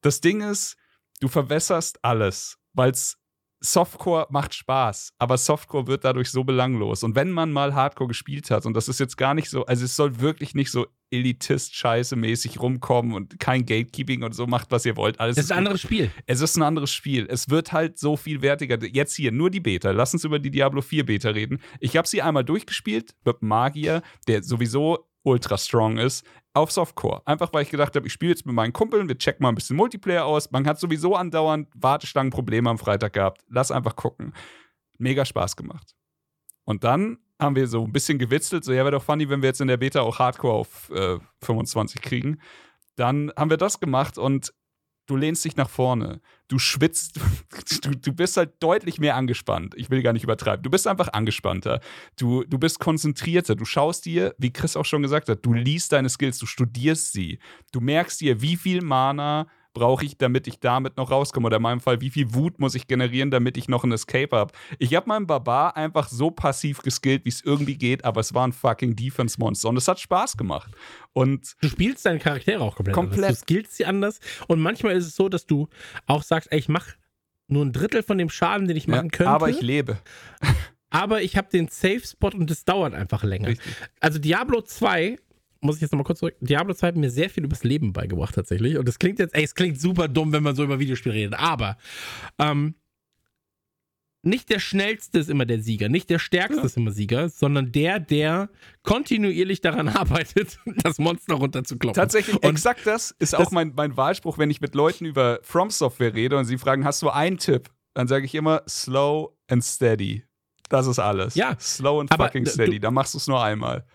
das Ding ist, du verwässerst alles, weil es Softcore macht Spaß, aber Softcore wird dadurch so belanglos. Und wenn man mal Hardcore gespielt hat, und das ist jetzt gar nicht so, also es soll wirklich nicht so Elitist-Scheiße-mäßig rumkommen und kein Gatekeeping und so macht, was ihr wollt. Alles das ist ein anderes Spiel. Es ist ein anderes Spiel. Es wird halt so viel wertiger. Jetzt hier nur die Beta. Lass uns über die Diablo 4 Beta reden. Ich habe sie einmal durchgespielt mit Magier, der sowieso ultra strong ist auf Softcore. Einfach weil ich gedacht habe, ich spiele jetzt mit meinen Kumpeln, wir checken mal ein bisschen Multiplayer aus. Man hat sowieso andauernd Warteschlangenprobleme am Freitag gehabt. Lass einfach gucken. Mega Spaß gemacht. Und dann haben wir so ein bisschen gewitzelt, so ja, wäre doch funny, wenn wir jetzt in der Beta auch Hardcore auf äh, 25 kriegen. Dann haben wir das gemacht und du lehnst dich nach vorne, du schwitzt, [LAUGHS] du, du bist halt deutlich mehr angespannt. Ich will gar nicht übertreiben. Du bist einfach angespannter. Du, du bist konzentrierter. Du schaust dir, wie Chris auch schon gesagt hat, du liest deine Skills, du studierst sie. Du merkst dir, wie viel Mana brauche ich, damit ich damit noch rauskomme? Oder in meinem Fall, wie viel Wut muss ich generieren, damit ich noch ein Escape habe? Ich habe meinen Barbar einfach so passiv geskillt, wie es irgendwie geht, aber es war ein fucking Defense-Monster und es hat Spaß gemacht. Und du spielst deine Charaktere auch komplett, komplett. anders. Du skillst sie anders und manchmal ist es so, dass du auch sagst, ey, ich mache nur ein Drittel von dem Schaden, den ich machen ja, könnte. Aber ich lebe. aber ich habe den Safe Spot und es dauert einfach länger. Richtig. Also Diablo 2 muss ich jetzt nochmal kurz zurück. Diablo 2 hat mir sehr viel übers Leben beigebracht tatsächlich. Und das klingt jetzt, ey, es klingt super dumm, wenn man so über Videospiele redet. Aber ähm, nicht der schnellste ist immer der Sieger, nicht der stärkste Ja. ist immer Sieger, sondern der, der kontinuierlich daran [LAUGHS] arbeitet, das Monster runterzukloppen. Tatsächlich, Und exakt das ist das- auch mein, mein Wahlspruch, wenn ich mit Leuten über From Software rede und sie fragen, hast du einen Tipp? Dann sage ich immer, slow and steady. Das ist alles. Ja, Slow and fucking steady. Da machst du es nur einmal.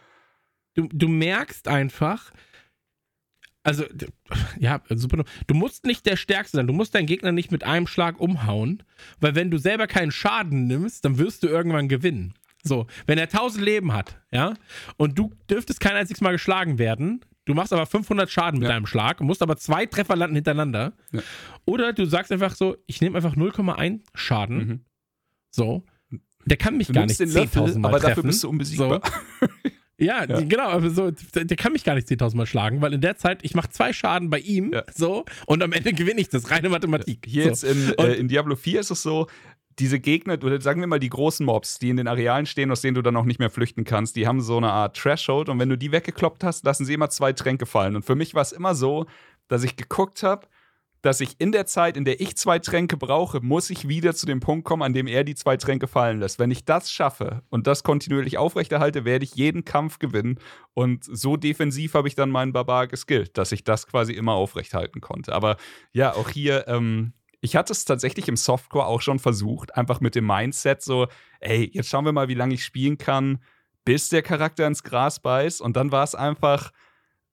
Du, du merkst einfach, also, ja, super. Du musst nicht der Stärkste sein. Du musst deinen Gegner nicht mit einem Schlag umhauen, weil wenn du selber keinen Schaden nimmst, dann wirst du irgendwann gewinnen. So, wenn er 1000 Leben hat, ja, und du dürftest kein einziges Mal geschlagen werden, du machst aber 500 Schaden mit Ja. deinem Schlag, musst aber zwei Treffer landen hintereinander. Ja. Oder du sagst einfach so, ich nehme einfach 0,1 Schaden. Mhm. So. Der kann mich Du gar nicht den Löffel, 10.000 Mal aber treffen. dafür bist du unbesiegbar. [LAUGHS] Ja, Ja. Genau, aber so, der, kann mich gar nicht 10.000 Mal schlagen, weil in der Zeit, ich mache zwei Schaden bei ihm, Ja. so, und am Ende gewinne ich das, reine Mathematik. Hier so. jetzt in, äh, in Diablo 4 ist es so, diese Gegner, oder sagen wir mal die großen Mobs, die in den Arealen stehen, aus denen du dann auch nicht mehr flüchten kannst, die haben so eine Art Threshold und wenn du die weggekloppt hast, lassen sie immer zwei Tränke fallen. Und für mich war es immer so, dass ich geguckt habe, dass ich in der Zeit, in der ich zwei Tränke brauche, muss ich wieder zu dem Punkt kommen, an dem er die zwei Tränke fallen lässt. Wenn ich das schaffe und das kontinuierlich aufrechterhalte, werde ich jeden Kampf gewinnen. Und so defensiv habe ich dann meinen Barbar geskillt, dass ich das quasi immer aufrechthalten konnte. Aber ja, auch hier, ähm, ich hatte es tatsächlich im Softcore auch schon versucht, einfach mit dem Mindset so, ey, jetzt schauen wir mal, wie lange ich spielen kann, bis der Charakter ins Gras beißt. Und dann war es einfach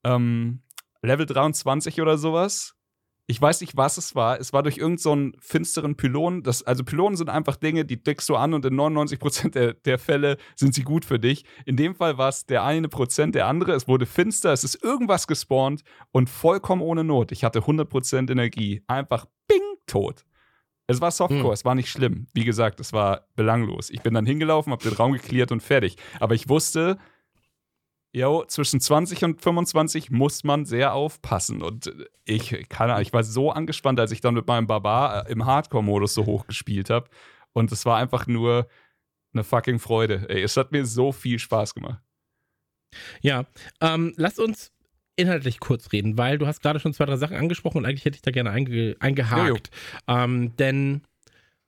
ähm, Level 23 oder sowas. Ich weiß nicht, was es war. Es war durch irgendeinen so finsteren Pylon. Das, also Pylonen sind einfach Dinge, die deckst du an und in 99% der, der Fälle sind sie gut für dich. In dem Fall war es der eine Prozent, der andere. Es wurde finster, es ist irgendwas gespawnt und vollkommen ohne Not. Ich hatte 100% Energie. Einfach bing, tot. Es war Softcore, Hm. es war nicht schlimm. Wie gesagt, es war belanglos. Ich bin dann hingelaufen, hab den Raum geklärt und fertig. Aber ich wusste, Jo, zwischen 20 und 25 muss man sehr aufpassen. Und ich, Ahnung, ich war so angespannt, als ich dann mit meinem Barbar äh, im Hardcore-Modus so hoch gespielt habe. Und es war einfach nur eine fucking Freude. Ey, es hat mir so viel Spaß gemacht. Ja, ähm, lass uns inhaltlich kurz reden, weil du hast gerade schon zwei, drei Sachen angesprochen und eigentlich hätte ich da gerne einge eingehakt. Ähm, denn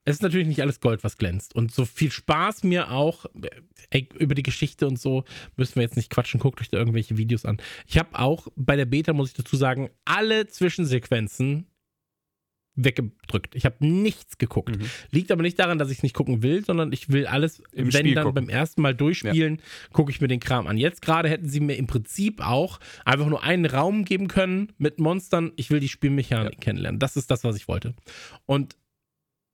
es ist natürlich nicht alles Gold, was glänzt. Und so viel Spaß mir auch, äh, ey, über die Geschichte und so, müssen wir jetzt nicht quatschen, guckt euch da irgendwelche Videos an. Ich habe auch bei der Beta, muss ich dazu sagen, alle Zwischensequenzen weggedrückt. Ich habe nichts geguckt. Mhm. Liegt aber nicht daran, dass ich es nicht gucken will, sondern ich will alles, Im wenn Spiel dann gucken. beim ersten Mal durchspielen, gucke ich mir den Kram an. Jetzt gerade hätten sie mir im Prinzip auch einfach nur einen Raum geben können mit Monstern. Ich will die Spielmechanik kennenlernen. Das ist das, was ich wollte. Und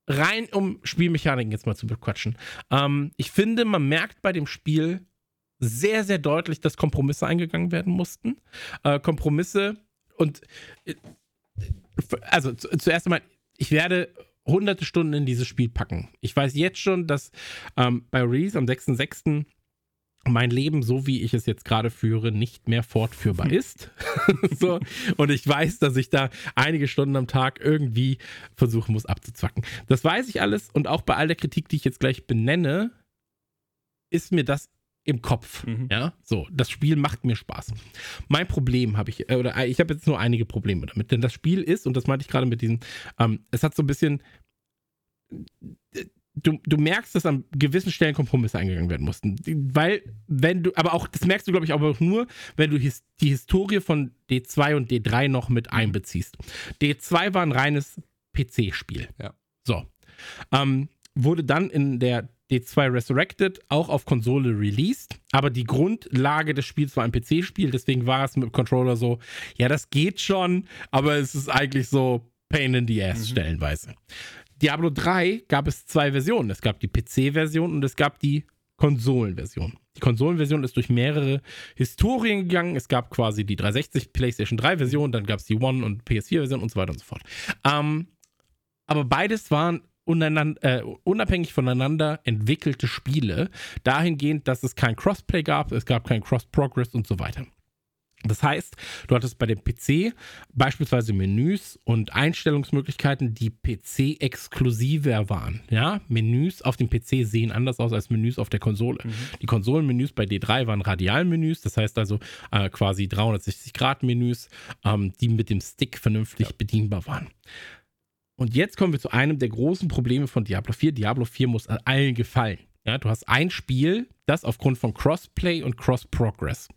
rein um Spielmechaniken jetzt mal zu bequatschen. Ähm, ich finde, man merkt bei dem Spiel sehr, sehr deutlich, dass Kompromisse eingegangen werden mussten. Äh, Kompromisse und äh, also zu, zuerst einmal, ich werde hunderte Stunden in dieses Spiel packen. Ich weiß jetzt schon, dass ähm, bei Release am 6.6. mein Leben, so wie ich es jetzt gerade führe, nicht mehr fortführbar [LAUGHS] ist. [LAUGHS] so, und ich weiß, dass ich da einige Stunden am Tag irgendwie versuchen muss abzuzwacken. Das weiß ich alles und auch bei all der Kritik, die ich jetzt gleich benenne, ist mir das im Kopf. Mhm. Ja, so, das Spiel macht mir Spaß. Mein Problem habe ich, äh, oder äh, ich habe jetzt nur einige Probleme damit, denn das Spiel ist, und das meinte ich gerade mit diesen, ähm, es hat so ein bisschen, äh, du, du merkst, dass an gewissen Stellen Kompromisse eingegangen werden mussten. Weil, wenn du, aber auch, das merkst du, glaube ich, auch nur, wenn du his, die Historie von D2 und D3 noch mit einbeziehst. D2 war ein reines PC-Spiel. Ja. So. Ähm, wurde dann in der D2 Resurrected auch auf Konsole released, aber die Grundlage des Spiels war ein PC-Spiel, deswegen war es mit dem Controller so, ja, das geht schon, aber es ist eigentlich so Pain in the Ass Mhm. stellenweise. Diablo 3 gab es zwei Versionen. Es gab die PC-Version und es gab die Konsolenversion. Die Konsolenversion ist durch mehrere Historien gegangen. Es gab quasi die 360 PlayStation 3 Version, dann gab es die One und PS4 Version und so weiter und so fort. Ähm, aber beides waren äh, unabhängig voneinander entwickelte Spiele, dahingehend, dass es kein Crossplay gab, es gab kein Cross-Progress und so weiter. Das heißt, du hattest bei dem PC beispielsweise Menüs und Einstellungsmöglichkeiten, die PC-exklusiver waren. Ja, Menüs auf dem PC sehen anders aus als Menüs auf der Konsole. Mhm. Die Konsolenmenüs bei D3 waren Radialmenüs, das heißt also äh, quasi 360-Grad-Menüs, ähm, die mit dem Stick vernünftig ja. bedienbar waren. Und jetzt kommen wir zu einem der großen Probleme von Diablo 4. Diablo 4 muss allen gefallen. Ja, du hast ein Spiel, das aufgrund von Crossplay und Cross-Progress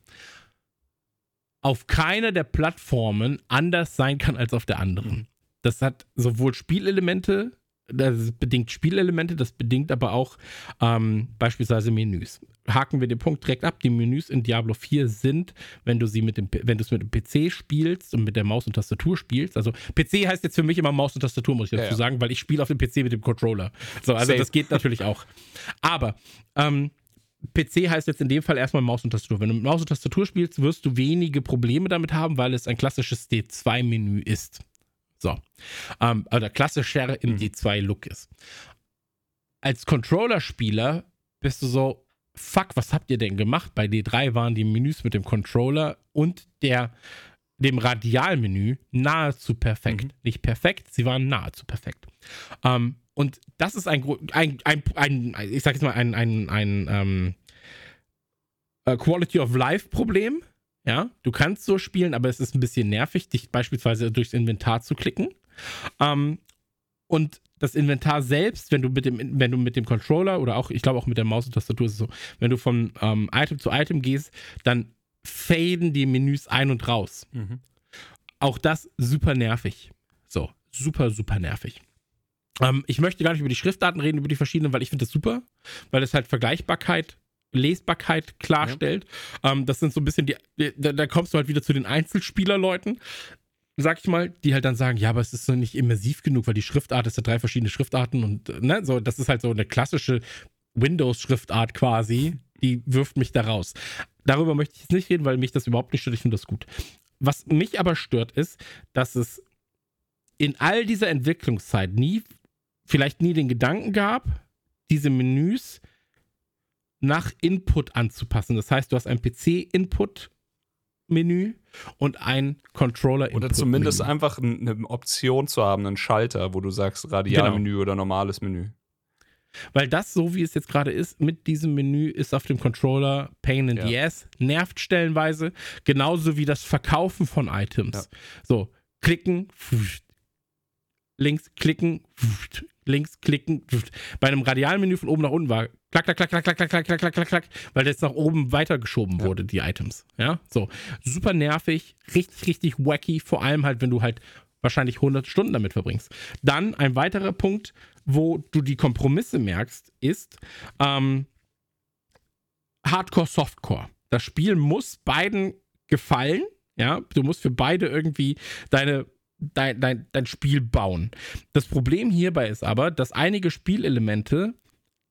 auf keiner der Plattformen anders sein kann als auf der anderen. Das hat sowohl Spielelemente, das bedingt Spielelemente, das bedingt aber auch ähm, beispielsweise Menüs. Haken wir den Punkt direkt ab. Die Menüs in Diablo 4 sind, wenn du sie mit dem, wenn du es mit dem PC spielst und mit der Maus und Tastatur spielst. Also PC heißt jetzt für mich immer Maus und Tastatur, muss ich dazu ja, ja. sagen, weil ich spiele auf dem PC mit dem Controller. So, also Safe. das geht natürlich auch. Aber ähm, PC heißt jetzt in dem Fall erstmal Maus und Tastatur. Wenn du mit Maus und Tastatur spielst, wirst du wenige Probleme damit haben, weil es ein klassisches D2-Menü ist. So. Ähm, oder klassischer im mhm. D2-Look ist. Als Controller-Spieler bist du so, fuck, was habt ihr denn gemacht? Bei D3 waren die Menüs mit dem Controller und der, dem Radialmenü nahezu perfekt. Mhm. Nicht perfekt, sie waren nahezu perfekt. Ähm, und das ist ein, ein, ein, ein ich sag jetzt mal, ein, ein, ein ähm, äh, Quality of Life Problem. Ja, du kannst so spielen, aber es ist ein bisschen nervig, dich beispielsweise durchs Inventar zu klicken. Ähm, und das Inventar selbst, wenn du mit dem, wenn du mit dem Controller oder auch, ich glaube auch mit der Maus und Tastatur ist es so, wenn du von ähm, Item zu Item gehst, dann faden die Menüs ein und raus. Mhm. Auch das super nervig. So, super, super nervig. Ähm, ich möchte gar nicht über die Schriftdaten reden, über die verschiedenen, weil ich finde das super, weil es halt Vergleichbarkeit Lesbarkeit klarstellt. Ja. Ähm, das sind so ein bisschen die, da, da, kommst du halt wieder zu den Einzelspielerleuten, sag ich mal, die halt dann sagen, ja, aber es ist so nicht immersiv genug, weil die Schriftart ist ja drei verschiedene Schriftarten und ne, so, das ist halt so eine klassische Windows-Schriftart quasi, die wirft mich da raus. Darüber möchte ich jetzt nicht reden, weil mich das überhaupt nicht stört, ich finde das gut. Was mich aber stört, ist, dass es in all dieser Entwicklungszeit nie vielleicht nie den Gedanken gab, diese Menüs nach Input anzupassen. Das heißt, du hast ein PC-Input Menü und ein Controller Oder zumindest Menü. einfach eine Option zu haben, einen Schalter, wo du sagst Radialmenü genau. oder normales Menü. Weil das, so wie es jetzt gerade ist, mit diesem Menü ist auf dem Controller Pain in ja. the Ass, nervt stellenweise, genauso wie das Verkaufen von Items. Ja. So, klicken, links klicken, links klicken. Bei einem Radialmenü von oben nach unten war klack, klack, klack, klack, klack, klack, klack, klack, klack, klack, klack, weil das nach oben weitergeschoben ja. wurde, die Items. Ja, so. Super nervig, richtig, richtig wacky, vor allem halt, wenn du halt wahrscheinlich 100 Stunden damit verbringst. Dann ein weiterer Punkt, wo du die Kompromisse merkst, ist ähm, Hardcore, Softcore. Das Spiel muss beiden gefallen. Ja, du musst für beide irgendwie deine dein, dein, dein Spiel bauen. Das Problem hierbei ist aber, dass einige Spielelemente,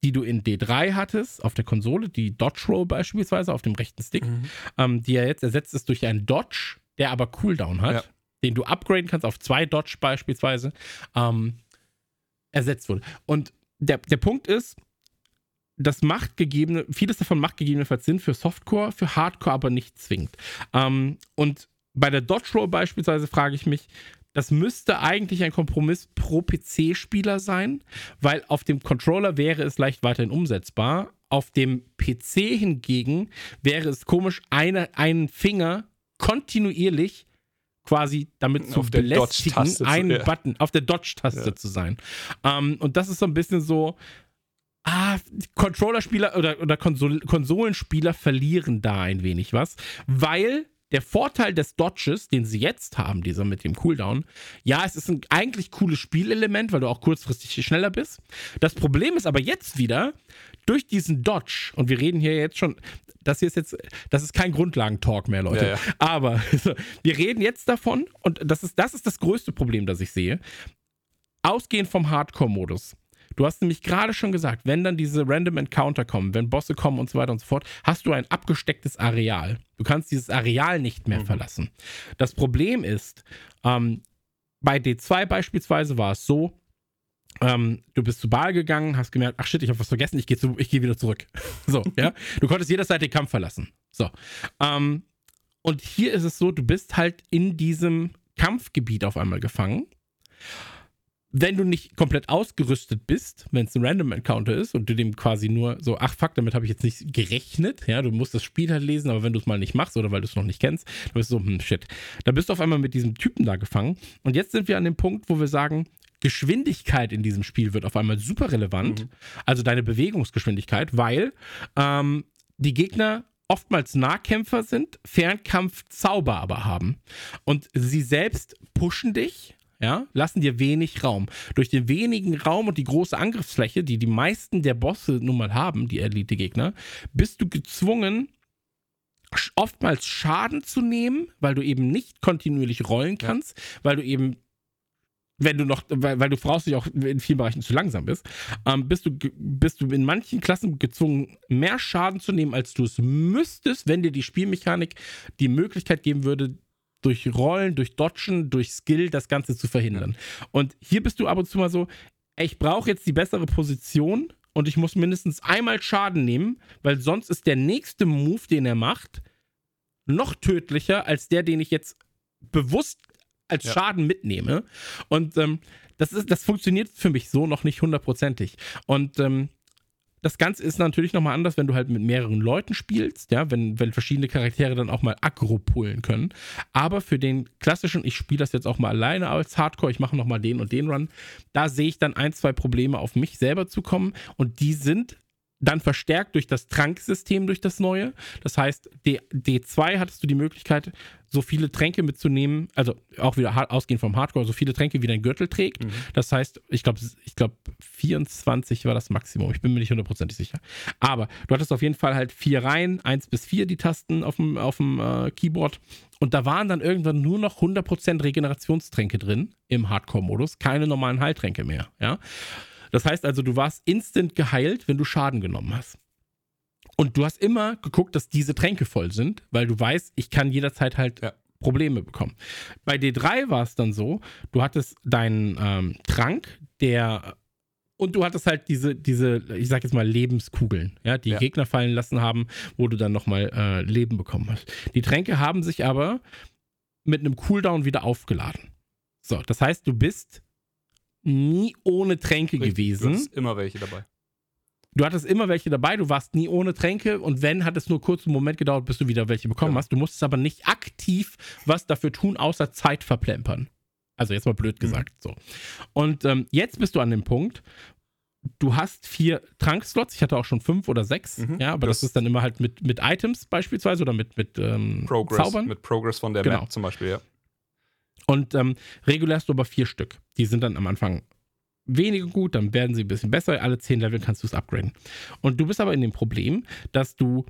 die du in D3 hattest, auf der Konsole, die Dodge Roll beispielsweise auf dem rechten Stick, mhm. ähm, die ja jetzt ersetzt ist durch einen Dodge, der aber Cooldown hat, ja. den du upgraden kannst auf zwei Dodge beispielsweise, ähm, ersetzt wurde. Und der, der Punkt ist, das macht gegebene, vieles davon macht gegebenenfalls Sinn für Softcore, für Hardcore aber nicht zwingend. Ähm, und bei der Dodge Roll beispielsweise frage ich mich, das müsste eigentlich ein Kompromiss pro PC-Spieler sein, weil auf dem Controller wäre es leicht weiterhin umsetzbar. Auf dem PC hingegen wäre es komisch, eine, einen Finger kontinuierlich quasi damit zu auf belästigen, einen ja. Button auf der Dodge-Taste ja. zu sein. Ähm, und das ist so ein bisschen so, ah, Controller-Spieler oder, oder Konsol Konsolenspieler verlieren da ein wenig was, weil der Vorteil des Dodges, den sie jetzt haben, dieser mit dem Cooldown, ja, es ist ein eigentlich cooles Spielelement, weil du auch kurzfristig schneller bist. Das Problem ist aber jetzt wieder, durch diesen Dodge, und wir reden hier jetzt schon, das hier ist jetzt, das ist kein Grundlagentalk mehr, Leute. Ja, ja. Aber wir reden jetzt davon, und das ist, das ist das größte Problem, das ich sehe. Ausgehend vom Hardcore-Modus. Du hast nämlich gerade schon gesagt, wenn dann diese Random Encounter kommen, wenn Bosse kommen und so weiter und so fort, hast du ein abgestecktes Areal. Du kannst dieses Areal nicht mehr mhm. verlassen. Das Problem ist, ähm, bei D2 beispielsweise war es so, ähm, du bist zu Ball gegangen, hast gemerkt, ach shit, ich habe was vergessen, ich gehe geh wieder zurück. [LAUGHS] so, ja. Du konntest jederzeit den Kampf verlassen. So. Ähm, und hier ist es so, du bist halt in diesem Kampfgebiet auf einmal gefangen. Wenn du nicht komplett ausgerüstet bist, wenn es ein Random Encounter ist und du dem quasi nur so, ach fuck, damit habe ich jetzt nicht gerechnet, ja, du musst das Spiel halt lesen, aber wenn du es mal nicht machst oder weil du es noch nicht kennst, dann bist du so, hm, shit. Da bist du auf einmal mit diesem Typen da gefangen. Und jetzt sind wir an dem Punkt, wo wir sagen, Geschwindigkeit in diesem Spiel wird auf einmal super relevant. Mhm. Also deine Bewegungsgeschwindigkeit, weil ähm, die Gegner oftmals Nahkämpfer sind, Fernkampfzauber aber haben. Und sie selbst pushen dich, ja, lassen dir wenig Raum. Durch den wenigen Raum und die große Angriffsfläche, die die meisten der Bosse nun mal haben, die Elite-Gegner, bist du gezwungen, oftmals Schaden zu nehmen, weil du eben nicht kontinuierlich rollen kannst, ja. weil du eben wenn du noch, weil, weil du voraussichtlich auch in vielen Bereichen zu langsam bist, ähm, bist, du, bist du in manchen Klassen gezwungen, mehr Schaden zu nehmen, als du es müsstest, wenn dir die Spielmechanik die Möglichkeit geben würde, durch Rollen, durch Dodgen, durch Skill das Ganze zu verhindern. Und hier bist du ab und zu mal so, ich brauche jetzt die bessere Position und ich muss mindestens einmal Schaden nehmen, weil sonst ist der nächste Move, den er macht, noch tödlicher als der, den ich jetzt bewusst als ja. Schaden mitnehme. Und ähm, das, ist, das funktioniert für mich so noch nicht hundertprozentig. Und ähm, das Ganze ist natürlich nochmal anders, wenn du halt mit mehreren Leuten spielst, ja, wenn, wenn verschiedene Charaktere dann auch mal aggro pullen können. Aber für den klassischen, ich spiele das jetzt auch mal alleine als Hardcore, ich mache nochmal den und den Run, da sehe ich dann ein, zwei Probleme auf mich selber zu kommen und die sind dann verstärkt durch das Tranksystem, durch das neue. Das heißt, D, D2 hattest du die Möglichkeit, so viele Tränke mitzunehmen, also auch wieder ausgehend vom Hardcore, so viele Tränke wie dein Gürtel trägt. Mhm. Das heißt, ich glaube, ich glaube, 24 war das Maximum. Ich bin mir nicht hundertprozentig sicher. Aber du hattest auf jeden Fall halt vier Reihen, eins bis vier die Tasten auf dem, auf dem äh, Keyboard. Und da waren dann irgendwann nur noch 100% Regenerationstränke drin im Hardcore-Modus, keine normalen Heiltränke mehr. Ja. Das heißt also, du warst instant geheilt, wenn du Schaden genommen hast. Und du hast immer geguckt, dass diese Tränke voll sind, weil du weißt, ich kann jederzeit halt ja. Probleme bekommen. Bei D3 war es dann so, du hattest deinen ähm, Trank, der und du hattest halt diese, diese, ich sag jetzt mal, Lebenskugeln, ja, die ja. Gegner fallen lassen haben, wo du dann nochmal äh, Leben bekommen hast. Die Tränke haben sich aber mit einem Cooldown wieder aufgeladen. So, das heißt, du bist nie ohne Tränke Richtig, gewesen. Du hattest immer welche dabei. Du hattest immer welche dabei, du warst nie ohne Tränke und wenn, hat es nur kurz einen Moment gedauert, bis du wieder welche bekommen ja. hast. Du musstest aber nicht aktiv was dafür tun, außer Zeit verplempern. Also jetzt mal blöd mhm. gesagt. Mhm. So. Und ähm, jetzt bist du an dem Punkt, du hast vier Trankslots, ich hatte auch schon fünf oder sechs, mhm. ja, aber das, das, ist dann immer halt mit, mit Items beispielsweise oder mit, mit ähm, Progress, Zaubern. Mit Progress von der genau. Map zum Beispiel, ja. Und ähm, regulär hast du aber vier Stück. Die sind dann am Anfang weniger gut, dann werden sie ein bisschen besser. Alle zehn Level kannst du es upgraden. Und du bist aber in dem Problem, dass du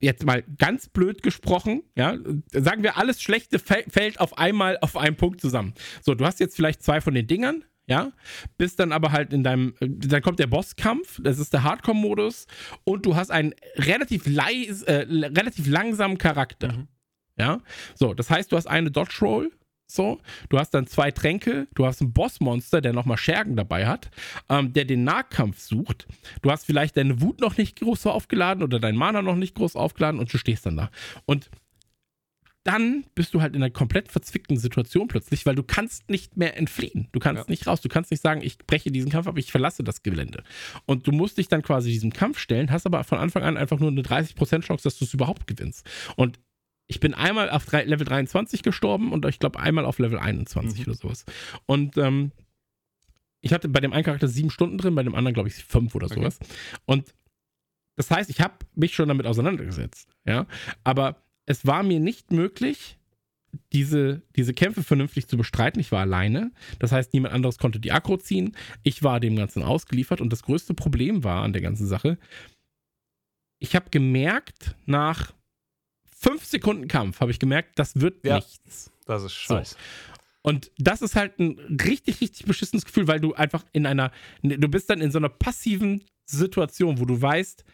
jetzt mal ganz blöd gesprochen, ja, sagen wir, alles Schlechte fällt auf einmal auf einen Punkt zusammen. So, du hast jetzt vielleicht zwei von den Dingern, ja, bist dann aber halt in deinem, dann kommt der Bosskampf, das ist der Hardcore-Modus und du hast einen relativ leis, äh, relativ langsamen Charakter. Mhm. Ja, so, das heißt, du hast eine Dodge Roll, so, du hast dann zwei Tränke, du hast einen Bossmonster, der nochmal Schergen dabei hat, ähm, der den Nahkampf sucht. Du hast vielleicht deine Wut noch nicht groß aufgeladen oder dein Mana noch nicht groß aufgeladen und du stehst dann da. Und dann bist du halt in einer komplett verzwickten Situation plötzlich, weil du kannst nicht mehr entfliehen. Du kannst ja. nicht raus. Du kannst nicht sagen, ich breche diesen Kampf ab, ich verlasse das Gelände. Und du musst dich dann quasi diesem Kampf stellen, hast aber von Anfang an einfach nur eine 30% Chance, dass du es überhaupt gewinnst. Und ich bin einmal auf drei, Level 23 gestorben und ich glaube einmal auf Level 21 mhm. oder sowas. Und ähm, ich hatte bei dem einen Charakter sieben Stunden drin, bei dem anderen glaube ich fünf oder sowas. Okay. Und das heißt, ich habe mich schon damit auseinandergesetzt, ja. Aber es war mir nicht möglich, diese, diese Kämpfe vernünftig zu bestreiten. Ich war alleine. Das heißt, niemand anderes konnte die Akro ziehen. Ich war dem Ganzen ausgeliefert. Und das größte Problem war an der ganzen Sache, ich habe gemerkt, nach fünf Sekunden Kampf habe ich gemerkt, das wird ja, nichts. Das ist scheiße. So. Und das ist halt ein richtig, richtig beschissenes Gefühl, weil du einfach in einer, du bist dann in so einer passiven Situation, wo du weißt,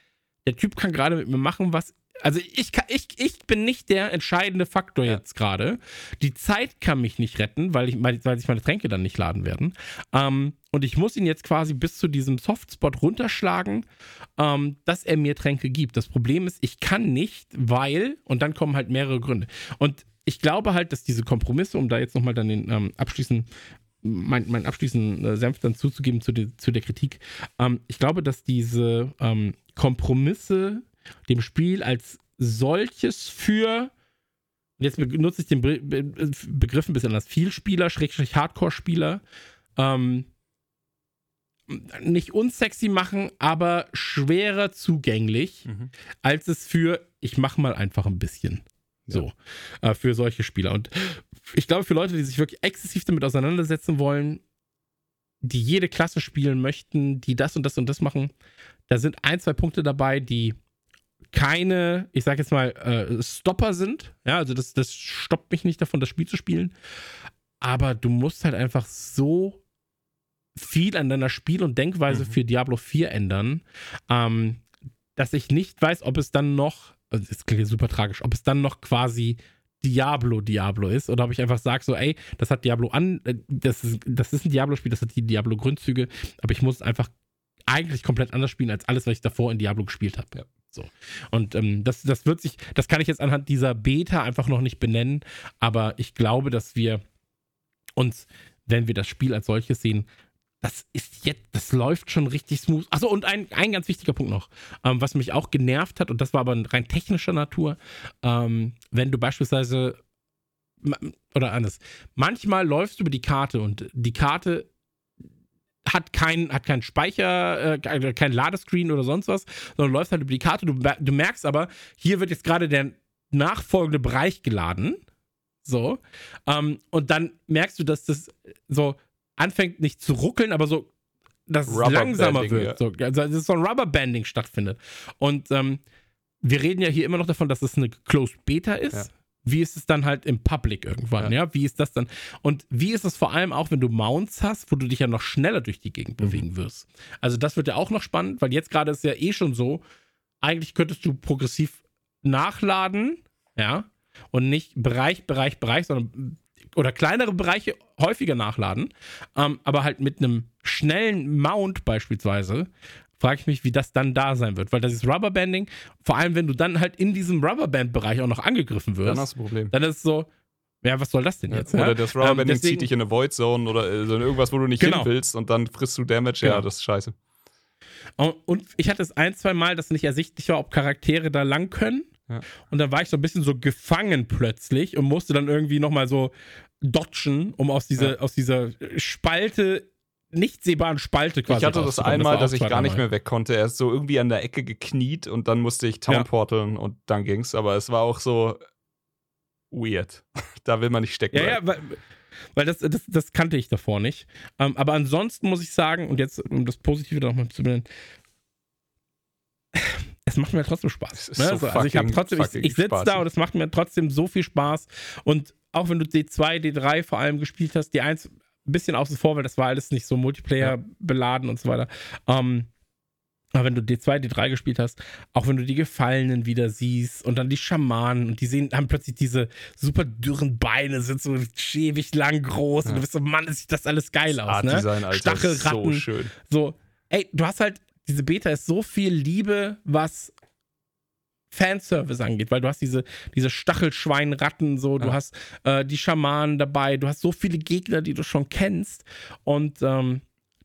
der Typ kann gerade mit mir machen, was. Also ich, kann, ich, ich bin nicht der entscheidende Faktor Ja. jetzt gerade. Die Zeit kann mich nicht retten, weil, ich, weil sich meine Tränke dann nicht laden werden. Ähm, und ich muss ihn jetzt quasi bis zu diesem Softspot runterschlagen, ähm, dass er mir Tränke gibt. Das Problem ist, ich kann nicht, weil, und dann kommen halt mehrere Gründe. Und ich glaube halt, dass diese Kompromisse, um da jetzt nochmal dann den ähm, abschließend, mein, mein abschließenden äh, Senf dann zuzugeben zu, de, zu der Kritik, ähm, ich glaube, dass diese ähm, Kompromisse dem Spiel als solches für, jetzt benutze ich den Be Be Begriff ein bisschen anders, Vielspieler, Schrägstrich Hardcore-Spieler, ähm, nicht unsexy machen, aber schwerer zugänglich, Mhm. als es für, ich mach mal einfach ein bisschen. So, äh, für solche Spieler. Und ich glaube, für Leute, die sich wirklich exzessiv damit auseinandersetzen wollen, die jede Klasse spielen möchten, die das und das und das machen, da sind ein, zwei Punkte dabei, die keine, ich sag jetzt mal, äh, Stopper sind. Ja, also das, das stoppt mich nicht davon, das Spiel zu spielen. Aber du musst halt einfach so viel an deiner Spiel- und Denkweise Mhm. für Diablo 4 ändern, ähm, dass ich nicht weiß, ob es dann noch, also das klingt super tragisch, ob es dann noch quasi Diablo Diablo ist oder ob ich einfach sage so, ey, das hat Diablo an, äh, das ist, das ist ein Diablo-Spiel, das hat die Diablo-Grundzüge, aber ich muss es einfach eigentlich komplett anders spielen als alles, was ich davor in Diablo gespielt habe. Ja. So. Und ähm, das, das wird sich, das kann ich jetzt anhand dieser Beta einfach noch nicht benennen, aber ich glaube, dass wir uns, wenn wir das Spiel als solches sehen, das ist jetzt, das läuft schon richtig smooth. Achso, und ein, ein ganz wichtiger Punkt noch, ähm, was mich auch genervt hat, und das war aber rein technischer Natur, ähm, wenn du beispielsweise, oder anders, manchmal läufst du über die Karte und die Karte hat keinen hat keinen Speicher, äh, kein kein Ladescreen oder sonst was, sondern läufst halt über die Karte. Du, du merkst aber, hier wird jetzt gerade der nachfolgende Bereich geladen. So. Ähm, und dann merkst du, dass das so anfängt nicht zu ruckeln, aber so, dass es langsamer wird. ja. So, also, dass so ein Rubberbanding stattfindet. Und ähm, wir reden ja hier immer noch davon, dass es eine Closed Beta ist. Ja. Wie ist es dann halt im Public irgendwann, ja. Wie ist das dann? Und wie ist es vor allem auch, wenn du Mounts hast, wo du dich ja noch schneller durch die Gegend Mhm. bewegen wirst? Also das wird ja auch noch spannend, weil jetzt gerade ist ja eh schon so, eigentlich könntest du progressiv nachladen, ja, und nicht Bereich, Bereich, Bereich, sondern oder kleinere Bereiche häufiger nachladen, ähm, aber halt mit einem schnellen Mount beispielsweise, frage ich mich, wie das dann da sein wird, weil das ist Rubberbanding, vor allem wenn du dann halt in diesem Rubberband-Bereich auch noch angegriffen wirst, Dann hast du ein Problem. dann ist es so, ja, was soll das denn jetzt? Oder ja? das Ähm, Rubberbanding deswegen- zieht dich in eine Void Zone oder so in irgendwas, wo du nicht Genau. hin willst und dann frisst du Damage. Ja, Genau. das ist scheiße. Und, und ich hatte es ein, zwei Mal, dass nicht ersichtlich war, ob Charaktere da lang können. Ja. Und dann war ich so ein bisschen so gefangen plötzlich und musste dann irgendwie nochmal so dodgen, um aus dieser, Ja. aus dieser Spalte, nicht sehbaren Spalte quasi ich hatte das einmal, war dass ich gar nicht mehr weg konnte. Er ist so irgendwie an der Ecke gekniet und dann musste ich Ja. Townporteln und dann ging's. Aber es war auch so weird. [LAUGHS] da will man nicht stecken. Ja, ja, weil, weil das, das, das kannte ich davor nicht. Ähm, aber ansonsten muss ich sagen, und jetzt, um das Positive nochmal zu benennen, [SIGHS] es macht mir trotzdem Spaß. Ne? so also, also ich habe fucking- trotzdem, ich, fucking ich sitze da und es macht mir trotzdem so viel Spaß. Und auch wenn du D2, D3 vor allem gespielt hast, D1 ein bisschen außen vor, weil das war alles nicht so Multiplayer beladen und so weiter. Ähm, aber wenn du D2, D3 gespielt hast, auch wenn du die Gefallenen wieder siehst und dann die Schamanen und die sehen, haben plötzlich diese super dürren Beine, sind so schäbig lang groß und Ja. du bist so, Mann, das sieht das alles geil aus, Art ne? Alter, ist so Stachelratten. schön. So, ey, du hast halt, diese Beta ist so viel Liebe, was Fanservice angeht, weil du hast diese, diese Stachelschweinratten, so, du Ja. hast äh, die Schamanen dabei, du hast so viele Gegner, die du schon kennst und ähm,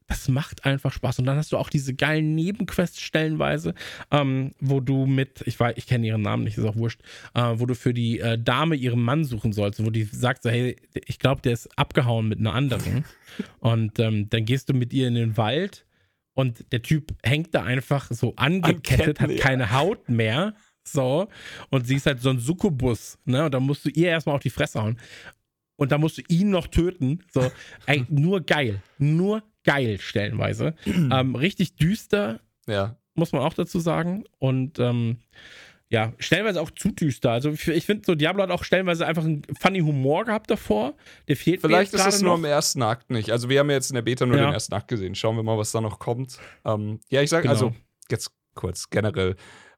das macht einfach Spaß. Und dann hast du auch diese geilen Nebenquests stellenweise, ähm, wo du mit, ich weiß, ich kenne ihren Namen nicht, ist auch wurscht, äh, wo du für die äh, Dame ihren Mann suchen sollst, wo die sagt so, hey, ich glaube, der ist abgehauen mit einer anderen. [LAUGHS] und ähm, dann gehst du mit ihr in den Wald und der Typ hängt da einfach so angekettet, Ketten, hat ja. keine Haut mehr. So, und sie ist halt so ein Succubus, ne? Und dann musst du ihr erstmal auf die Fresse hauen. Und dann musst du ihn noch töten. So, [LAUGHS] ey, nur geil. Nur geil, stellenweise. [CLEARS THROAT] ähm, richtig düster, Ja. muss man auch dazu sagen. Und ähm, ja, stellenweise auch zu düster. Also ich finde, so Diablo hat auch stellenweise einfach einen funny Humor gehabt davor. Der fehlt Vielleicht ist es nur noch. im ersten Akt nicht. Also wir haben jetzt in der Beta nur Ja. den ersten Akt gesehen. Schauen wir mal, was da noch kommt. Ähm, ja, ich sage, Genau. also jetzt kurz generell.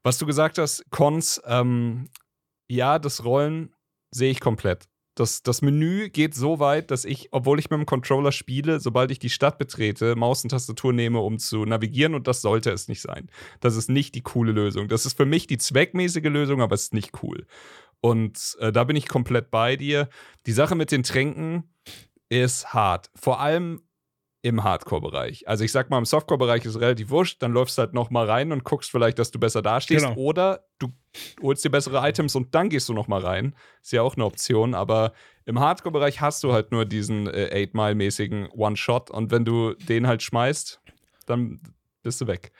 Was du gesagt hast, Cons, ähm, ja, das Rollen sehe ich komplett. Das, das Menü geht so weit, dass ich, obwohl ich mit dem Controller spiele, sobald ich die Stadt betrete, Maus und Tastatur nehme, um zu navigieren und das sollte es nicht sein. Das ist nicht die coole Lösung. Das ist für mich die zweckmäßige Lösung, aber es ist nicht cool. Und äh, da bin ich komplett bei dir. Die Sache mit den Tränken ist hart. Vor allem im Hardcore-Bereich. Also ich sag mal, im Softcore-Bereich ist relativ wurscht, dann läufst du halt noch mal rein und guckst vielleicht, dass du besser dastehst. Genau. Oder du holst dir bessere Items und dann gehst du noch mal rein. Ist ja auch eine Option, aber im Hardcore-Bereich hast du halt nur diesen äh, 8-Mile-mäßigen One-Shot und wenn du den halt schmeißt, dann bist du weg.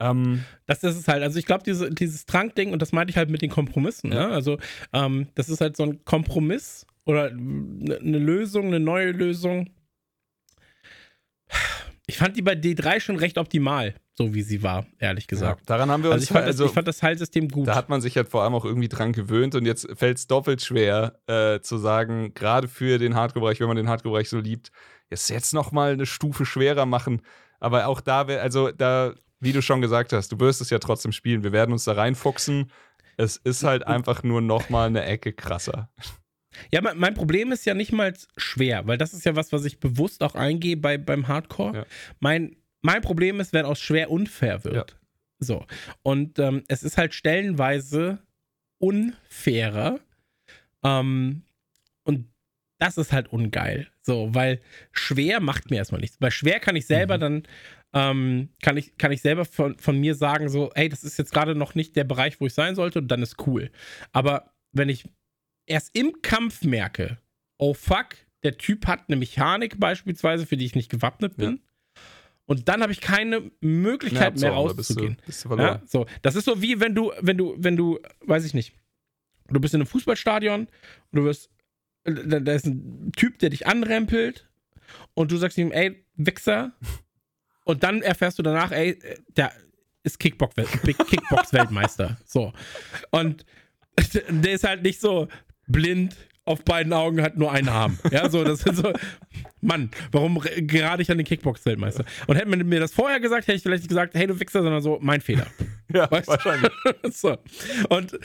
Ähm, Das ist es halt. Also ich glaube, diese, dieses Trankding, und das meinte ich halt mit den Kompromissen, Ja. ne? Also, ähm, das ist halt so ein Kompromiss oder eine eine Lösung, eine neue Lösung. Ich fand die bei D3 schon recht optimal, so wie sie war, ehrlich gesagt. ja, daran haben wir uns Also ich fand, also, das, ich fand das Heilsystem gut. Da hat man sich halt vor allem auch irgendwie dran gewöhnt und jetzt fällt es doppelt schwer äh, zu sagen, gerade für den Hardcore-Bereich, wenn man den Hardcore-Bereich so liebt, jetzt jetzt noch mal eine Stufe schwerer machen. Aber auch da, also da, wie du schon gesagt hast, du wirst es ja trotzdem spielen. Wir werden uns da reinfuchsen. Es ist halt einfach nur noch mal eine Ecke krasser. Ja, mein, Problem ist ja nicht mal schwer, weil das ist ja was, was ich bewusst auch eingehe bei, beim Hardcore. Ja. Mein, mein Problem ist, wenn aus schwer unfair wird. So. Und ähm, es ist halt stellenweise unfairer. Ähm, und das ist halt ungeil. So, weil schwer macht mir erstmal nichts. Bei schwer kann ich selber Mhm. dann, ähm, kann ich, kann ich selber von, von mir sagen, so, ey, das ist jetzt gerade noch nicht der Bereich, wo ich sein sollte, und dann ist cool. Aber wenn ich erst im Kampf merke, oh fuck, der Typ hat eine Mechanik beispielsweise, für die ich nicht gewappnet bin. Und dann habe ich keine Möglichkeit mehr Abzauber, bist du, rauszugehen. bist du. Ja, so. Das ist so wie wenn du, wenn du, wenn du, weiß ich nicht, du bist in einem Fußballstadion und du wirst, da, da ist ein Typ, der dich anrempelt und du sagst ihm, ey, Wichser. [LAUGHS] Und dann erfährst du danach, ey, der ist Kickbox- Kickbox-Weltmeister. so. Und [LAUGHS] der ist halt nicht so blind auf beiden Augen, hat nur einen Arm. Ja, so, das ist so, Mann, warum gerade ich an den Kickbox-Weltmeister? Und hätte man mir das vorher gesagt, hätte ich vielleicht nicht gesagt, hey, du Wichser, sondern so, mein Fehler. [LAUGHS] Ja, Weißt du? wahrscheinlich. [LAUGHS] so. Und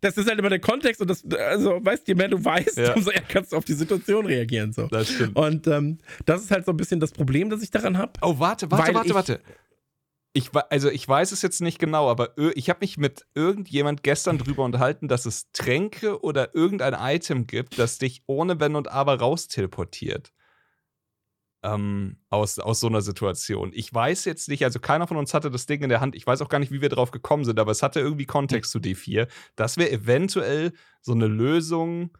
das ist halt immer der Kontext und das, also, weißt du, je mehr du weißt, Ja. umso eher kannst du auf die Situation reagieren. So. Das stimmt. Und ähm, das ist halt so ein bisschen das Problem, das ich daran habe. Oh, warte, warte, warte, warte. Ich, also ich weiß es jetzt nicht genau, aber ich habe mich mit irgendjemand gestern drüber unterhalten, dass es Tränke oder irgendein Item gibt, das dich ohne Wenn und Aber rausteleportiert. Ähm, aus, aus so einer Situation. Ich weiß jetzt nicht, also keiner von uns hatte das Ding in der Hand. Ich weiß auch gar nicht, wie wir drauf gekommen sind, aber es hatte irgendwie Kontext zu D4. Das wäre eventuell so eine Lösung,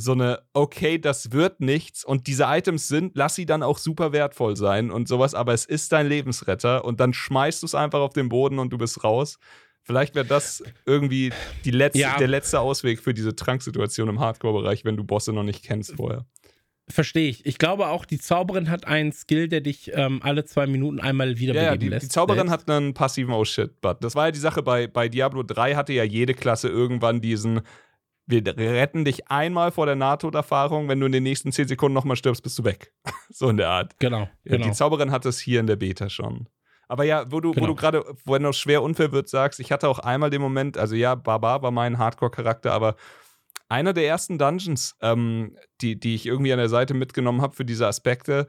so eine, okay, das wird nichts und diese Items sind, lass sie dann auch super wertvoll sein und sowas, aber es ist dein Lebensretter und dann schmeißt du es einfach auf den Boden und du bist raus. Vielleicht wäre das irgendwie die letzte, Ja. der letzte Ausweg für diese Tranksituation im Hardcore-Bereich, wenn du Bosse noch nicht kennst vorher. Verstehe ich. Ich glaube auch, die Zauberin hat einen Skill, der dich ähm, alle zwei Minuten einmal wiederbeleben Ja, ja die, lässt. die Zauberin selbst. hat einen passiven Oh shit, but das war ja die Sache bei, bei Diablo 3 hatte ja jede Klasse irgendwann diesen wir retten dich einmal vor der Nahtoderfahrung, wenn du in den nächsten 10 Sekunden nochmal stirbst, bist du weg. [LAUGHS] so in der Art. Genau, Ja, genau. Die Zauberin hat es hier in der Beta schon. Aber ja, wo du, wo Genau. du gerade, wenn es schwer unfair wird, sagst, ich hatte auch einmal den Moment, also ja, Barbar war mein Hardcore-Charakter, aber einer der ersten Dungeons, ähm, die, die ich irgendwie an der Seite mitgenommen habe für diese Aspekte,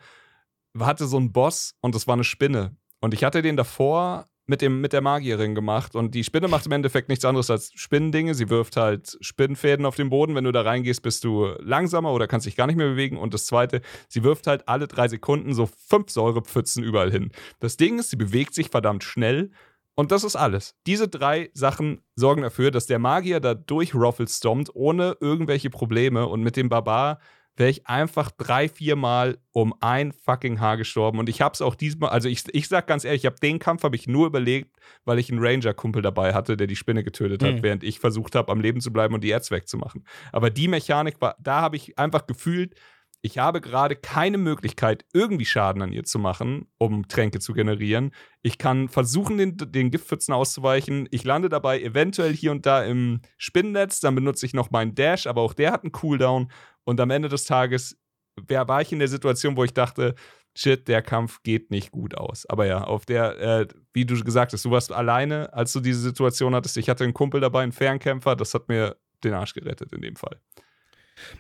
hatte so einen Boss und das war eine Spinne. Und ich hatte den davor mit, dem, mit der Magierin gemacht und die Spinne macht im Endeffekt nichts anderes als Spinnendinge. Sie wirft halt Spinnenfäden auf den Boden. Wenn du da reingehst, bist du langsamer oder kannst dich gar nicht mehr bewegen. Und das zweite, sie wirft halt alle drei Sekunden so fünf Säurepfützen überall hin. Das Ding ist, sie bewegt sich verdammt schnell. Und das ist alles. Diese drei Sachen sorgen dafür, dass der Magier da durch Ruffle stompt, ohne irgendwelche Probleme. Und mit dem Barbar wäre ich einfach drei, vier Mal um ein fucking Haar gestorben. Und ich hab's auch diesmal, also ich, ich sag ganz ehrlich, ich hab den Kampf habe ich nur überlegt, weil ich einen Ranger-Kumpel dabei hatte, der die Spinne getötet hat, Mhm. während ich versucht habe, am Leben zu bleiben und die Erz wegzumachen. Aber die Mechanik war, da habe ich einfach gefühlt, ich habe gerade keine Möglichkeit, irgendwie Schaden an ihr zu machen, um Tränke zu generieren. Ich kann versuchen, den, den Giftpfützen auszuweichen. Ich lande dabei eventuell hier und da im Spinnennetz. Dann benutze ich noch meinen Dash, aber auch der hat einen Cooldown. Und am Ende des Tages wer, war ich in der Situation, wo ich dachte, shit, der Kampf geht nicht gut aus. Aber ja, auf der, äh, wie du gesagt hast, du warst alleine, als du diese Situation hattest. Ich hatte einen Kumpel dabei, einen Fernkämpfer. Das hat mir den Arsch gerettet in dem Fall.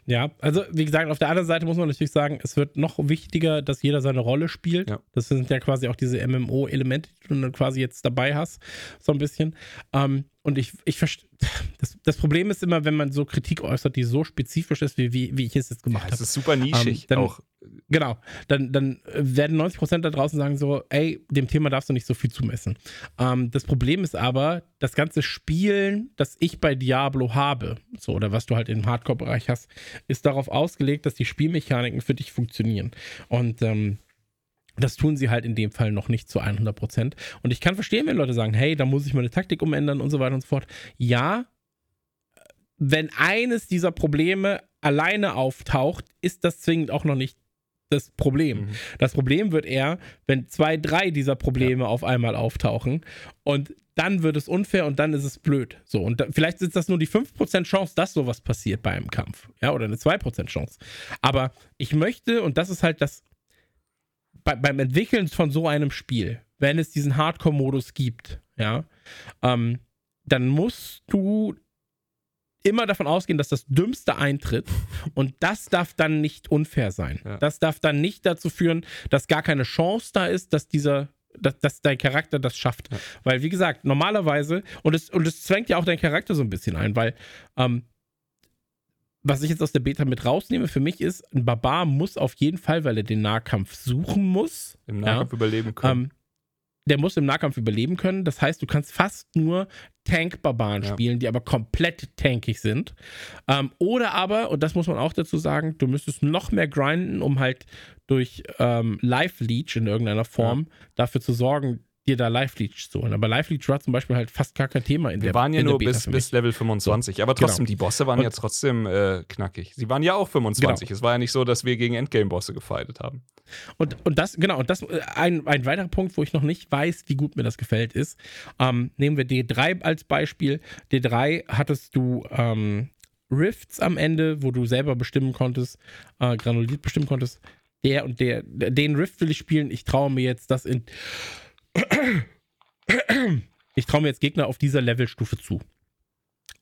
Ja, also wie gesagt, auf der anderen Seite muss man natürlich sagen, es wird noch wichtiger, dass jeder seine Rolle spielt. Ja. Das sind ja quasi auch diese MMO-Elemente, die du dann quasi jetzt dabei hast, so ein bisschen. Ähm, und ich, ich verstehe, das, das, Problem ist immer, wenn man so Kritik äußert, die so spezifisch ist, wie, wie, wie ich es jetzt gemacht habe. Das ist super nischig ähm, dann, auch. Genau, dann, dann werden 90% da draußen sagen so, ey, dem Thema darfst du nicht so viel zumessen. Ähm, das Problem ist aber, das ganze Spielen, das ich bei Diablo habe, so, oder was du halt im Hardcore-Bereich hast, ist darauf ausgelegt, dass die Spielmechaniken für dich funktionieren. Und ähm, das tun sie halt in dem Fall noch nicht zu 100 Prozent. Und ich kann verstehen, wenn Leute sagen, hey, da muss ich meine Taktik umändern und so weiter und so fort. Ja, wenn eines dieser Probleme alleine auftaucht, ist das zwingend auch noch nicht das Problem. Mhm. Das Problem wird eher, wenn zwei, drei dieser Probleme ja. auf einmal auftauchen und dann wird es unfair und dann ist es blöd. So, und da, vielleicht ist das nur die 5% Chance, dass sowas passiert bei einem Kampf. Ja, oder eine 2% Chance. Aber ich möchte, und das ist halt das bei, beim Entwickeln von so einem Spiel, wenn es diesen Hardcore-Modus gibt, ja, ähm, dann musst du immer davon ausgehen, dass das Dümmste eintritt und das darf dann nicht unfair sein. Ja. Das darf dann nicht dazu führen, dass gar keine Chance da ist, dass dieser dass, dass dein Charakter das schafft. Ja. Weil, wie gesagt, normalerweise, und es, und es zwängt ja auch dein Charakter so ein bisschen ein, weil ähm, was ich jetzt aus der Beta mit rausnehme für mich ist, ein Barbar muss auf jeden Fall, weil er den Nahkampf suchen muss. Im Nahkampf ja, überleben können. Ähm, der muss im Nahkampf überleben können. Das heißt, du kannst fast nur Tank-Barbaren ja. spielen, die aber komplett tankig sind. Ähm, oder aber, und das muss man auch dazu sagen, du müsstest noch mehr grinden, um halt durch ähm, Life-Leech in irgendeiner Form ja. dafür zu sorgen, dir da Life-Leech zu holen. Aber Life-Leech war zum Beispiel halt fast gar kein Thema in Wir der waren ja nur bis, bis Level 25, so, aber trotzdem, genau. die Bosse waren und, ja trotzdem äh, knackig. Sie waren ja auch 25. Genau. Es war ja nicht so, dass wir gegen Endgame-Bosse gefightet haben. Und, und das, genau, und das, äh, ein, ein weiterer Punkt, wo ich noch nicht weiß, wie gut mir das gefällt, ist, ähm, nehmen wir D3 als Beispiel. D3 hattest du ähm, Rifts am Ende, wo du selber bestimmen konntest, äh, granuliert bestimmen konntest, der und der, den Rift will ich spielen, ich traue mir jetzt das in ich traue mir jetzt Gegner auf dieser Levelstufe zu.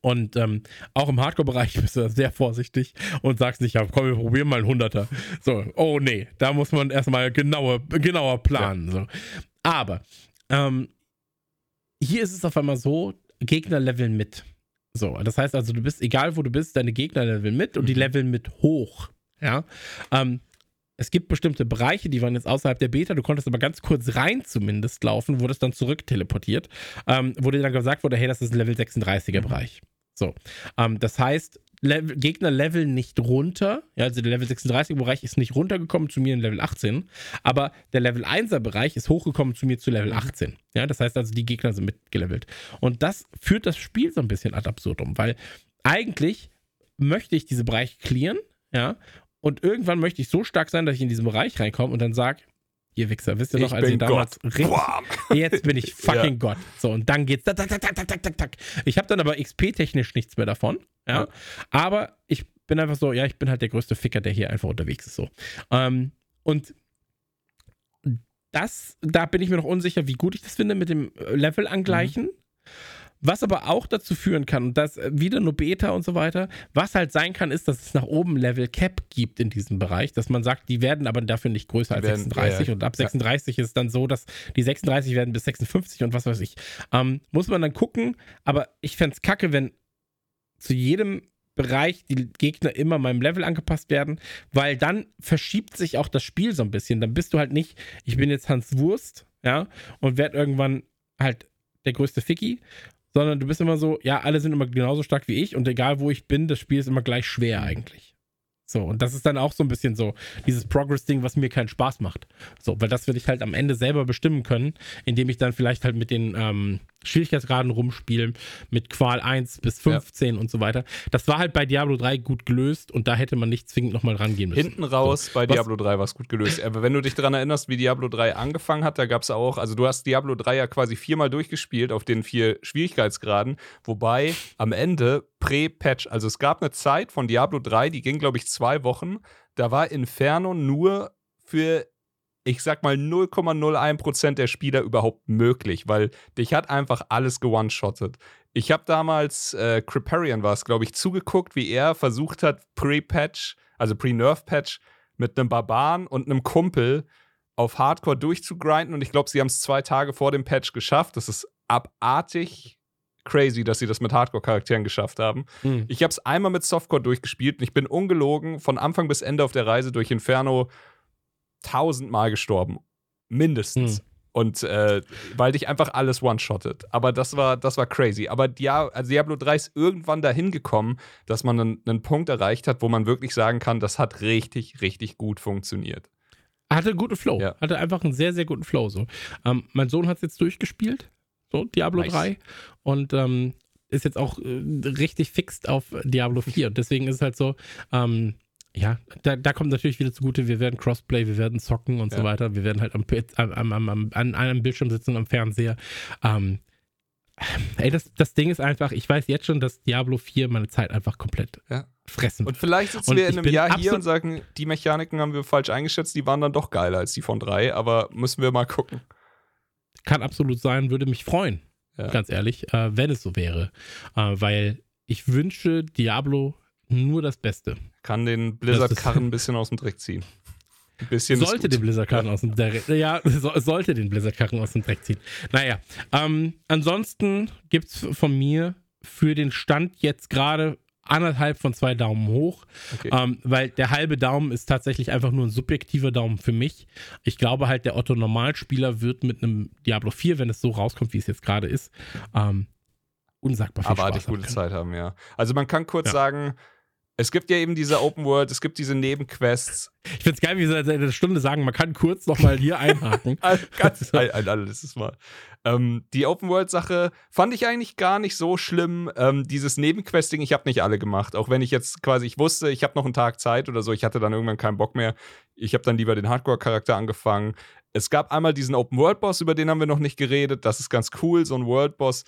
Und ähm, auch im Hardcore-Bereich [LAUGHS] bist du sehr vorsichtig und sagst nicht, ja, komm, wir probieren mal einen Hunderter. So, oh nee, da muss man erstmal genauer, genauer planen. Ja. So. Aber ähm, hier ist es auf einmal so, Gegner leveln mit. So, das heißt also, du bist, egal wo du bist, deine Gegner leveln mit und die mhm. leveln mit hoch. Ja. Ähm, es gibt bestimmte Bereiche, die waren jetzt außerhalb der Beta, du konntest aber ganz kurz rein zumindest laufen, wurdest dann zurück teleportiert, ähm, wo dir dann gesagt wurde, hey, das ist ein Level 36er mhm. Bereich. So, ähm, das heißt, Level, Gegner leveln nicht runter, ja, also der Level 36er Bereich ist nicht runtergekommen zu mir in Level 18, aber der Level 1er Bereich ist hochgekommen zu mir zu Level 18. Mhm. Ja, das heißt also, die Gegner sind mitgelevelt. Und das führt das Spiel so ein bisschen ad absurdum, weil eigentlich möchte ich diese Bereiche clearen, ja, und irgendwann möchte ich so stark sein, dass ich in diesen Bereich reinkomme und dann sage, ihr Wichser, wisst ihr noch, als ich damals richtig, jetzt bin ich [LAUGHS] fucking ja. Gott. So, und dann geht's tak, tak, tak, tak, tak, tak, tak. Ich habe dann aber XP-technisch nichts mehr davon, ja? ja. Aber ich bin einfach so, ja, ich bin halt der größte Ficker, der hier einfach unterwegs ist, so. Ähm, und das, da bin ich mir noch unsicher, wie gut ich das finde mit dem Level angleichen. Mhm. Was aber auch dazu führen kann, und das äh, wieder nur Beta und so weiter, was halt sein kann, ist, dass es nach oben Level Cap gibt in diesem Bereich, dass man sagt, die werden aber dafür nicht größer als werden, 36 ja, und ab 36 ja. ist es dann so, dass die 36 werden bis 56 und was weiß ich. Ähm, muss man dann gucken, aber ich fände es kacke, wenn zu jedem Bereich die Gegner immer meinem Level angepasst werden, weil dann verschiebt sich auch das Spiel so ein bisschen. Dann bist du halt nicht, ich bin jetzt Hans Wurst, ja, und werde irgendwann halt der größte Ficky, sondern du bist immer so, ja, alle sind immer genauso stark wie ich und egal wo ich bin, das Spiel ist immer gleich schwer eigentlich. So, und das ist dann auch so ein bisschen so dieses Progress-Ding, was mir keinen Spaß macht. So, weil das will ich halt am Ende selber bestimmen können, indem ich dann vielleicht halt mit den, ähm, Schwierigkeitsgraden rumspielen mit Qual 1 bis 15 ja. und so weiter. Das war halt bei Diablo 3 gut gelöst und da hätte man nicht zwingend nochmal rangehen müssen. Hinten raus so. bei Diablo 3 war es gut gelöst. Aber wenn du dich daran erinnerst, wie Diablo 3 angefangen hat, da gab es auch, also du hast Diablo 3 ja quasi viermal durchgespielt auf den vier Schwierigkeitsgraden, wobei am Ende Prä-Patch, also es gab eine Zeit von Diablo 3, die ging glaube ich zwei Wochen, da war Inferno nur für ich sag mal 0,01% der Spieler überhaupt möglich, weil dich hat einfach alles gewone-shottet. Ich habe damals, äh, Criparian war es, glaube ich, zugeguckt, wie er versucht hat, Pre-Patch, also Pre-Nerf-Patch, mit einem Barbaren und einem Kumpel auf Hardcore durchzugrinden und ich glaube, sie haben es zwei Tage vor dem Patch geschafft. Das ist abartig crazy, dass sie das mit Hardcore-Charakteren geschafft haben. Mhm. Ich habe es einmal mit Softcore durchgespielt und ich bin ungelogen von Anfang bis Ende auf der Reise durch Inferno tausendmal gestorben. Mindestens. Hm. Und äh, weil dich einfach alles one-shottet. Aber das war, das war crazy. Aber Dia also Diablo 3 ist irgendwann dahin gekommen, dass man einen, einen Punkt erreicht hat, wo man wirklich sagen kann, das hat richtig, richtig gut funktioniert. Hatte einen guten Flow. Ja. Hatte einfach einen sehr, sehr guten Flow. So. Ähm, mein Sohn hat es jetzt durchgespielt, so Diablo nice. 3. Und ähm, ist jetzt auch äh, richtig fixt auf Diablo 4. Und deswegen ist es halt so, ähm, ja, da, da kommt natürlich wieder zugute, wir werden Crossplay, wir werden zocken und ja. so weiter. Wir werden halt am, am, am, am, an einem Bildschirm sitzen am Fernseher. Ähm, ey, das, das Ding ist einfach, ich weiß jetzt schon, dass Diablo 4 meine Zeit einfach komplett ja. fressen Und vielleicht sitzen und wir in einem Jahr hier und sagen, die Mechaniken haben wir falsch eingeschätzt, die waren dann doch geiler als die von 3, aber müssen wir mal gucken. Kann absolut sein, würde mich freuen, ja. ganz ehrlich, äh, wenn es so wäre. Äh, weil ich wünsche Diablo nur das Beste. Kann den Blizzard-Karren ein bisschen aus dem Dreck ziehen. Ein bisschen sollte den Blizzard-Karren aus dem Dreck Ja, [LAUGHS] so, sollte den Blizzard-Karren aus dem Dreck ziehen. Naja, ähm, ansonsten gibt es von mir für den Stand jetzt gerade anderthalb von zwei Daumen hoch, okay. ähm, weil der halbe Daumen ist tatsächlich einfach nur ein subjektiver Daumen für mich. Ich glaube halt, der Otto Normalspieler wird mit einem Diablo 4, wenn es so rauskommt, wie es jetzt gerade ist, ähm, unsagbar viel Aber Spaß gute Zeit haben, ja. Also man kann kurz ja. sagen, es gibt ja eben diese Open World, es gibt diese Nebenquests. Ich finde es geil, wie sie seit einer Stunde sagen, man kann kurz nochmal hier einhaken. [LAUGHS] Ganz ein, ein, alles Mal. Ähm, die Open World-Sache fand ich eigentlich gar nicht so schlimm. Ähm, dieses Nebenquesting, ich habe nicht alle gemacht. Auch wenn ich jetzt quasi, ich wusste, ich habe noch einen Tag Zeit oder so, ich hatte dann irgendwann keinen Bock mehr. Ich habe dann lieber den Hardcore-Charakter angefangen. Es gab einmal diesen Open World-Boss, über den haben wir noch nicht geredet. Das ist ganz cool, so ein World-Boss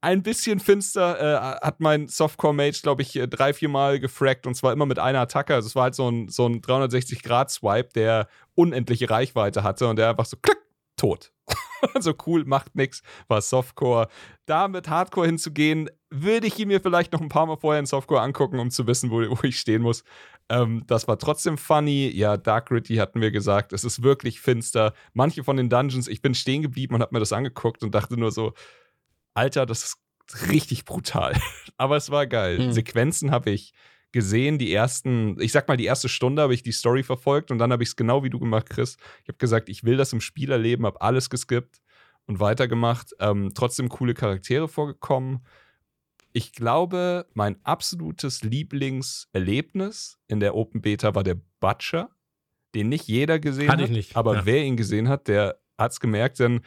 ein bisschen finster äh, hat mein Softcore-Mage, glaube ich, äh, drei, vier Mal gefragt und zwar immer mit einer Attacke. Also es war halt so ein, so ein 360-Grad-Swipe, der unendliche Reichweite hatte und der einfach so klick, tot. [LAUGHS] so cool, macht nix, war Softcore. Da mit Hardcore hinzugehen, würde ich ihn mir vielleicht noch ein paar Mal vorher in Softcore angucken, um zu wissen, wo, wo ich stehen muss. Ähm, das war trotzdem funny. Ja, Dark Gritty hatten wir gesagt. Es ist wirklich finster. Manche von den Dungeons, ich bin stehen geblieben und habe mir das angeguckt und dachte nur so, Alter, das ist richtig brutal. [LAUGHS] Aber es war geil. Mhm. Sequenzen habe ich gesehen, die ersten, ich sag mal, die erste Stunde habe ich die Story verfolgt und dann habe ich es genau wie du gemacht, Chris. Ich habe gesagt, ich will das im Spiel erleben, habe alles geskippt und weitergemacht. Ähm, trotzdem coole Charaktere vorgekommen. Ich glaube, mein absolutes Lieblingserlebnis in der Open Beta war der Butcher, den nicht jeder gesehen hat. Nicht. Aber ja. wer ihn gesehen hat, der hat es gemerkt, denn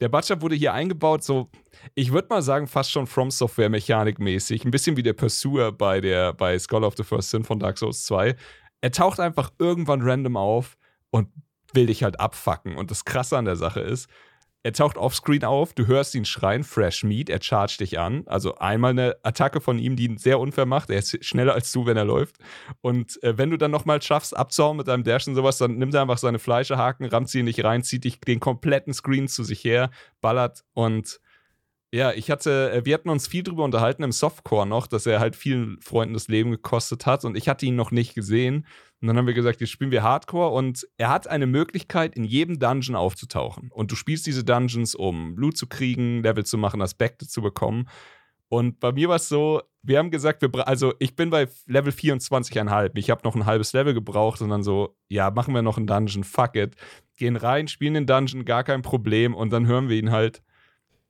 der Butcher wurde hier eingebaut, so, ich würde mal sagen, fast schon From Software mechanikmäßig. Ein bisschen wie der Pursuer bei, der, bei Skull of the First Sin von Dark Souls 2. Er taucht einfach irgendwann random auf und will dich halt abfacken. Und das Krasse an der Sache ist, er taucht offscreen auf, du hörst ihn schreien, Fresh Meat, er chargt dich an. Also einmal eine Attacke von ihm, die ihn sehr unfair macht. Er ist schneller als du, wenn er läuft. Und äh, wenn du dann nochmal schaffst, abzuhauen mit deinem Dash und sowas, dann nimmt er einfach seine Fleischehaken, rammt sie nicht rein, zieht dich den kompletten Screen zu sich her, ballert und ja, ich hatte, äh, wir hatten uns viel drüber unterhalten im Softcore noch, dass er halt vielen Freunden das Leben gekostet hat und ich hatte ihn noch nicht gesehen. Und dann haben wir gesagt, jetzt spielen wir Hardcore und er hat eine Möglichkeit, in jedem Dungeon aufzutauchen. Und du spielst diese Dungeons, um Loot zu kriegen, Level zu machen, Aspekte zu bekommen. Und bei mir war es so, wir haben gesagt, wir also ich bin bei Level 24,5. Ich habe noch ein halbes Level gebraucht und dann so, ja, machen wir noch einen Dungeon, fuck it. Gehen rein, spielen den Dungeon, gar kein Problem. Und dann hören wir ihn halt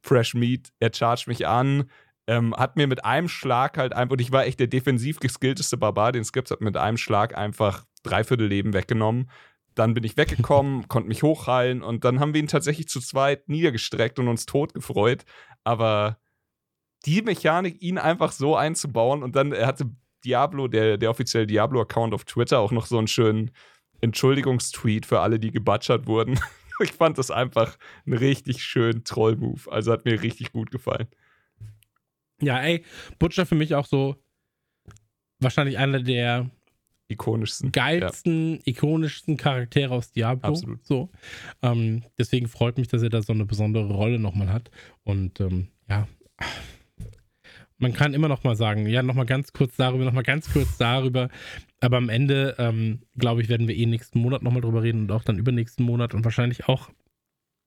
Fresh Meat, er chargt mich an, ähm, hat mir mit einem Schlag halt einfach, und ich war echt der defensiv geskillteste Barbar, den gibt, hat mit einem Schlag einfach dreiviertel Leben weggenommen. Dann bin ich weggekommen, [LAUGHS] konnte mich hochheilen und dann haben wir ihn tatsächlich zu zweit niedergestreckt und uns tot gefreut. aber die Mechanik, ihn einfach so einzubauen und dann, er hatte Diablo, der, der offizielle Diablo-Account auf Twitter, auch noch so einen schönen Entschuldigungstweet für alle, die gebutschert wurden. [LAUGHS] ich fand das einfach einen richtig schönen Troll-Move. Also hat mir richtig gut gefallen. Ja, ey, Butcher für mich auch so wahrscheinlich einer der ikonischsten, geilsten, ja. ikonischsten Charaktere aus Diablo. Absolut. So. Ähm, deswegen freut mich, dass er da so eine besondere Rolle nochmal hat. Und ähm, ja, man kann immer noch mal sagen, ja, noch mal ganz kurz darüber, noch mal ganz kurz darüber. Aber am Ende, ähm, glaube ich, werden wir eh nächsten Monat noch mal drüber reden und auch dann übernächsten Monat und wahrscheinlich auch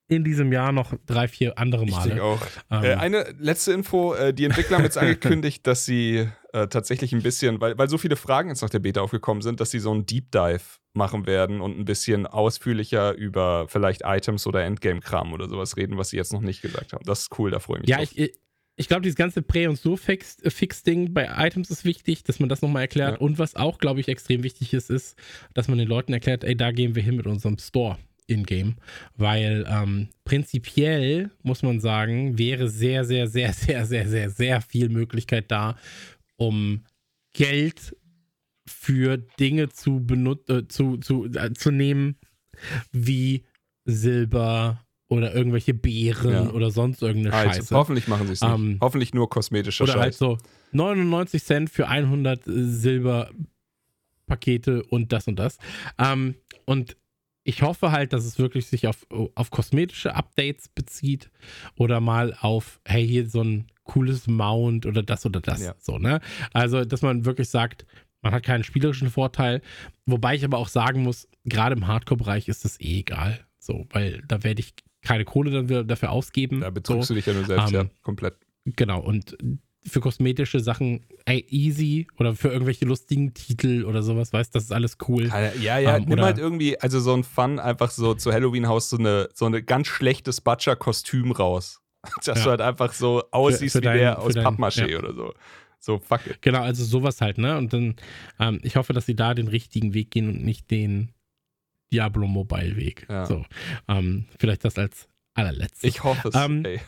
in diesem Jahr noch drei, vier andere Male. Ich auch. Ähm, äh, eine letzte Info: äh, Die Entwickler haben jetzt [LAUGHS] angekündigt, dass sie äh, tatsächlich ein bisschen, weil, weil so viele Fragen jetzt nach der Beta aufgekommen sind, dass sie so einen Deep Dive machen werden und ein bisschen ausführlicher über vielleicht Items oder Endgame-Kram oder sowas reden, was sie jetzt noch nicht gesagt haben. Das ist cool, da freue ich mich. Ja, ich, ich glaube, dieses ganze Prä- und So-Fix-Ding bei Items ist wichtig, dass man das nochmal erklärt. Ja. Und was auch, glaube ich, extrem wichtig ist, ist, dass man den Leuten erklärt, ey, da gehen wir hin mit unserem Store in-game. Weil ähm, prinzipiell, muss man sagen, wäre sehr, sehr, sehr, sehr, sehr, sehr, sehr viel Möglichkeit da, um Geld für Dinge zu benutzen, äh, zu, zu, äh, zu nehmen, wie Silber, oder irgendwelche Beeren ja. oder sonst irgendeine also, Scheiße. Hoffentlich machen sie es nicht. Ähm, hoffentlich nur kosmetische oder Scheiße. Oder halt so 99 Cent für 100 Silberpakete und das und das. Ähm, und ich hoffe halt, dass es wirklich sich auf, auf kosmetische Updates bezieht oder mal auf, hey, hier so ein cooles Mount oder das oder das. Ja. So, ne? Also, dass man wirklich sagt, man hat keinen spielerischen Vorteil. Wobei ich aber auch sagen muss, gerade im Hardcore-Bereich ist das eh egal. So, weil da werde ich keine Kohle dann dafür ausgeben. Da betrügst so. du dich ja nur selbst, um, ja, ähm, komplett. Genau, und für kosmetische Sachen ey, easy oder für irgendwelche lustigen Titel oder sowas, weißt das ist alles cool. Ja, ja, ähm, nimm halt irgendwie, also so ein Fun, einfach so zu Halloween-Haus so eine, so eine ganz schlechtes Butcher-Kostüm raus. [LAUGHS] Dass ja. du halt einfach so aussiehst für, für wie dein, der aus Pappmaché ja. oder so. So, fuck it. Genau, also sowas halt, ne? Und dann, ähm, ich hoffe, dass sie da den richtigen Weg gehen und nicht den Diablo Mobile Weg. Ja. So, ähm, vielleicht das als allerletztes. Ich hoffe es. Ähm, ey.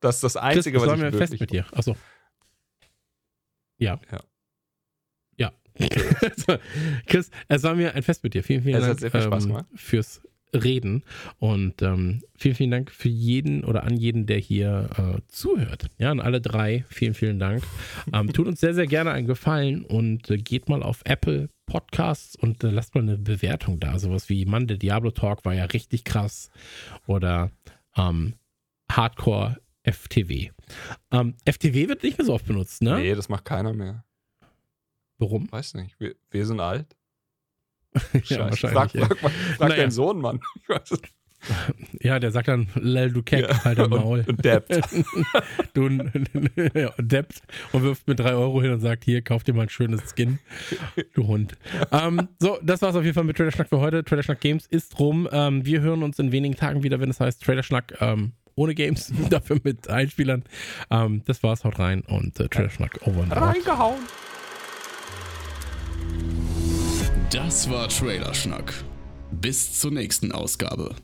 Das ist das Einzige, Chris, was ich mir fest mit dir. Achso. Ja. Ja. Ja. [LAUGHS] Chris, es war mir ein Fest mit dir. Vielen, vielen es Dank hat sehr viel Spaß ähm, fürs reden. Und ähm, vielen, vielen Dank für jeden oder an jeden, der hier äh, zuhört. Ja, an alle drei, vielen, vielen Dank. Ähm, tut uns sehr, sehr gerne einen Gefallen und äh, geht mal auf Apple Podcasts und äh, lasst mal eine Bewertung da. Sowas wie Mann, der Diablo Talk war ja richtig krass. Oder ähm, Hardcore FTW. Ähm, FTW wird nicht mehr so oft benutzt, ne? Nee, das macht keiner mehr. Warum? Weiß nicht. Wir, wir sind alt. [LAUGHS] ja, wahrscheinlich. Frag, frag, frag, frag naja. deinen Sohn, Mann. [LAUGHS] Ja, der sagt dann, Lel, du Keck, ja, halt dein Maul. Und, deppt. [LAUGHS] du ja, deppt und wirft mir drei Euro hin und sagt, hier, kauf dir mal ein schönes Skin, du Hund. ähm, so, das war's auf jeden Fall mit Trailer Schnack für heute. Trailer Schnack Games ist rum. Ähm, wir hören uns in wenigen Tagen wieder, wenn es heißt Trailer Schnack ähm, ohne Games, [LAUGHS] dafür mit Einspielern. Ähm, das war's, haut rein und äh, Trailer Schnack over. Reingehauen. Das war Trailerschnack. Bis zur nächsten Ausgabe.